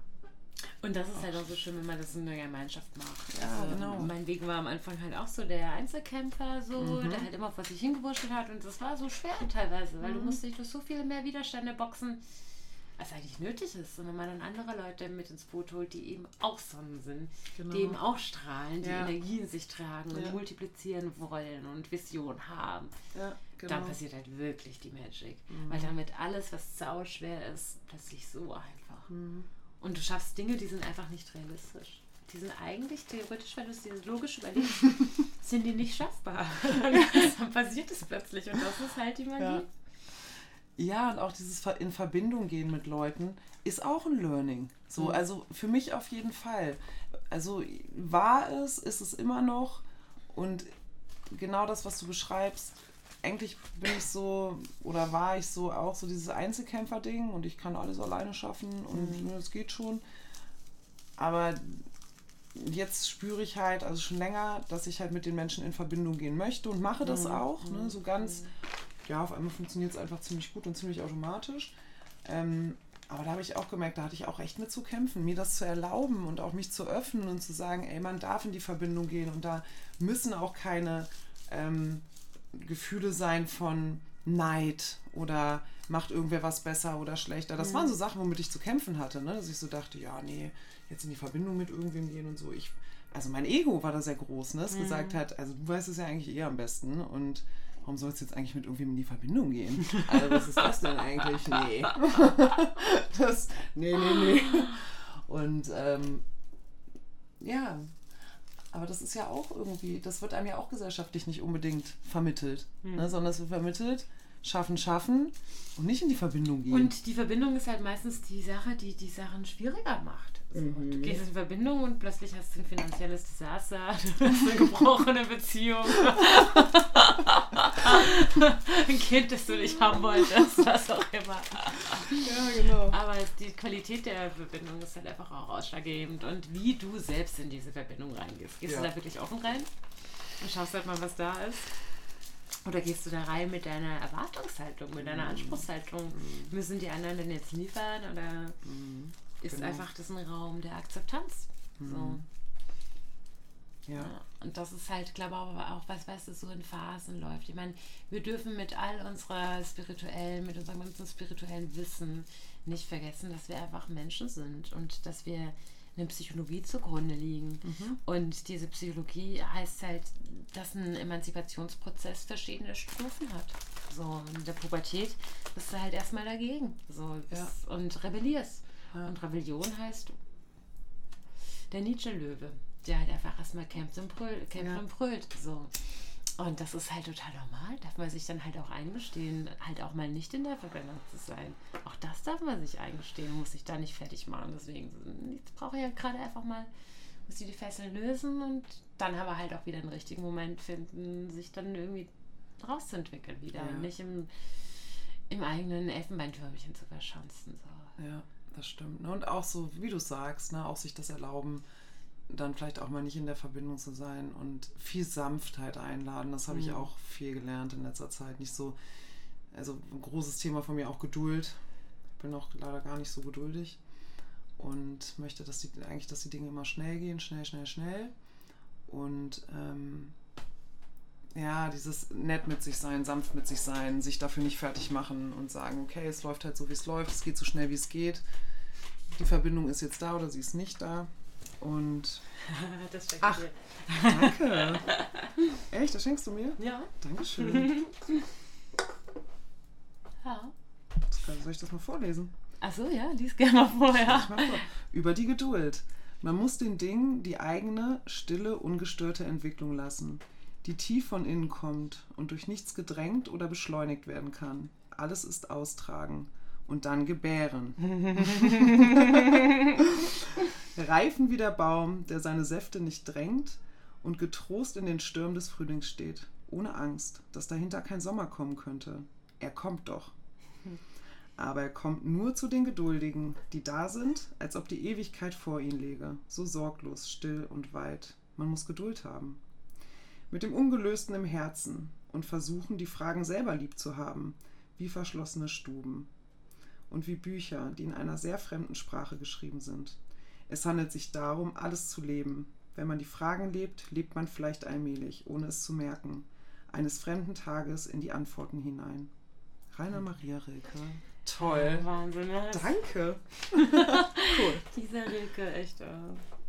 A: Und das ist halt auch so schön, wenn man das in einer Gemeinschaft macht.
B: Ja, also, genau.
A: Mein Weg war am Anfang halt auch so der Einzelkämpfer, so, mhm. der halt immer auf was sich hingewurschtelt hat. Und das war so schwer teilweise, weil mhm. du musst dich durch so viele mehr Widerstände boxen was eigentlich nötig ist. Und wenn man dann andere Leute mit ins Boot holt, die eben auch Sonnen sind, genau. die eben auch strahlen, die ja. Energie in sich tragen und ja. multiplizieren wollen und Vision haben,
B: ja,
A: genau. dann passiert halt wirklich die Magic. Mhm. Weil damit alles, was sauschwer ist, plötzlich so einfach. Und du schaffst Dinge, die sind einfach nicht realistisch. Die sind eigentlich theoretisch, wenn du es dir logisch überlegst, sind die nicht schaffbar. dann passiert es plötzlich und das ist halt die Magie.
B: Ja, und auch dieses in Verbindung gehen mit Leuten ist auch ein Learning. So, mhm. also für mich auf jeden Fall. Also war es, ist es immer noch und genau das, was du beschreibst, eigentlich bin ich so oder war ich so auch so dieses Einzelkämpfer-Ding und ich kann alles alleine schaffen und mhm. es geht schon. Aber jetzt spüre ich halt, also schon länger, dass ich halt mit den Menschen in Verbindung gehen möchte und mache das mhm. auch. Ne, so ganz mhm ja, auf einmal funktioniert es einfach ziemlich gut und ziemlich automatisch. Ähm, aber da habe ich auch gemerkt, da hatte ich auch echt mit zu kämpfen, mir das zu erlauben und auch mich zu öffnen und zu sagen, ey, man darf in die Verbindung gehen und da müssen auch keine ähm, Gefühle sein von Neid oder macht irgendwer was besser oder schlechter. Das mhm. waren so Sachen, womit ich zu kämpfen hatte, ne? dass ich so dachte, ja, nee, jetzt in die Verbindung mit irgendwem gehen und so. Ich, also mein Ego war da sehr groß, ne? das mhm. gesagt hat, also du weißt es ja eigentlich eher am besten und warum soll es jetzt eigentlich mit irgendwem in die Verbindung gehen? Also, was ist das denn eigentlich? Nee. das, nee, nee, nee. Und ähm, ja, aber das ist ja auch irgendwie, das wird einem ja auch gesellschaftlich nicht unbedingt vermittelt, hm. ne, sondern es wird vermittelt, schaffen, schaffen und nicht in die Verbindung gehen.
A: Und die Verbindung ist halt meistens die Sache, die die Sachen schwieriger macht. Mhm. Du gehst in Verbindung und plötzlich hast du ein finanzielles Desaster, du hast eine gebrochene Beziehung, ein Kind, das du nicht haben wolltest, was auch immer.
B: Ja, genau.
A: Aber die Qualität der Verbindung ist halt einfach auch ausschlaggebend und wie du selbst in diese Verbindung reingehst. Gehst ja. du da wirklich offen rein und schaust halt mal, was da ist? Oder gehst du da rein mit deiner Erwartungshaltung, mit deiner mhm. Anspruchshaltung? Mhm. Müssen die anderen denn jetzt liefern? Oder mhm. Ist genau. einfach das ein Raum der Akzeptanz? Mhm. So. Ja. ja. Und das ist halt, glaube ich, auch was, was das so in Phasen läuft. Ich meine, wir dürfen mit all unserer spirituellen, mit unserem ganzen spirituellen Wissen nicht vergessen, dass wir einfach Menschen sind und dass wir eine Psychologie zugrunde liegen. Mhm. Und diese Psychologie heißt halt, dass ein Emanzipationsprozess verschiedene Stufen hat. So, in der Pubertät bist du halt erstmal dagegen. So, ja. und rebellierst. Ja. Und Rebellion heißt der Nietzsche-Löwe, der halt einfach erstmal kämpft und brüllt. Kämpft ja. und brüllt so. Und das ist halt total normal. Darf man sich dann halt auch eingestehen, halt auch mal nicht in der Verbindung zu sein. Auch das darf man sich eingestehen, muss sich da nicht fertig machen. Deswegen, jetzt brauche ich ja gerade einfach mal, muss ich die Fesseln lösen und dann aber halt auch wieder einen richtigen Moment finden, sich dann irgendwie rauszuentwickeln wieder. Ja. Und nicht im, im eigenen Elfenbeintürmchen zu verschanzen. So.
B: Ja, das stimmt. Ne? Und auch so, wie du sagst, ne, auch sich das erlauben, dann vielleicht auch mal nicht in der Verbindung zu sein und viel Sanftheit einladen. Das habe mhm. ich auch viel gelernt in letzter Zeit. Nicht so, also ein großes Thema von mir auch Geduld. Ich bin auch leider gar nicht so geduldig und möchte, dass die eigentlich, dass die Dinge immer schnell gehen, schnell, schnell, schnell. Und ähm, ja, dieses nett mit sich sein, sanft mit sich sein, sich dafür nicht fertig machen und sagen, okay, es läuft halt so, wie es läuft, es geht so schnell, wie es geht. Die Verbindung ist jetzt da oder sie ist nicht da. Und.
A: das
B: Ach, dir. danke. Echt, das schenkst du mir?
A: Ja.
B: Dankeschön.
A: ja.
B: Soll ich das mal vorlesen?
A: Achso, ja, lies gerne mal vor, ja.
B: Mal vor. Über die Geduld. Man muss den Dingen die eigene, stille, ungestörte Entwicklung lassen die tief von innen kommt und durch nichts gedrängt oder beschleunigt werden kann. Alles ist austragen und dann gebären. Reifen wie der Baum, der seine Säfte nicht drängt und getrost in den Stürmen des Frühlings steht, ohne Angst, dass dahinter kein Sommer kommen könnte. Er kommt doch. Aber er kommt nur zu den Geduldigen, die da sind, als ob die Ewigkeit vor ihnen läge, so sorglos, still und weit. Man muss Geduld haben mit dem Ungelösten im Herzen und versuchen, die Fragen selber lieb zu haben, wie verschlossene Stuben und wie Bücher, die in einer sehr fremden Sprache geschrieben sind. Es handelt sich darum, alles zu leben. Wenn man die Fragen lebt, lebt man vielleicht allmählich, ohne es zu merken, eines fremden Tages in die Antworten hinein. Rainer Maria Rilke.
A: Toll. Wahnsinn.
B: Danke.
A: cool. Dieser Rilke, echt. Äh,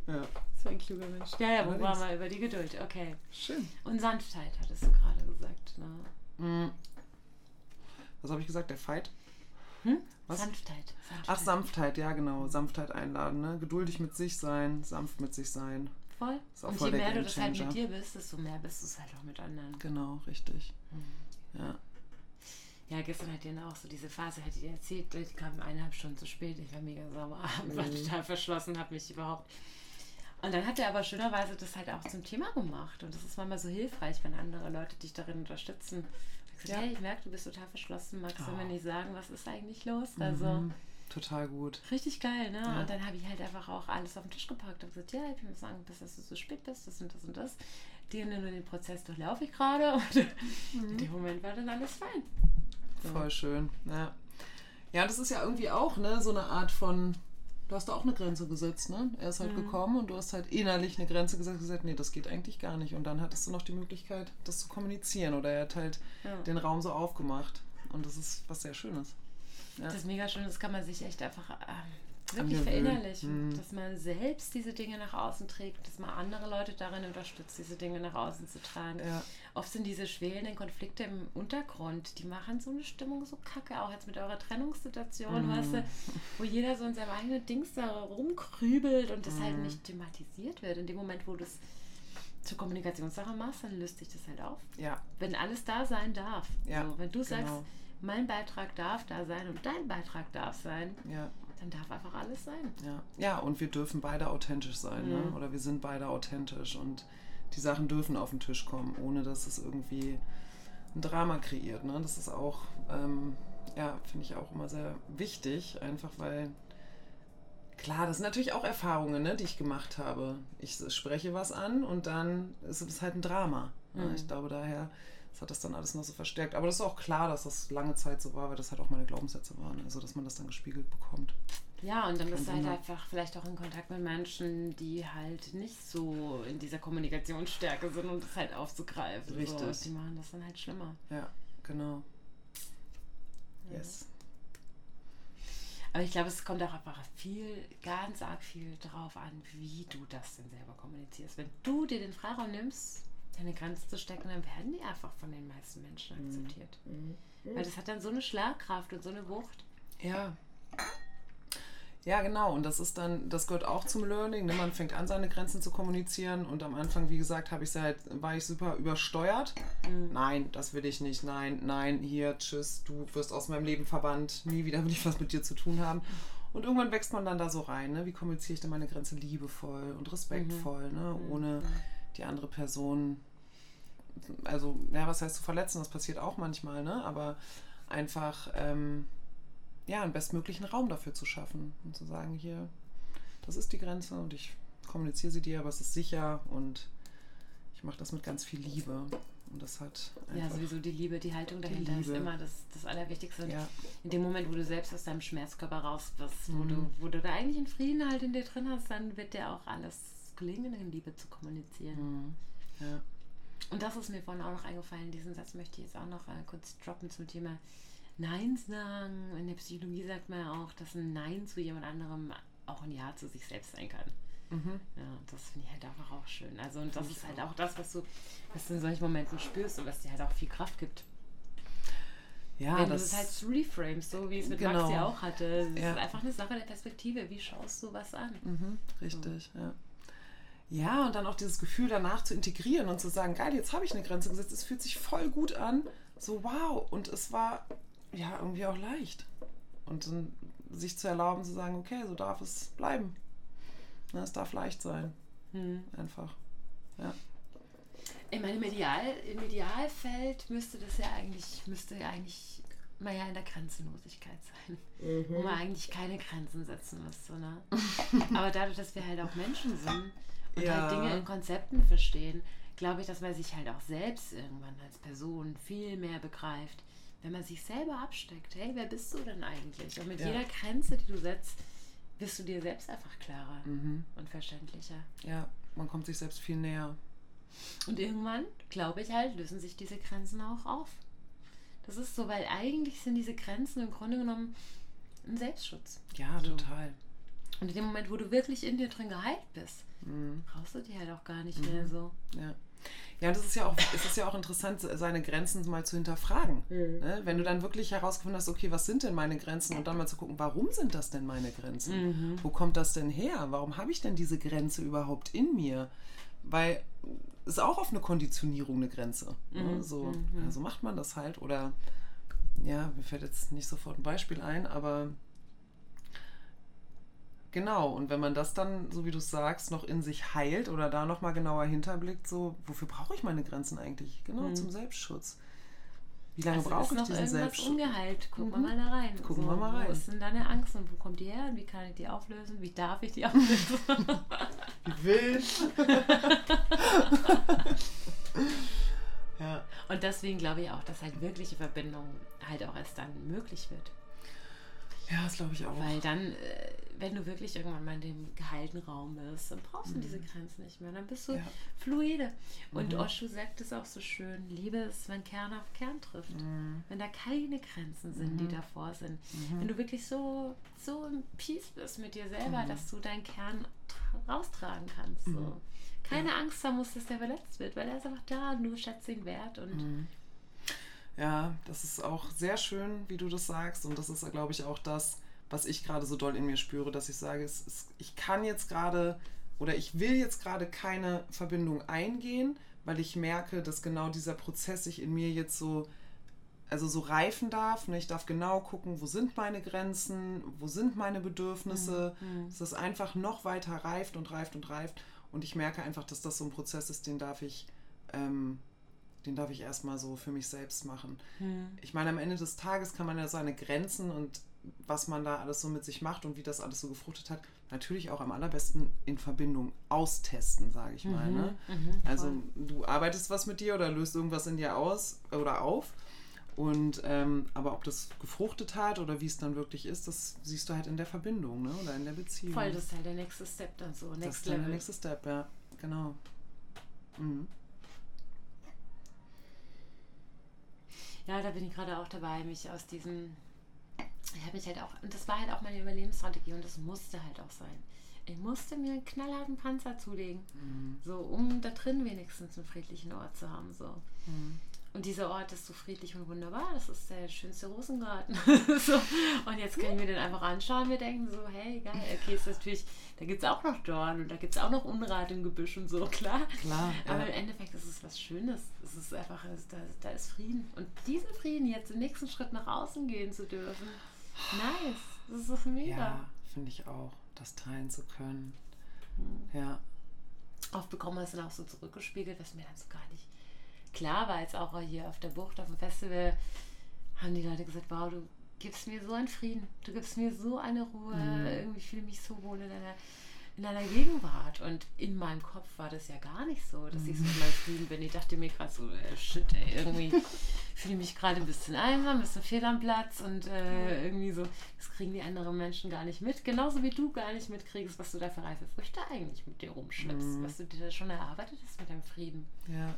B: ja.
A: So ein kluger Mensch. Ja, ja, wo waren wir über die Geduld? Okay.
B: Schön.
A: Und Sanftheit, hattest du gerade gesagt. Ne?
B: Mm. Was habe ich gesagt? Der Fight?
A: Hm? Was? Sanftheit.
B: Sanftheit. Ach, Sanftheit, ja, genau. Sanftheit einladen. Ne? Geduldig mit sich sein, sanft mit sich sein.
A: Voll. Und voll je mehr du das halt mit dir bist, desto mehr bist du es halt auch mit anderen.
B: Genau, richtig. Mhm. Ja.
A: Ja, gestern hat ihr auch so diese Phase, hat ihr erzählt, die kam eineinhalb Stunden zu spät. Ich war mega sauer, mhm. war total verschlossen, habe mich überhaupt und dann hat er aber schönerweise das halt auch zum Thema gemacht. Und das ist manchmal so hilfreich, wenn andere Leute dich darin unterstützen. Ich gesagt, ja. hey, ich merke, du bist total verschlossen. Magst du oh. mir nicht sagen, was ist eigentlich los?
B: Mhm. Also total gut.
A: Richtig geil, ne? Ja. Und dann habe ich halt einfach auch alles auf den Tisch gepackt und gesagt, ja, ich will sagen, bis dass du so spät bist, das und das und das. Den und den Prozess durchlaufe ich gerade und mhm. in dem Moment war dann alles fein.
B: So. Voll schön, ja. Ja, das ist ja irgendwie auch, ne, so eine Art von du hast da auch eine Grenze gesetzt, ne? Er ist halt mhm. gekommen und du hast halt innerlich eine Grenze gesetzt und gesagt, nee, das geht eigentlich gar nicht. Und dann hattest du noch die Möglichkeit, das zu kommunizieren. Oder er hat halt ja. den Raum so aufgemacht. Und das ist was sehr Schönes.
A: Ja. Das ist mega schön, das kann man sich echt einfach ähm, wirklich verinnerlichen, mhm. dass man selbst diese Dinge nach außen trägt, dass man andere Leute darin unterstützt, diese Dinge nach außen zu tragen. Ja. Oft sind diese schwelenden Konflikte im Untergrund, die machen so eine Stimmung so kacke, auch jetzt mit eurer Trennungssituation, mhm. weißt du, wo jeder so in seinem eigenen Dings da rumkrübelt und das halt mhm. halt nicht thematisiert wird. In dem Moment, wo du es zur Kommunikationssache machst, dann löst sich das halt auf.
B: Ja.
A: Wenn alles da sein darf. Ja, so, wenn du genau. sagst, mein Beitrag darf da sein und dein Beitrag darf sein,
B: ja
A: dann darf einfach alles sein.
B: Ja, ja und wir dürfen beide authentisch sein, ne? mhm. ne? oder wir sind beide authentisch und die Sachen dürfen auf den Tisch kommen, ohne dass es irgendwie ein Drama kreiert. Ne? Das ist auch, ähm, ja, finde ich auch immer sehr wichtig, einfach weil, klar, das sind natürlich auch Erfahrungen, ne, die ich gemacht habe. Ich spreche was an und dann ist es halt ein Drama. Ne? Mhm. Ich glaube daher das hat das dann alles noch so verstärkt. Aber das ist auch klar, dass das lange Zeit so war, weil das halt auch meine Glaubenssätze waren. Also, dass man das dann gespiegelt bekommt.
A: Ja, und dann bist du halt einfach vielleicht auch in Kontakt mit Menschen, die halt nicht so in dieser Kommunikationsstärke sind, um das halt aufzugreifen.
B: Richtig.
A: So. Die machen das dann halt schlimmer.
B: Ja, genau. Yes.
A: Aber ich glaube, es kommt auch einfach viel, ganz arg viel darauf an, wie du das denn selber kommunizierst. Wenn du dir den Freiraum nimmst, deine Grenze zu stecken, dann werden die einfach von den meisten Menschen mhm. akzeptiert. Mhm. Weil das hat dann so eine Schlagkraft und so eine Wucht.
B: Ja. Ja, genau. Und das ist dann, das gehört auch zum Learning. Ne? Man fängt an, seine Grenzen zu kommunizieren. Und am Anfang, wie gesagt, habe ich halt, war ich super übersteuert. Mhm. Nein, das will ich nicht. Nein, nein, hier, tschüss, du wirst aus meinem Leben verbannt. Nie wieder will ich was mit dir zu tun haben. Und irgendwann wächst man dann da so rein. Ne? Wie kommuniziere ich denn meine Grenze liebevoll und respektvoll, mhm. ne? Mhm. ohne die andere Person also, ja, was heißt zu verletzen? Das passiert auch manchmal, ne? Aber einfach, ähm, ja, einen bestmöglichen Raum dafür zu schaffen und zu sagen, hier, das ist die Grenze und ich kommuniziere sie dir, aber es ist sicher und ich mache das mit ganz viel Liebe. Und das hat
A: Ja, sowieso die Liebe, die Haltung dahinter die ist immer das, das Allerwichtigste. Und
B: ja.
A: in dem Moment, wo du selbst aus deinem Schmerzkörper raus bist, wo, mhm. du, wo du da eigentlich einen Frieden halt in dir drin hast, dann wird dir auch alles gelingen, in Liebe zu kommunizieren.
B: Mhm. Ja.
A: Und das ist mir vorhin auch noch eingefallen. Diesen Satz möchte ich jetzt auch noch äh, kurz droppen zum Thema Nein sagen. In der Psychologie sagt man ja auch, dass ein Nein zu jemand anderem auch ein Ja zu sich selbst sein kann. Mhm. Ja, das finde ich halt einfach auch schön. Also, und das ist halt auch das, was du, was du in solchen Momenten spürst und was dir halt auch viel Kraft gibt. Ja, Wenn das es halt reframes, so wie es mit genau. Max ja auch hatte. Es ja. ist einfach eine Sache der Perspektive. Wie schaust du was an?
B: Mhm, richtig, so. ja. Ja, und dann auch dieses Gefühl danach zu integrieren und zu sagen, geil, jetzt habe ich eine Grenze gesetzt, es fühlt sich voll gut an. So, wow. Und es war ja irgendwie auch leicht. Und dann sich zu erlauben, zu sagen, okay, so darf es bleiben. Ne, es darf leicht sein. Hm. Einfach. Ja.
A: Ich meine, im, Ideal, im Idealfeld müsste das ja eigentlich, müsste ja eigentlich mal ja in der Grenzenlosigkeit sein. Mhm. Wo man eigentlich keine Grenzen setzen müsste. Ne? Aber dadurch, dass wir halt auch Menschen sind und ja. halt Dinge in Konzepten verstehen, glaube ich, dass man sich halt auch selbst irgendwann als Person viel mehr begreift, wenn man sich selber absteckt. Hey, wer bist du denn eigentlich? Und mit ja. jeder Grenze, die du setzt, wirst du dir selbst einfach klarer mhm. und verständlicher.
B: Ja, man kommt sich selbst viel näher.
A: Und irgendwann, glaube ich halt, lösen sich diese Grenzen auch auf. Das ist so, weil eigentlich sind diese Grenzen im Grunde genommen ein Selbstschutz.
B: Ja, so. total.
A: Und in dem Moment, wo du wirklich in dir drin geheilt bist, mhm. brauchst du die halt auch gar nicht mhm. mehr so.
B: Ja. Ja, das ist ja auch, es ist ja auch interessant, seine Grenzen mal zu hinterfragen. Mhm. Ne? Wenn du dann wirklich herausgefunden hast, okay, was sind denn meine Grenzen? Und dann mal zu gucken, warum sind das denn meine Grenzen? Mhm. Wo kommt das denn her? Warum habe ich denn diese Grenze überhaupt in mir? Weil es ist auch auf eine Konditionierung eine Grenze. Ne? Mhm. So, ja, so macht man das halt. Oder ja, mir fällt jetzt nicht sofort ein Beispiel ein, aber Genau, und wenn man das dann, so wie du es sagst, noch in sich heilt oder da nochmal genauer hinterblickt, so, wofür brauche ich meine Grenzen eigentlich? Genau, mhm. zum Selbstschutz. Wie lange also brauche ich diesen Selbstschutz?
A: ungeheilt. Gucken mhm. wir mal da rein.
B: Gucken so, wir mal rein.
A: Wo ist denn deine Angst und wo kommt die her? Und wie kann ich die auflösen? Wie darf ich die auflösen?
B: wie will.
A: ja. Und deswegen glaube ich auch, dass halt wirkliche Verbindung halt auch erst dann möglich wird.
B: Ja, das glaube ich auch.
A: Weil dann, äh, wenn du wirklich irgendwann mal in dem geheilten Raum bist, dann brauchst du mhm. diese Grenzen nicht mehr. Dann bist du ja. fluide. Und mhm. Osho sagt es auch so schön: Liebe ist, wenn Kern auf Kern trifft. Mhm. Wenn da keine Grenzen sind, die mhm. davor sind. Mhm. Wenn du wirklich so, so im Peace bist mit dir selber, mhm. dass du deinen Kern raustragen kannst. So. Keine ja. Angst haben musst, dass der verletzt wird, weil er ist einfach da du schätzt ihn wert und
B: ja, das ist auch sehr schön, wie du das sagst. Und das ist, glaube ich, auch das, was ich gerade so doll in mir spüre, dass ich sage, es, es, ich kann jetzt gerade oder ich will jetzt gerade keine Verbindung eingehen, weil ich merke, dass genau dieser Prozess sich in mir jetzt so, also so reifen darf. Ne? Ich darf genau gucken, wo sind meine Grenzen, wo sind meine Bedürfnisse, mhm. mhm. dass das einfach noch weiter reift und reift und reift. Und ich merke einfach, dass das so ein Prozess ist, den darf ich ähm, den darf ich erstmal so für mich selbst machen. Hm. Ich meine, am Ende des Tages kann man ja seine Grenzen und was man da alles so mit sich macht und wie das alles so gefruchtet hat, natürlich auch am allerbesten in Verbindung austesten, sage ich mal. Mhm, ne? Mhm, also du arbeitest was mit dir oder löst irgendwas in dir aus oder auf. Und ähm, aber ob das gefruchtet hat oder wie es dann wirklich ist, das siehst du halt in der Verbindung, ne? Oder in der Beziehung.
A: Voll, das ist halt der nächste Step dann so.
B: Next das ist Level. der nächste Step, ja, genau. Mhm.
A: Ja, da bin ich gerade auch dabei, mich aus diesem. Ich habe mich halt auch. Und das war halt auch meine Überlebensstrategie und das musste halt auch sein. Ich musste mir einen knallharten Panzer zulegen. Mhm. So, um da drin wenigstens einen friedlichen Ort zu haben. So. Mhm. Und dieser Ort ist so friedlich und wunderbar. Das ist der schönste Rosengarten. so. Und jetzt können wir den einfach anschauen. Wir denken so, hey, geil, okay, ist natürlich, da gibt es auch noch Dorn und da gibt es auch noch Unrat im Gebüsch und so, klar.
B: Klar.
A: Aber im Endeffekt ist es was Schönes. Es ist einfach, da, da ist Frieden. Und diesen Frieden jetzt im nächsten Schritt nach außen gehen zu dürfen, nice. Das ist doch mega.
B: Ja, finde ich auch, das teilen zu können. Mhm. Ja.
A: Oft bekommen wir es dann auch so zurückgespiegelt, was mir dann so gar nicht klar war, jetzt auch hier auf der Bucht, auf dem Festival, haben die Leute gesagt, wow, du gibst mir so einen Frieden, du gibst mir so eine Ruhe, mhm. irgendwie fühle ich mich so wohl in deiner, in deiner Gegenwart. Und in meinem Kopf war das ja gar nicht so, dass mhm. ich so in meinem Frieden bin. Ich dachte mir gerade so, äh, shit, ey, irgendwie fühle ich mich gerade ein bisschen einsam, ein bisschen fehl am Platz und äh, irgendwie so, das kriegen die anderen Menschen gar nicht mit. Genauso wie du gar nicht mitkriegst, was du da für reife Früchte eigentlich mit dir rumschleppst, mhm. was du dir da schon erarbeitet hast mit deinem Frieden.
B: Ja.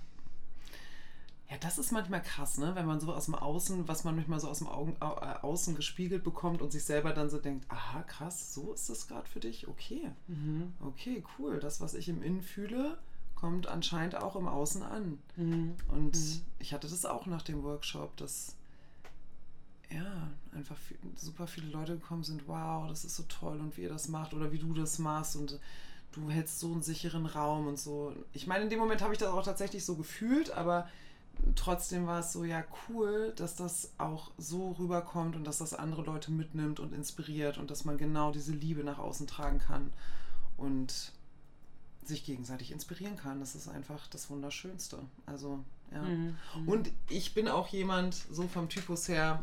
B: Ja, das ist manchmal krass, ne? Wenn man so aus dem Außen, was man manchmal so aus dem Augen, äh, Außen gespiegelt bekommt und sich selber dann so denkt, aha, krass, so ist das gerade für dich? Okay. Mhm. Okay, cool. Das, was ich im Innen fühle, kommt anscheinend auch im Außen an. Mhm. Und mhm. ich hatte das auch nach dem Workshop, dass ja, einfach viel, super viele Leute gekommen sind, wow, das ist so toll und wie ihr das macht oder wie du das machst und du hältst so einen sicheren Raum und so. Ich meine, in dem Moment habe ich das auch tatsächlich so gefühlt, aber trotzdem war es so, ja, cool, dass das auch so rüberkommt und dass das andere Leute mitnimmt und inspiriert und dass man genau diese Liebe nach außen tragen kann und sich gegenseitig inspirieren kann. Das ist einfach das Wunderschönste. Also, ja. Mhm. Und ich bin auch jemand, so vom Typus her,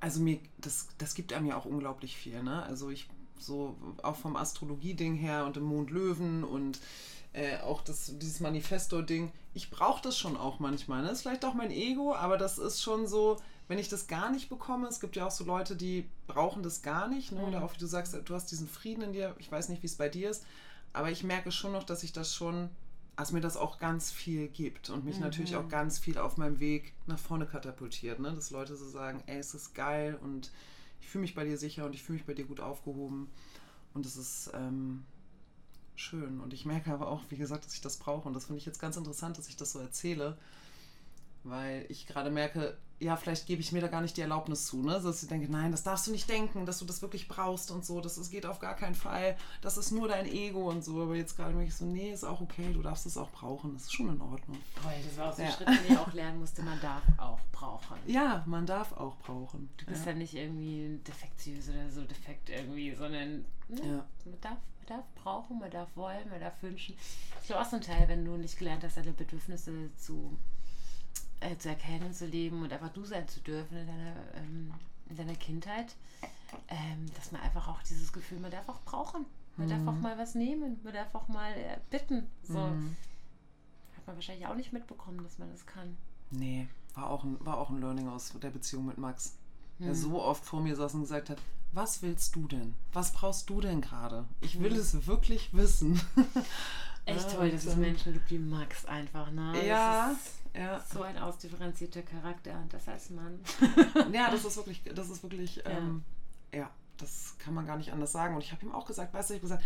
B: also mir, das, das gibt einem ja auch unglaublich viel, ne? Also ich so auch vom Astrologie-Ding her und im Mond Löwen und äh, auch das, dieses Manifesto-Ding, ich brauche das schon auch manchmal. Ne? Das ist vielleicht auch mein Ego, aber das ist schon so, wenn ich das gar nicht bekomme, es gibt ja auch so Leute, die brauchen das gar nicht, ne? oder mhm. auch wie du sagst, du hast diesen Frieden in dir, ich weiß nicht, wie es bei dir ist, aber ich merke schon noch, dass ich das schon, dass mir das auch ganz viel gibt und mich mhm. natürlich auch ganz viel auf meinem Weg nach vorne katapultiert, ne? dass Leute so sagen, ey, es ist geil und ich fühle mich bei dir sicher und ich fühle mich bei dir gut aufgehoben und es ist... Ähm, schön. Und ich merke aber auch, wie gesagt, dass ich das brauche. Und das finde ich jetzt ganz interessant, dass ich das so erzähle, weil ich gerade merke, ja, vielleicht gebe ich mir da gar nicht die Erlaubnis zu, ne? Dass ich denke, nein, das darfst du nicht denken, dass du das wirklich brauchst und so, das, das geht auf gar keinen Fall, das ist nur dein Ego und so. Aber jetzt gerade merke ich so, nee, ist auch okay, du darfst es auch brauchen, das ist schon in Ordnung.
A: Toll, das war auch so ein ja. Schritt, den ich auch lernen musste, man darf auch brauchen.
B: Ja, man darf auch brauchen.
A: Du bist ja, ja nicht irgendwie defektiös oder so defekt irgendwie, sondern ne, ja. man darf darf brauchen, man darf wollen, man darf wünschen. Ich glaube auch so ein Teil, wenn du nicht gelernt hast, deine Bedürfnisse zu, äh, zu erkennen, zu leben und einfach du sein zu dürfen in deiner, ähm, in deiner Kindheit, ähm, dass man einfach auch dieses Gefühl, man darf auch brauchen. Man mhm. darf auch mal was nehmen, man darf auch mal äh, bitten. So. Mhm. Hat man wahrscheinlich auch nicht mitbekommen, dass man das kann.
B: Nee, war auch ein, war auch ein Learning aus der Beziehung mit Max. Der mhm. so oft vor mir saß und gesagt hat, was willst du denn? Was brauchst du denn gerade? Ich will mhm. es wirklich wissen.
A: Echt toll, dass es Menschen gibt wie Max einfach, ne?
B: Ja, ja.
A: So ein ausdifferenzierter Charakter das als Mann.
B: ja, das ist wirklich, das ist wirklich, ja. Ähm, ja, das kann man gar nicht anders sagen. Und ich habe ihm auch gesagt, weißt du, ich habe gesagt,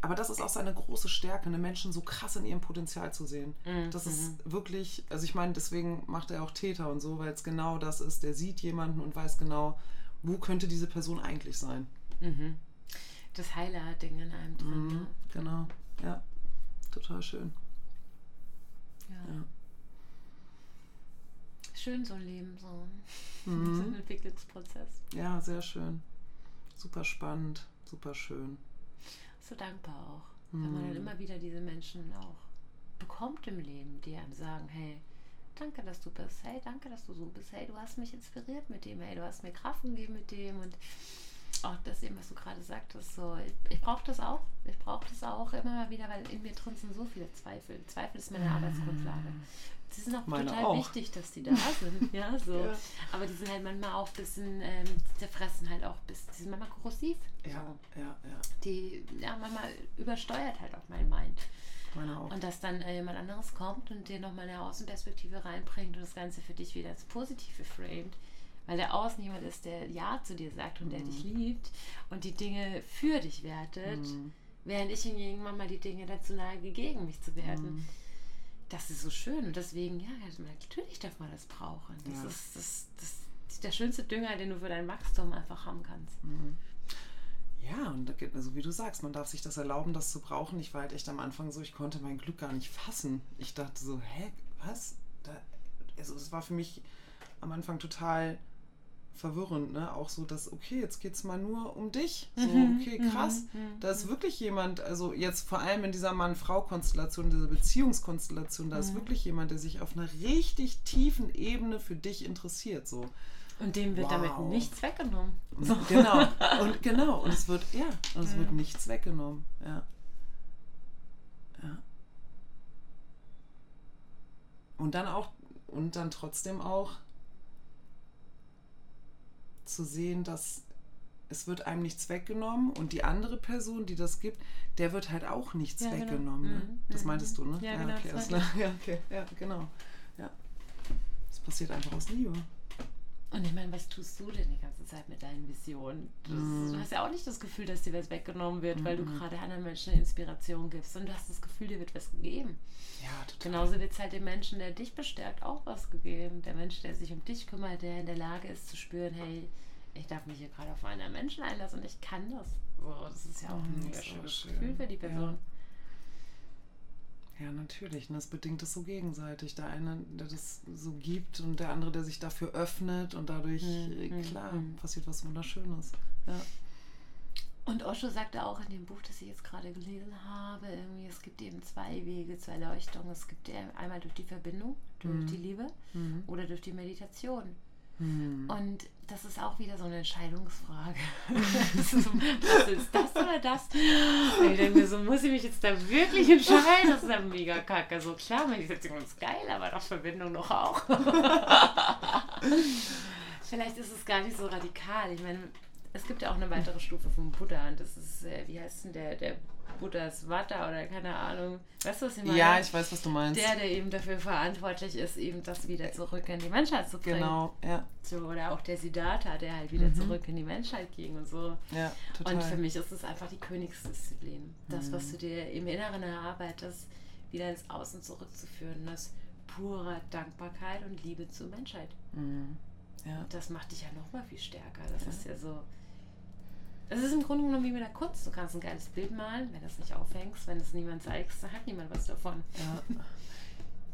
B: aber das ist auch seine große Stärke, eine Menschen so krass in ihrem Potenzial zu sehen. Mhm. Das ist wirklich, also ich meine, deswegen macht er auch Täter und so, weil es genau das ist. Der sieht jemanden und weiß genau, wo könnte diese Person eigentlich sein.
A: Mhm. Das Highlight-Ding in einem drin. Mhm,
B: ne? Genau, ja. Total schön.
A: Ja. ja. Schön so ein Leben, so, mhm. so ein Entwicklungsprozess.
B: Ja, sehr schön. Super spannend, super schön.
A: So dankbar auch, wenn man dann mhm. immer wieder diese Menschen auch bekommt im Leben, die einem sagen, hey, danke, dass du bist. Hey, danke, dass du so bist. Hey, du hast mich inspiriert mit dem. Hey, du hast mir Kraft gegeben mit dem. Und auch das eben, was du gerade sagtest, so, ich, ich brauche das auch. Ich brauche das auch immer mal wieder, weil in mir drin sind so viele Zweifel. Zweifel ist meine Arbeitsgrundlage. Sie sind auch meine total auch. wichtig, dass die da sind. ja, so. Ja. Aber die sind halt manchmal auch ein bisschen, ähm, die fressen halt auch bis, die sind manchmal korrosiv.
B: Ja, so. ja, ja.
A: Die, ja, manchmal übersteuert halt auch mein Mind. Und dass dann äh, jemand anderes kommt und dir nochmal eine Außenperspektive reinbringt und das Ganze für dich wieder ins Positive framed. Weil der Außen jemand ist, der Ja zu dir sagt und der dich mhm. liebt und die Dinge für dich wertet, mhm. während ich hingegen manchmal die Dinge dazu neige, gegen mich zu werten. Mhm. Das ist so schön und deswegen, ja, natürlich darf man das brauchen. Das ja. ist das, das, das, der schönste Dünger, den du für dein Wachstum einfach haben kannst.
B: Mhm. Ja, und also wie du sagst, man darf sich das erlauben, das zu brauchen. Ich war halt echt am Anfang so, ich konnte mein Glück gar nicht fassen. Ich dachte so, hä, was? Da, also es war für mich am Anfang total verwirrend, ne? Auch so, dass, okay, jetzt geht es mal nur um dich. So, mhm, okay, mhm, krass. Mhm, da ist wirklich jemand, also jetzt vor allem in dieser Mann-Frau-Konstellation, dieser Beziehungskonstellation, da ist wirklich jemand, der sich auf einer richtig tiefen Ebene für dich interessiert. So.
A: Und dem wird wow. damit nichts weggenommen.
B: So. Genau. Und genau. Und es wird, ja, und es ja. wird nichts weggenommen. Ja. Ja. Und dann auch, und dann trotzdem auch zu sehen, dass es wird einem nichts weggenommen und die andere Person, die das gibt, der wird halt auch nichts ja, genau. weggenommen. Genau. Ne? Das mhm. meintest du, ne?
A: Ja, genau.
B: Okay,
A: das
B: ja, okay, ja, genau. passiert einfach aus Liebe.
A: Und ich meine, was tust du denn die ganze Zeit mit deinen Visionen? Das, mm. Du hast ja auch nicht das Gefühl, dass dir was weggenommen wird, mm. weil du mhm. gerade anderen Menschen Inspiration gibst. Und du hast das Gefühl, dir wird was gegeben. Ja, total. Genauso wird es halt dem Menschen, der dich bestärkt, auch was gegeben. Der Mensch, der sich um dich kümmert, der in der Lage ist zu spüren, hey, ich darf mich hier gerade auf einen Menschen einlassen und ich kann das. So, das ist ja auch ein mega schönes schön. Gefühl für die Person. Ja.
B: Ja, natürlich. Und das bedingt es so gegenseitig. Der eine, der das so gibt und der andere, der sich dafür öffnet und dadurch, mhm. klar, mhm. passiert was Wunderschönes. Ja.
A: Und Osho sagte auch in dem Buch, das ich jetzt gerade gelesen habe, irgendwie, es gibt eben zwei Wege, zwei Leuchtungen. Es gibt einmal durch die Verbindung, durch mhm. die Liebe mhm. oder durch die Meditation. Hm. Und das ist auch wieder so eine Entscheidungsfrage. was ist das oder das? ich denke mir so, muss ich mich jetzt da wirklich entscheiden? Das ist ja mega kacke. So klar, Meditation ist geil, aber doch Verbindung noch auch. Vielleicht ist es gar nicht so radikal. Ich meine, es gibt ja auch eine weitere Stufe vom Buddha und das ist, äh, wie heißt denn der, der Buddhas Vata oder keine Ahnung. Weißt du, was ich meine?
B: Ja, ich weiß, was du meinst.
A: Der, der eben dafür verantwortlich ist, eben das wieder zurück in die Menschheit zu bringen.
B: Genau, ja.
A: So, oder auch der Siddhartha, der halt wieder mhm. zurück in die Menschheit ging und so.
B: Ja, total.
A: Und für mich ist es einfach die Königsdisziplin. Das, mhm. was du dir im Inneren erarbeitest, wieder ins Außen zurückzuführen. Das pure Dankbarkeit und Liebe zur Menschheit. Mhm. Ja. Das macht dich ja nochmal viel stärker. Das ja. ist ja so es ist im Grunde genommen wie mit der Kunst. Du kannst ein geiles Bild malen, wenn du es nicht aufhängst, wenn es niemand zeigst, dann hat niemand was davon. Ja.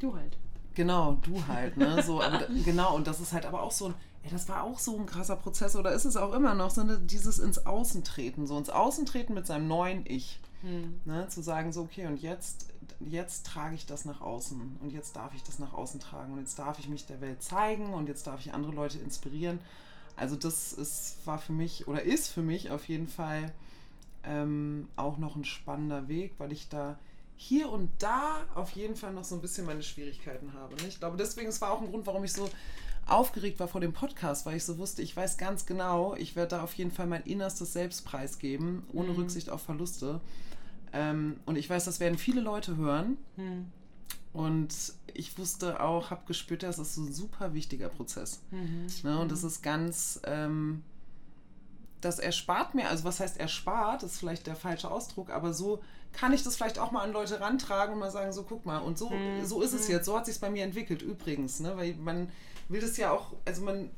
A: Du halt.
B: Genau, du halt, ne? So, aber, genau, und das ist halt aber auch so ein, ja, das war auch so ein krasser Prozess, oder ist es auch immer noch, so eine, dieses ins Außen treten, so ins Außen treten mit seinem neuen Ich. Hm. Ne? Zu sagen, so, okay, und jetzt, jetzt trage ich das nach außen und jetzt darf ich das nach außen tragen und jetzt darf ich mich der Welt zeigen und jetzt darf ich andere Leute inspirieren. Also das ist, war für mich oder ist für mich auf jeden Fall ähm, auch noch ein spannender Weg, weil ich da hier und da auf jeden Fall noch so ein bisschen meine Schwierigkeiten habe. Ne? Ich glaube, deswegen, es war auch ein Grund, warum ich so aufgeregt war vor dem Podcast, weil ich so wusste, ich weiß ganz genau, ich werde da auf jeden Fall mein innerstes Selbstpreis geben, ohne mhm. Rücksicht auf Verluste. Ähm, und ich weiß, das werden viele Leute hören. Mhm. Und ich wusste auch, habe gespürt, das ist so ein super wichtiger Prozess. Mhm. Ne, und das mhm. ist ganz, ähm, das erspart mir, also was heißt erspart, ist vielleicht der falsche Ausdruck, aber so kann ich das vielleicht auch mal an Leute rantragen und mal sagen, so guck mal, und so, mhm. so ist es mhm. jetzt, so hat sich bei mir entwickelt übrigens, ne? weil man will das ja auch, also man,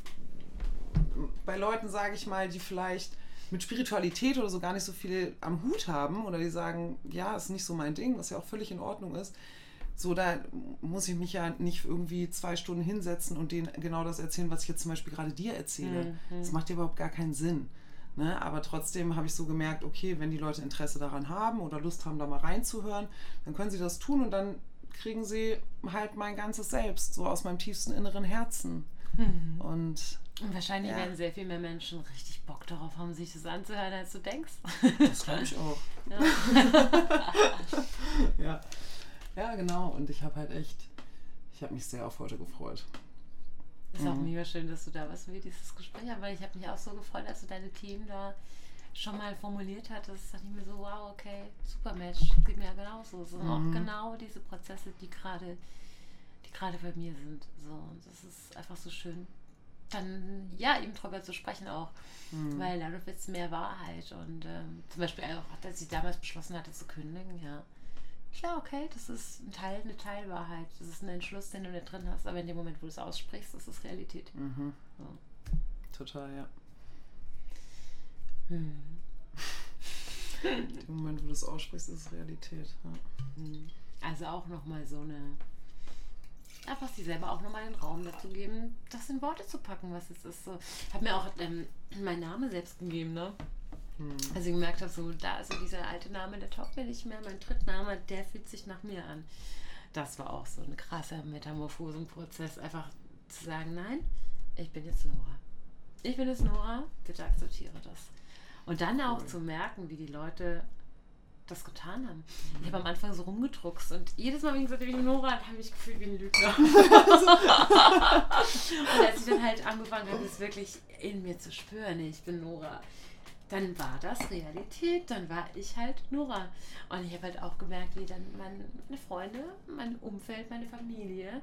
B: bei Leuten sage ich mal, die vielleicht mit Spiritualität oder so gar nicht so viel am Hut haben oder die sagen, ja, ist nicht so mein Ding, was ja auch völlig in Ordnung ist, so, da muss ich mich ja nicht irgendwie zwei Stunden hinsetzen und denen genau das erzählen, was ich jetzt zum Beispiel gerade dir erzähle. Mhm. Das macht ja überhaupt gar keinen Sinn. Ne? Aber trotzdem habe ich so gemerkt, okay, wenn die Leute Interesse daran haben oder Lust haben, da mal reinzuhören, dann können sie das tun und dann kriegen sie halt mein ganzes Selbst, so aus meinem tiefsten inneren Herzen. Mhm. Und,
A: und wahrscheinlich ja. werden sehr viel mehr Menschen richtig Bock darauf haben, sich das anzuhören, als du denkst.
B: Das glaube ich auch. Ja. ja. Ja, genau. Und ich habe halt echt, ich habe mich sehr auf heute gefreut.
A: Ist mhm. auch mega schön, dass du da warst wie dieses Gespräch weil ich habe mich auch so gefreut, dass du deine Themen da schon mal formuliert hattest. Da dachte ich mir so, wow, okay, super Match. Geht mir ja genauso. Es sind mhm. auch genau diese Prozesse, die gerade die gerade bei mir sind. So, und das ist einfach so schön. Dann, ja, eben drüber zu sprechen auch. Mhm. Weil dadurch wird es mehr Wahrheit. Und ähm, zum Beispiel auch, als sie damals beschlossen hatte zu kündigen, ja ja, okay, das ist ein Teil, eine Teilwahrheit. Das ist ein Entschluss, den du da drin hast, aber in dem Moment, wo du es aussprichst, ist es Realität. Mhm.
B: So. Total, ja.
A: Hm.
B: in dem Moment, wo du es aussprichst, ist es Realität. Ja.
A: Hm. Also auch nochmal so eine. Einfach sie selber auch nochmal den Raum dazu geben, das in Worte zu packen, was es ist. So. Ich habe mir auch ähm, meinen Namen selbst gegeben, ne? Hm. Also ich gemerkt habe, so da ist so dieser alte Name, der taugt mir nicht mehr. Mein Drittname, der fühlt sich nach mir an. Das war auch so ein krasser Metamorphosenprozess, einfach zu sagen, nein, ich bin jetzt Nora. Ich bin jetzt Nora, bitte akzeptiere das. Und dann auch cool. zu merken, wie die Leute das getan haben. Ich habe am Anfang so rumgedruckst und jedes Mal, wenn ich gesagt habe, ich bin Nora, habe ich gefühlt wie ein Lügner. und als ich dann halt angefangen habe, es wirklich in mir zu spüren, ich bin Nora, dann war das Realität, dann war ich halt Nora. Und ich habe halt auch gemerkt, wie dann meine Freunde, mein Umfeld, meine Familie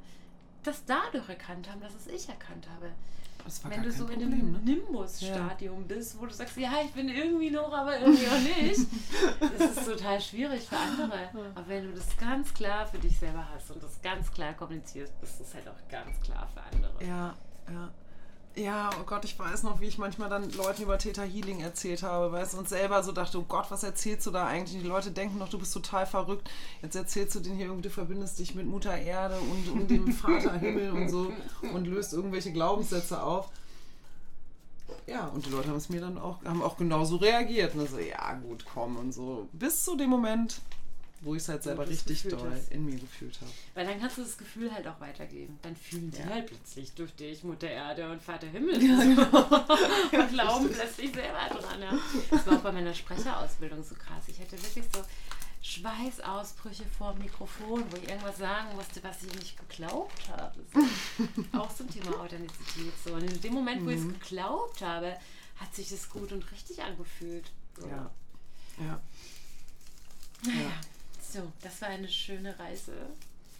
A: das dadurch erkannt haben, dass es ich erkannt habe. Wenn du so in
B: Problem,
A: dem
B: ne?
A: Nimbus-Stadium bist, wo du sagst, ja, ich bin irgendwie noch, aber irgendwie auch nicht, das ist total schwierig für andere. Aber wenn du das ganz klar für dich selber hast und das ganz klar kommunizierst, ist es halt auch ganz klar für andere.
B: Ja, ja. Ja, oh Gott, ich weiß noch, wie ich manchmal dann Leuten über Theta Healing erzählt habe, weißt du, und selber so dachte, oh Gott, was erzählst du da eigentlich? Die Leute denken noch, du bist total verrückt. Jetzt erzählst du denen hier irgendwie, du verbindest dich mit Mutter Erde und, und dem Vater Himmel und so und löst irgendwelche Glaubenssätze auf. Ja, und die Leute haben es mir dann auch, haben auch genauso reagiert. Und so, ja, gut, komm und so. Bis zu dem Moment, wo ich es halt selber richtig doll
A: hast.
B: in mir gefühlt habe.
A: Weil dann kannst du das Gefühl halt auch weitergeben. Dann fühlen die
B: Ja.
A: halt plötzlich durch dich, Mutter Erde und Vater Himmel. und glauben plötzlich selber dran. Ja. Das war auch bei meiner Sprecherausbildung so krass. Ich hatte wirklich so Schweißausbrüche vor dem Mikrofon, wo ich irgendwas sagen musste, was ich nicht geglaubt habe. So. auch zum Thema Authentizität. So. Und in dem Moment, wo ich es geglaubt habe, hat sich das gut und richtig angefühlt. So.
B: Ja. Ja.
A: Naja, so, das war eine schöne Reise.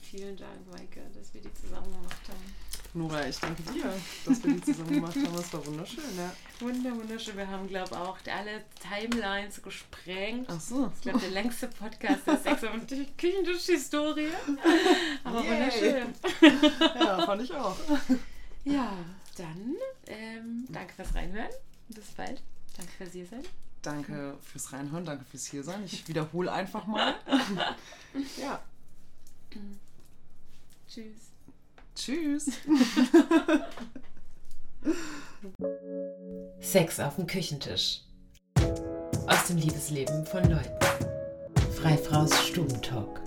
A: Vielen Dank, Maike, dass wir die zusammen gemacht haben.
B: Nora, ich danke dir, dass wir die zusammen gemacht haben. Das war wunderschön, ja.
A: Wunder, wunderschön. Wir haben, glaube ich, auch alle Timelines gesprengt.
B: Ach so.
A: Ich glaube, der längste Podcast der Sex- und Küchentisch-Historie. Aber
B: Yay.
A: wunderschön.
B: Ja, fand ich auch.
A: Ja, dann ähm, danke fürs Reinhören. Bis bald. Danke fürs hier sein.
B: Danke fürs Reinhören, danke fürs hier sein. Ich wiederhole einfach mal. Ja,
A: Tschüss.
B: tschüss.
A: Sex auf dem Küchentisch. Aus dem Liebesleben von Leuten. Freifraus Stubentalk.